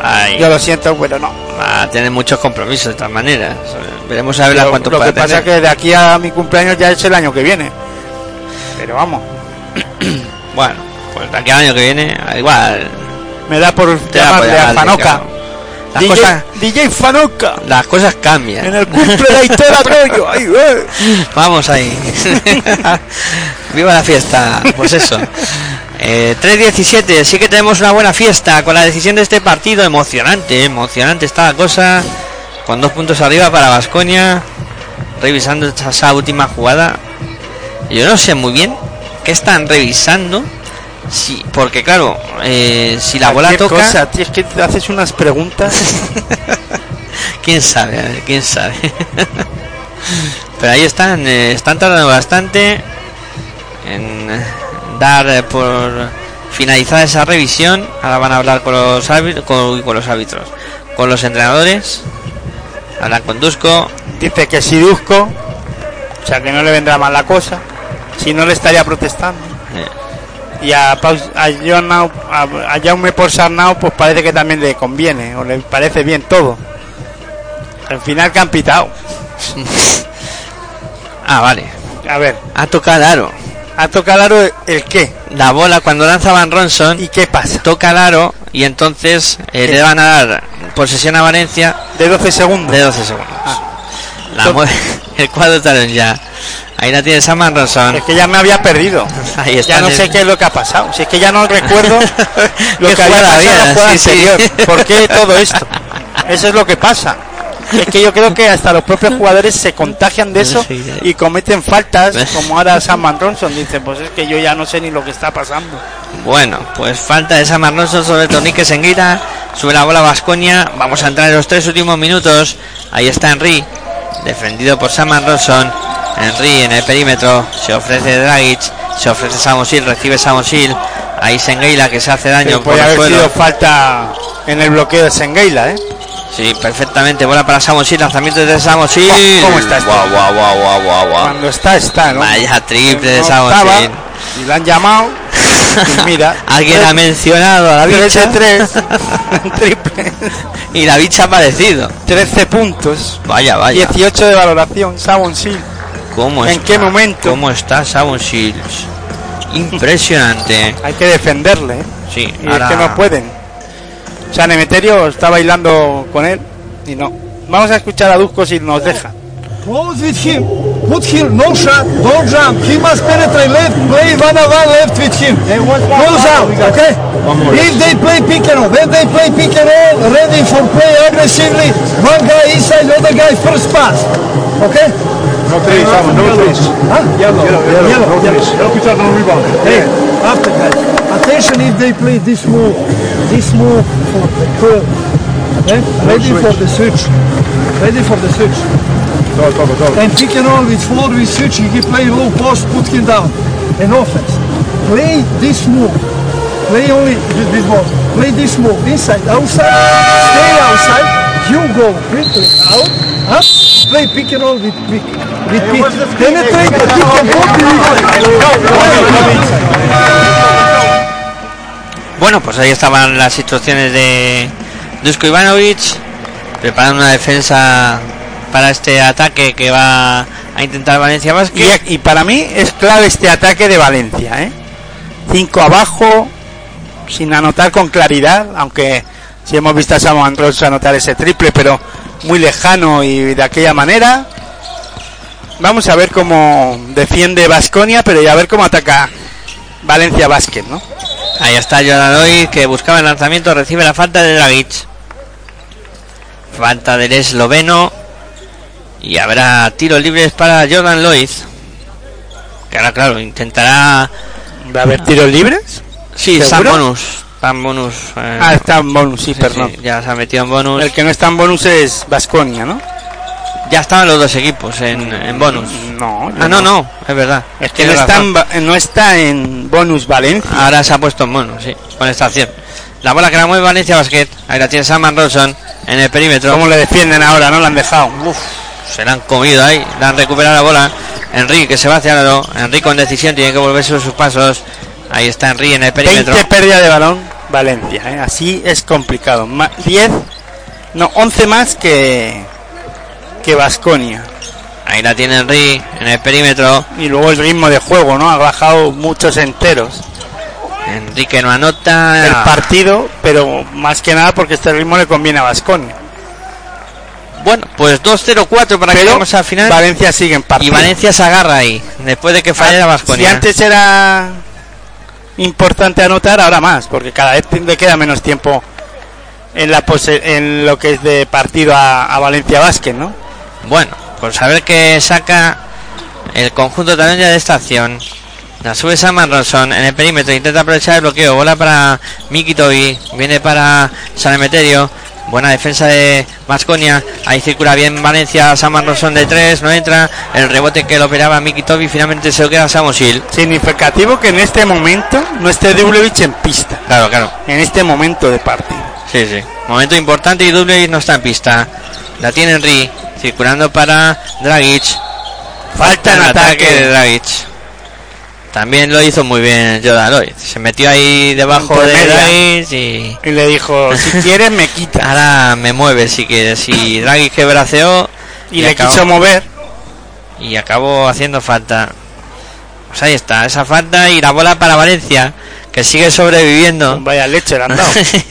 Ahí. yo lo siento, pero no. Va a tener muchos compromisos de todas maneras. Veremos a ver cuánto lo que pasa es que de aquí a mi cumpleaños ya es el año que viene. Pero vamos, Bueno, pues de aquí al año que viene, igual. me da por llamarle a Fanoca. Las DJ, cosas, DJ Fanoca. las cosas cambian. En el cumple de Troyo. Eh. Vamos ahí. Viva la fiesta. Pues eso. Eh, 3.17. Sí que tenemos una buena fiesta con la decisión de este partido. Emocionante, emocionante está la cosa. Con dos puntos arriba para Vasconia. Revisando esa última jugada. Yo no sé muy bien qué están revisando. Sí, porque claro, eh, si la bola toca, cosa, tío, es que te haces unas preguntas. quién sabe, a ver, quién sabe. Pero ahí están, eh, están tardando bastante en eh, dar por finalizada esa revisión. Ahora van a hablar con los árbitros, con, con los árbitros, con los entrenadores. Hablan con Dusko. Dice que si Dusko, o sea que no le vendrá mal la cosa. Si no le estaría protestando. Eh, Y a, Paus- a, Jonau- a, a Jaume por Sarnau, pues parece que también le conviene, o le parece bien todo. Al final que han pitado. Ah, vale. A ver, Ha tocado aro. ha tocado aro el, el qué La bola cuando lanza Van Ronson y qué pasa. toca el aro y entonces eh, le van a dar posesión a Valencia De 12 segundos. de 12 segundos. Ah. La el cuadro talón ya. Ahí la tiene Saman Ronson. Es que ya me había perdido. Ahí está. Ya no sé qué es lo que ha pasado. Si es que ya no recuerdo lo ¿Qué que había pasado en había? la jugada Sí, sí. anterior. ¿Por qué todo esto? Eso es lo que pasa. Es que yo creo que hasta los propios jugadores se contagian de eso y cometen faltas, como ahora Sam Ronson dice, pues es que yo ya no sé ni lo que está pasando. Bueno, pues falta de Saman Ronson sobre Tonique Senguira. Sube la bola Vasconia. Vamos a entrar en los tres últimos minutos. Ahí está Henry. Defendido por Saman Ronson. Henry en el perímetro. Se ofrece Dragic. Se ofrece Samosil, recibe Samosil. Ahí Sengeila que se hace daño puede haber sido falta en el bloqueo de Sengeila, ¿eh? Sí, perfectamente. Bola para Samosil, lanzamiento de Samosil. Oh, ¿cómo está? Guau, guau, guau, guau, guau, guau. Cuando está, está, ¿no? Vaya triple de Samosil. y la han llamado. y mira, Alguien ha mencionado a la 3 bicha de 3. triple. y la bicha ha aparecido. 13 puntos. Vaya, vaya. 18 de valoración, Sabon Sil. ¿Cómo ¿En está? qué momento? ¿Cómo está Samosil? Impresionante. Hay que defenderle, ¿eh? Sí, Y ahora- es que no pueden. O sea, Nemeterio está bailando con él y no. Vamos a escuchar a Dusko si nos deja. Close with him. Put him. No shot. Don't jump. He must penetrate left. Play one on one left with him. Close out. Okay. If they play pick and roll, when they play pick and roll, ready for play aggressively. One guy inside, other guy first pass. Okay. No trees, Simon, no trees. Huh? Yellow. Yellow, yellow, no trees. Help each other on rebound. Hey, after guys. Attention if they play this move. This move for the curl. Okay. Ready for the switch. Ready for the switch. And pick and roll with four with switch, he play low post, put him down. And offense. Play this move. Play only with this ball. Play this move. Inside, outside. Stay outside. You go quickly out. Up. Play pick and roll with pick. With pick. Penetrate the pick and Bueno, pues ahí estaban las instrucciones de Dusko Ivanovic preparando una defensa para este ataque que va a intentar Valencia Basket. Y, y para mí es clave este ataque de Valencia, ¿eh? Cinco abajo, sin anotar con claridad, aunque si hemos visto a Samuel Andros anotar ese triple, pero muy lejano y de aquella manera. Vamos a ver cómo defiende Vasconia, pero ya a ver cómo ataca Valencia Basket, ¿no? Ahí está Jordan que buscaba el lanzamiento, recibe la falta de Dragic. Falta del esloveno. Y habrá tiros libres para Jordan Lloyd. Que ahora, claro, intentará. ¿Va a haber tiros libres? Sí, Sam Bonus. Sam bonus. eh, Ah, está en bonus, sí, sí, perdón. sí, ya se ha metido en bonus. El que no está en bonus es Vasconia, ¿no? Ya estaban los dos equipos en, en bonus. No, Ah, no, no, es verdad. Es que no está, en, no está en bonus Valencia. Ahora se ha puesto en bonus, sí, con esta acción. La bola que la mueve Valencia Basket. Ahí la tiene Saman Rolson en el perímetro. ¿Cómo le defienden ahora? No lo han dejado. Uf, se la han comido ahí. Le han recuperado la bola. Enrique que se va hacia el lado. Enrique con decisión tiene que volverse sus pasos. Ahí está Enrique en el perímetro. 20 pérdida de balón Valencia. ¿eh? Así es complicado. Ma- 10, no, 11 más que que Vasconia. Ahí la tiene Enrique en el perímetro. Y luego el ritmo de juego, ¿no? Ha bajado muchos enteros Enrique no anota. el partido, pero más que nada porque este ritmo le conviene a Vasconia. Bueno, pues 2-0-4 para que Pero lleguemos al final. Valencia sigue en y partido. Valencia se agarra ahí. Después de que fallara Si Vasconia. antes era importante anotar, ahora más, porque cada vez le queda menos tiempo en la pose- en lo que es de partido a, Valencia Vázquez, ¿no? Bueno, a ver qué saca el conjunto también de esta acción. La sube Saman Ronson en el perímetro, intenta aprovechar el bloqueo, bola para Miki Tobi, viene para San Emeterio, buena defensa de Masconia, ahí circula bien Valencia, Saman Ronson de tres, no entra, el rebote que lo operaba Miki Tobi finalmente se lo queda Samosil. Significativo que en este momento no esté Dublevich en pista, Claro, claro, en este momento de partido. sí, sí. Momento importante y Dublevich no está en pista. La tiene Henry, circulando para Dragic, Falta en el ataque. de Dragic. También lo hizo muy bien Jordan Lloyd. Se metió ahí debajo de. Dragic y Y le dijo, si quieres me quita. ahora me mueve si quieres. Y Dragic que braceó Y, le acabó, quiso mover. y acabó haciendo falta. Pues ahí está, esa falta y la bola para Valencia, que sigue sobreviviendo. Vaya leche le han dado.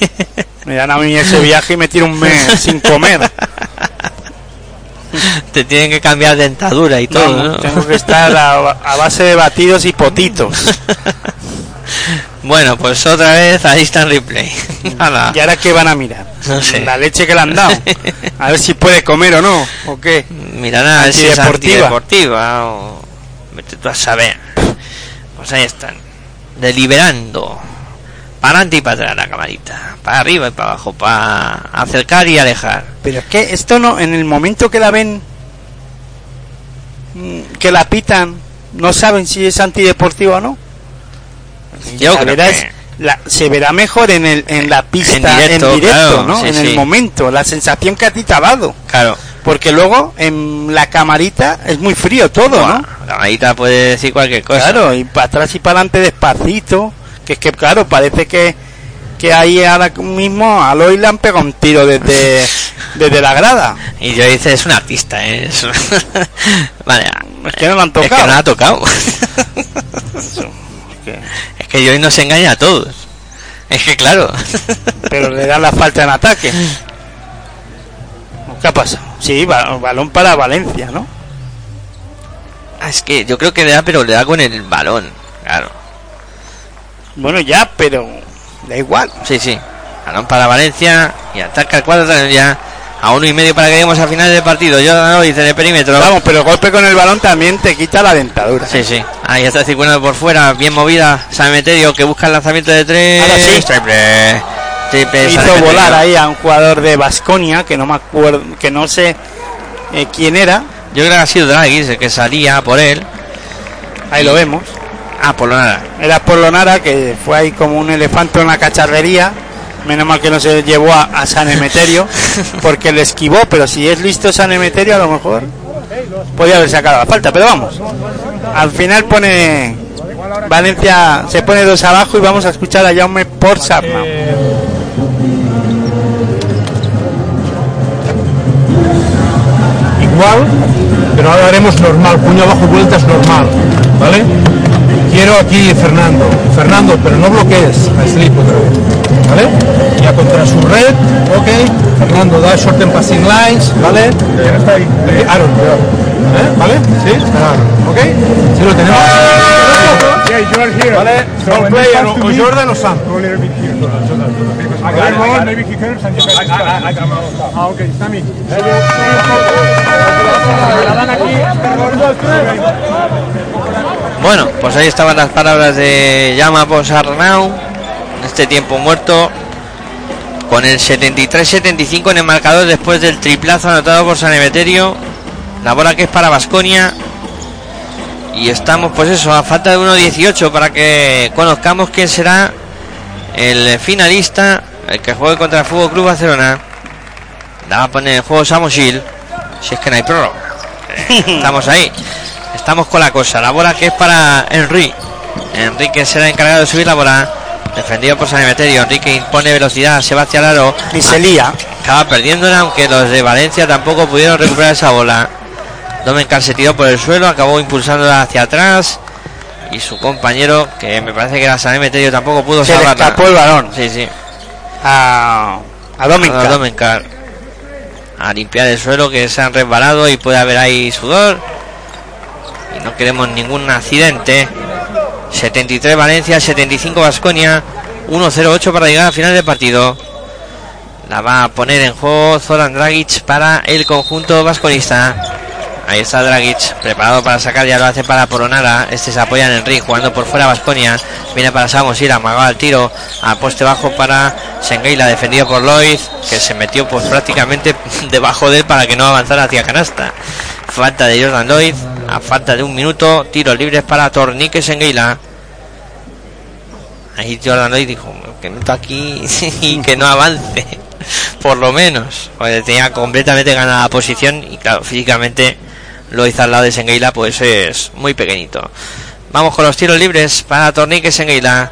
Me dan a mí ese viaje y me tiro un mes sin comer. Te tienen que cambiar dentadura y todo. Tengo que estar a, a base de batidos y potitos. Bueno, pues otra vez ahí está en replay. ¿Y ahora qué van a mirar? No sé. La leche que le han dado. A ver si puede comer o no. ¿O qué? Mira nada, si es Antideportiva. o vete tú a saber. Pues ahí están, deliberando. Para adelante y para atrás la camarita, para arriba y para abajo, para acercar y alejar. Pero es que esto no, en el momento que la ven, que la pitan, no saben si es antideportivo o no. Yo La creo verdad que- es- la- se verá mejor en, el, en la pista, en directo, directo, claro, ¿no? sí, en sí. el momento, la sensación que a ti te ha dado. Claro. Porque luego en la camarita es muy frío todo, ¿no? La manita puede decir cualquier cosa. Claro, y para atrás y para adelante despacito. Que es que, claro, parece que, que ahí ahora mismo a Loy le han pegado un tiro desde, desde la grada. Y yo dice, es un artista, ¿eh? Es un- vale. Es que no lo han Es que tocado. no ha tocado. que- es que yo nos engaña a todos. Es que claro. Pero le dan la falta en ataque. ¿Qué ha pasado? Sí, ba- balón para Valencia, ¿no? Ah, es que yo creo que le da, pero le da con el balón. Claro. Bueno, ya, pero da igual. Sí, sí. Balón para Valencia y ataca el cuadro ya a uno y medio para que lleguemos a final del partido. Yo dice de perímetro. Vamos, pero golpe con el balón también te quita la dentadura. Sí, sí. Ahí está circulando por fuera, bien movida. San Meterio que busca el lanzamiento de tres. Ahora sí. Triple. Triple. Hizo volar ahí a un jugador de Basconia que no me acuerdo, que no sé eh, quién era. Yo creo que ha sido Draghi que salía por él. Ahí lo vemos. Ah, por lo nada. Era Polonara que fue ahí como un elefante en la cacharrería. Menos mal que no se llevó a, a San Emeterio porque le esquivó. Pero si es listo San Emeterio, a lo mejor podía haber sacado la falta. Pero vamos, al final pone Valencia, se pone dos abajo y vamos a escuchar a Jaume por Sarna. igual, pero ahora haremos normal, puño abajo, vueltas normal, ¿vale? Quiero aquí Fernando, Fernando, pero no bloquees a Slip otra vez, ¿vale? Ya contra su red, ok, Fernando da short and passing lines, ¿vale? Eh, Aaron, ¿eh? ¿vale? Sí, está Aaron, ok, sí lo tenemos. ¿Vale? Strong player, o, o Jordan o Sam. Bueno, pues ahí estaban las palabras de Llama Posarnau. En este tiempo muerto. Con el 73-75 en el marcador después del triplazo anotado por San Emeterio. La bola que es para Basconia. Y estamos, pues eso, a falta de 1.18 para que conozcamos quién será el finalista, el que juegue contra el Fútbol Club Barcelona. La va a poner en juego Samosil. Si es que no hay prórroga. Estamos ahí. Estamos con la cosa. La bola que es para Henry. Enrique será encargado de subir la bola. Defendido por San Emeterio. Enrique impone velocidad a Sebastián Laro. Y se lía. Acaba perdiéndola, aunque los de Valencia tampoco pudieron recuperar esa bola. Domencar se tiró por el suelo, acabó impulsándola hacia atrás. Y su compañero, que me parece que era San Emeterio, tampoco pudo Se salvarla. escapó el balón Sí, sí. a, a Domencar. A Domencar. A limpiar el suelo que se han resbalado y puede haber ahí sudor. No queremos ningún accidente. 73 Valencia, 75 Vasconia. 1-0-8 para llegar al final del partido. La va a poner en juego Zoran Dragic para el conjunto vasconista. Ahí está Dragic, preparado para sacar, ya lo hace para Poronara. Este se apoya en Enrique, jugando por fuera Vasconia. Viene para Samosir, amagado al tiro, a poste bajo para Sengeila, defendido por Loiz, que se metió pues prácticamente debajo de él para que no avanzara hacia canasta. Falta de Jordan Loiz, a falta de un minuto, tiros libres para Tornique Sengeila. Ahí Jordan Loiz dijo que meto aquí y que no avance, por lo menos. Porque tenía completamente ganada la posición y claro, físicamente lo hizo al lado de Sengeila, pues es muy pequeñito. Vamos con los tiros libres para Tornique Sengeila.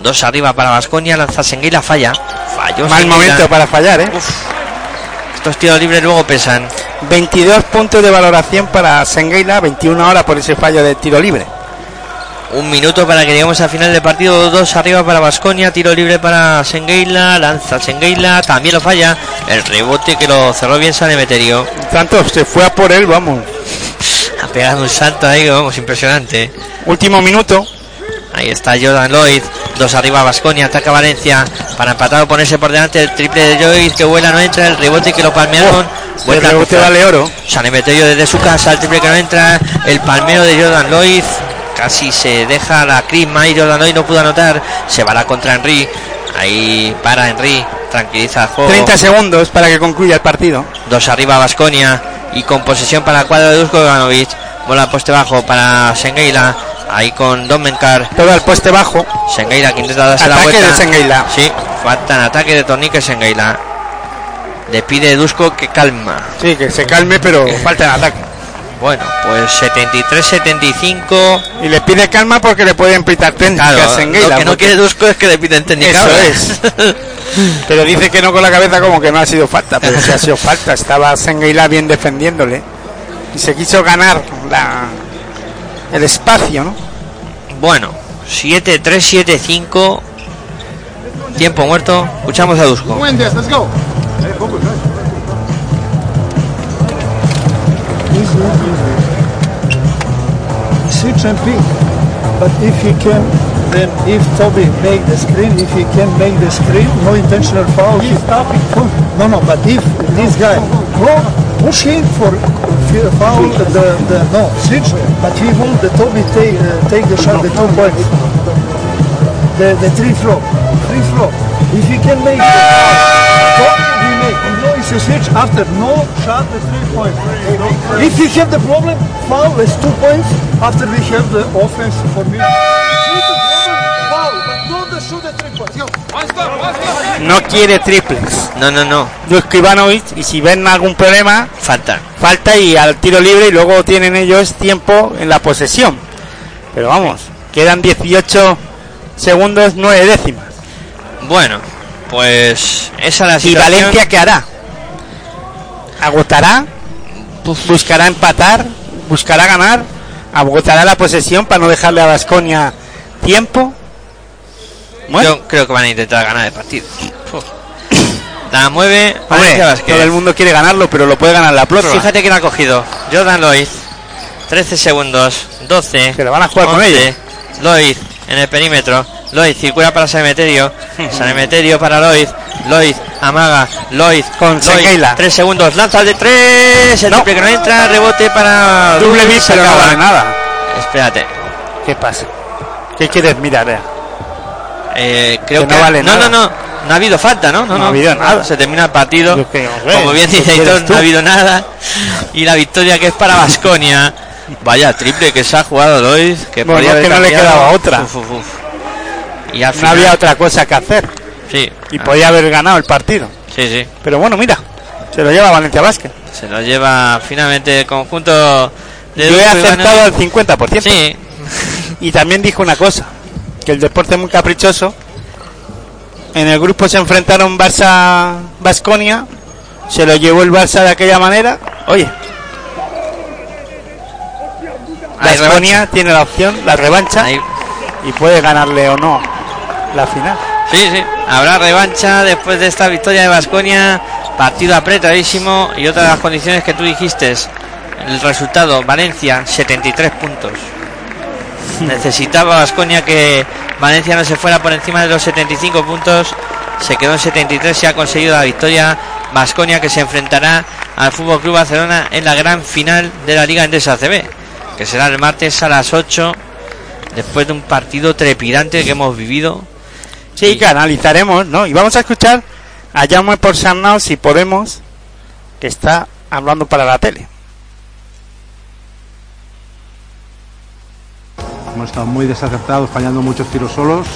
Dos arriba para Vasconia, lanza Sengeila, falla. Falló Mal momento para fallar, ¿eh? Estos tiros libres luego pesan. 22 puntos de valoración para Sengeila, 21 ahora por ese fallo de tiro libre. Un minuto para que lleguemos al final del partido. Dos arriba para Vasconia. Tiro libre para Sengeila. Lanza Sengeila. También lo falla. El rebote que lo cerró bien San Emeterio. Tanto se fue a por él, vamos. Ha pegado un salto ahí, vamos, impresionante. Último minuto. Ahí está Jordan Lloyd. Dos arriba Vasconia. Ataca Valencia. Para empatar o ponerse por delante. El triple de Lloyd que vuela, no entra. El rebote que lo palmearon. El Vuelta a rebote vale oro. San Emeterio desde su casa, el triple que no entra, el palmeo de Jordan Lloyd, casi se deja la crisma y Jordan Lloyd no pudo anotar, se va la contra Henry, ahí para Henry, tranquiliza el juego, 30 segundos para que concluya el partido. dos arriba Vasconia y con posesión para el cuadro de Dusko Ivanovic, Bola poste bajo para Sengueila. Ahí con Domenkar. Todo al poste bajo. Sengueila que intenta darse la Ataque vuelta. de Sengueila. Sí, falta en ataque de Tornique Sengueila. Le pide Dusko que calma. Sí, que se calme, pero falta el ataque. Bueno, pues 73-75. Y le pide calma porque le pueden pitar técnicas Claro, lo que no quiere Dusko es que le piden técnica. Eso es. Pero dice que no con la cabeza como que no ha sido falta, pero sí ha sido falta. Estaba Sengueila bien defendiéndole. Y se quiso ganar la, el espacio, ¿no? Bueno, 7-3-7-5. Tiempo muerto. Escuchamos a Dusko. Switch and pick. But if he can, then if Toby make the screen, if he can make the screen, no intentional foul. He's stopping. No, no, but if this guy go push him for foul, the, the no switch, but he will the Toby take uh, take the shot, the two points, the the three throw, three throw. If he can make the foul, he make. No, it's a switch after no shot, the three points. If you have the problem, foul is two points after we have the offense for me. No quiere triples. No, no, no. Y si ven algún problema, Falta. falta y al tiro libre y luego tienen ellos tiempo en la posesión. Pero vamos, quedan 18 segundos, 9 décimas. Bueno, pues esa es la ¿Y situación. Valencia qué hará? ¿Agotará? ¿Buscará empatar? ¿Buscará ganar? ¿Agotará la posesión para no dejarle a Vasconia tiempo? Yo creo que van a intentar ganar el partido. Uf. La mueve hombre, todo el mundo quiere ganarlo, pero lo puede ganar la prórroga. Fíjate quién ha cogido. Jordan Lloyd. 13 segundos. 12. Que lo van a jugar con 11. ellos. Lloyd en el perímetro. Lloyd circula para Sanemeterio. Sanemeterio para Lloyd. Lloyd amaga. Lloyd Con Sengueila. 3 segundos. Lanza de 3. El No. triple que no entra. Rebote para. Doble se pero no vale nada. Espérate. ¿Qué pasa? ¿Qué quieres mirar? eh? Eh, creo Que que, no vale no, nada. no, no, no ha habido falta, ¿no? No ha habido nada. Se termina el partido. Hombre, Como bien ¿qué dice Aitor, no ha habido nada. Y la victoria que es para Vasconia. Vaya triple que se ha jugado hoy. Que Bueno, podía es haber que no le quedaba otra. Uf, uf, uf. Y al No final, había otra cosa que hacer. sí, Y ah, podía haber ganado el partido. sí, sí. Pero bueno, mira, se lo lleva Valencia Vázquez. Se lo lleva finalmente el conjunto de Yo he acertado al Ivanovic. 50%. Sí, Y también dijo una cosa, que el deporte es muy caprichoso. En el grupo se enfrentaron Barça Basconia, se lo llevó el Barça de aquella manera. Oye, Basconia tiene la opción, la revancha, Ahí- y puede ganarle o no la final. Sí, sí. Habrá revancha después de esta victoria de Vasconia. Partido apretadísimo. Y otra de las condiciones que tú dijiste. El resultado, Valencia, 73 puntos. Necesitaba Vasconia que Valencia no se fuera por encima de los 75 puntos. Se quedó en 73 y ha conseguido la victoria. Vasconia que se enfrentará al Fútbol Club Barcelona en la gran final de la Liga Endesa CB, que será el martes a las 8, después de un partido trepidante que hemos vivido. Sí, Y- que analizaremos, ¿no? Y vamos a escuchar a Jaume por Sarnau, si podemos, que está hablando para la tele. Hemos estado muy desacertados, fallando muchos tiros solos.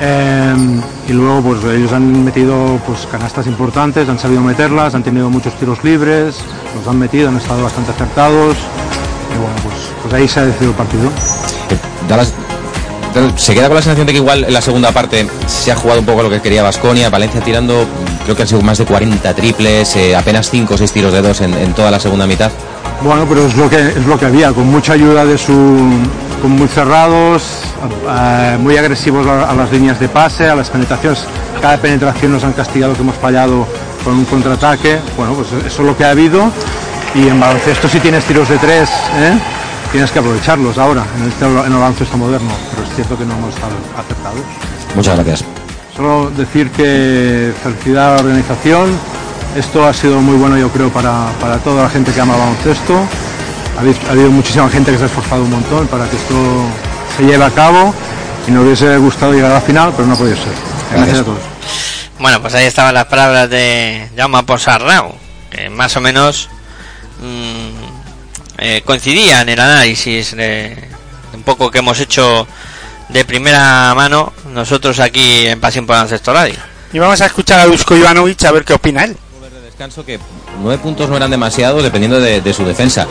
Eh, y luego pues ellos han metido pues canastas importantes, han sabido meterlas, han tenido muchos tiros libres, los han metido, han estado bastante acertados. Y bueno, pues, pues ahí se ha decidido el partido. Se queda con la sensación de que igual en la segunda parte se ha jugado un poco lo que quería Vasconia, Valencia tirando, creo que han sido más de 40 triples, eh, apenas 5 o 6 tiros de dos en, toda la segunda mitad. Bueno, pero es lo que es lo que había, con mucha ayuda de su, con muy cerrados, muy agresivos a, a las líneas de pase, a las penetraciones. Cada penetración nos han castigado que hemos fallado con un contraataque. Bueno, pues eso es lo que ha habido. Y en baloncesto si tienes tiros de tres, ¿eh? Tienes que aprovecharlos ahora en el, en el baloncesto moderno. Pero es cierto que no hemos estado acertados. Muchas gracias. Solo decir que felicidad a la organización. Esto ha sido muy bueno, yo creo, para, para toda la gente que ama el baloncesto. Ha habido, ha habido muchísima gente que se ha esforzado un montón para que esto se lleve a cabo y nos hubiese gustado llegar a la final, pero no ha podido ser. Gracias, Gracias. a todos. Bueno, pues ahí estaban las palabras de Jaume Posarrao, que más o menos mm, eh, coincidía en el análisis de un poco que hemos hecho de primera mano nosotros aquí en Pasión por Ancestro Radio. Y vamos a escuchar a Dusko Ivanovic a ver qué opina él. descanso que nueve puntos no eran demasiados dependiendo de, de su defensa.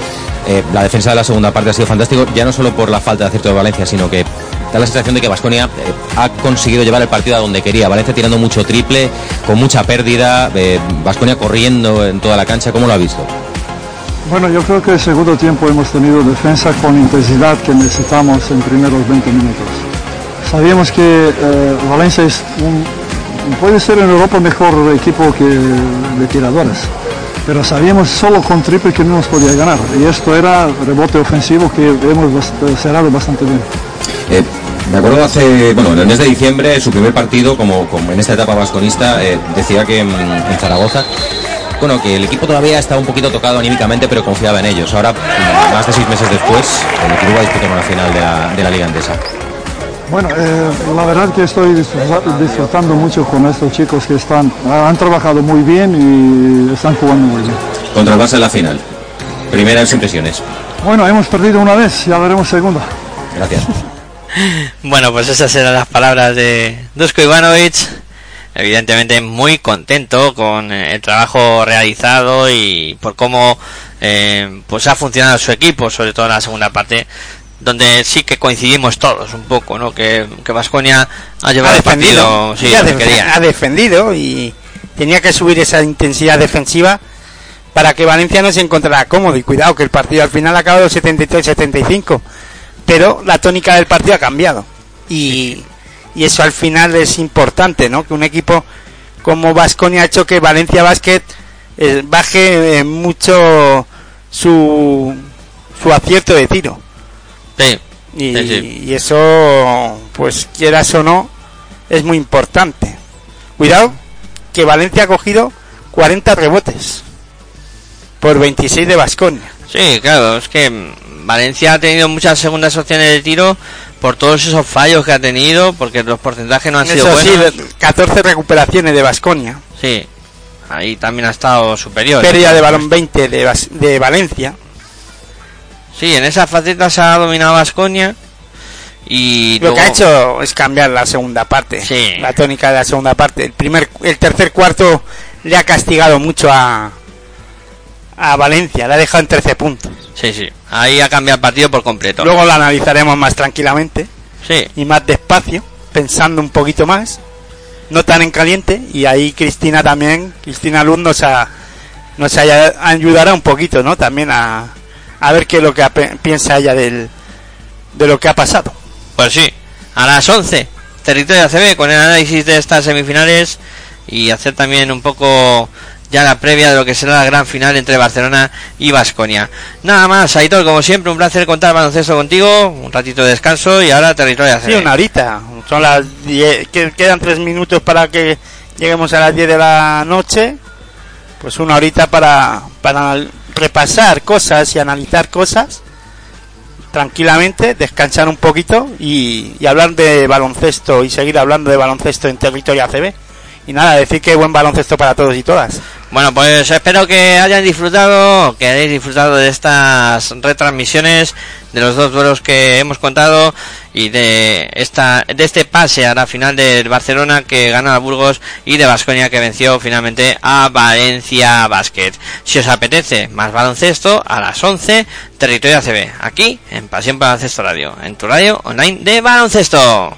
Eh, la defensa de la segunda parte ha sido fantástico, ya no solo por la falta de acierto de Valencia, sino que da la sensación de que Vasconia ha conseguido llevar el partido a donde quería. Valencia tirando mucho triple, con mucha pérdida, Vasconia corriendo en toda la cancha. ¿Cómo lo ha visto? Bueno, yo creo que el segundo tiempo hemos tenido defensa con intensidad que necesitamos en primeros 20 minutos. Sabíamos que eh, Valencia es un, puede ser en Europa mejor equipo que de tiradores, pero sabíamos solo con triple que no nos podía ganar y esto era rebote ofensivo que hemos cerrado bastante bien. Eh, me acuerdo hace, bueno, en el mes de diciembre, su primer partido, como, como en esta etapa vasconista, eh, decía que en, en Zaragoza, bueno, que el equipo todavía estaba un poquito tocado anímicamente, pero confiaba en ellos. Ahora, más de seis meses después, el equipo va a disputar una final de la, de la Liga Andesa. Bueno, eh, la verdad que estoy disfruta- disfrutando mucho con estos chicos que están, han trabajado muy bien y están jugando muy bien. Contra el Barça en la final. Primeras impresiones. Bueno, hemos perdido una vez, ya veremos segunda. Gracias. Bueno, pues esas eran las palabras de Dusko Ivanovic. Evidentemente muy contento con eh, el trabajo realizado y por cómo eh, pues ha funcionado su equipo, sobre todo en la segunda parte, donde sí que coincidimos todos un poco, ¿no? Que que Vasconia ha llevado ha el partido, sí, ha, def- defendido y tenía que subir esa intensidad defensiva para que Valencia no se encontrara cómodo. Y cuidado que el partido al final ha acabado 73-75, pero la tónica del partido ha cambiado. Y, y eso al final es importante, ¿no? Que un equipo como Vasconia ha hecho que Valencia Basket eh, baje eh, mucho su, su acierto de tiro. Sí, Y, sí, sí. y eso, pues quieras o no, es muy importante. Cuidado, que Valencia ha cogido 40 rebotes por 26 de Basconia. Sí, claro, es que mm, Valencia ha tenido muchas segundas opciones de tiro por todos esos fallos que ha tenido, porque los porcentajes no han sido Eso sí, buenos. 14 recuperaciones de Basconia. Sí, ahí también ha estado superior. Pérdida de balón 20 de, Bas- de Valencia. Sí, en esa faceta se ha dominado Vasconia y Lo luego- que ha hecho es cambiar la segunda parte. Sí. La tónica de la segunda parte. El primer, el tercer cuarto le ha castigado mucho a, a Valencia. Le ha dejado en 13 puntos. Sí, sí, ahí ha cambiado el partido por completo. Luego lo analizaremos más tranquilamente Sí, y más despacio, pensando un poquito más, no tan en caliente. Y ahí Cristina también, Cristina Luz nos, ha, nos haya- ayudará un poquito, ¿no? También a, a ver qué es lo que piensa ella del, de lo que ha pasado. pues sí, a las 11, territorio ACB con el análisis de estas semifinales y hacer también un poco ya la previa de lo que será la gran final entre Barcelona y Vasconia. Nada más, Aitor, como siempre, un placer contar baloncesto contigo, un ratito de descanso y ahora territorio ACB. Sí, una horita. Son las 10, que- quedan tres minutos para que lleguemos a las 10 de la noche. Pues una horita para, para repasar cosas y analizar cosas tranquilamente, descansar un poquito y, y hablar de baloncesto y seguir hablando de baloncesto en territorio ACB. Y nada, decir que buen baloncesto para todos y todas. Bueno, pues espero que hayan disfrutado, que hayáis disfrutado de estas retransmisiones, de los dos duelos que hemos contado y de esta, de este pase a la final del Barcelona que gana a Burgos y de Vasconia que venció finalmente a Valencia Basket. Si os apetece más baloncesto, a las 11, Territorio ACB, aquí en Pasión Baloncesto Radio, en tu radio online de baloncesto.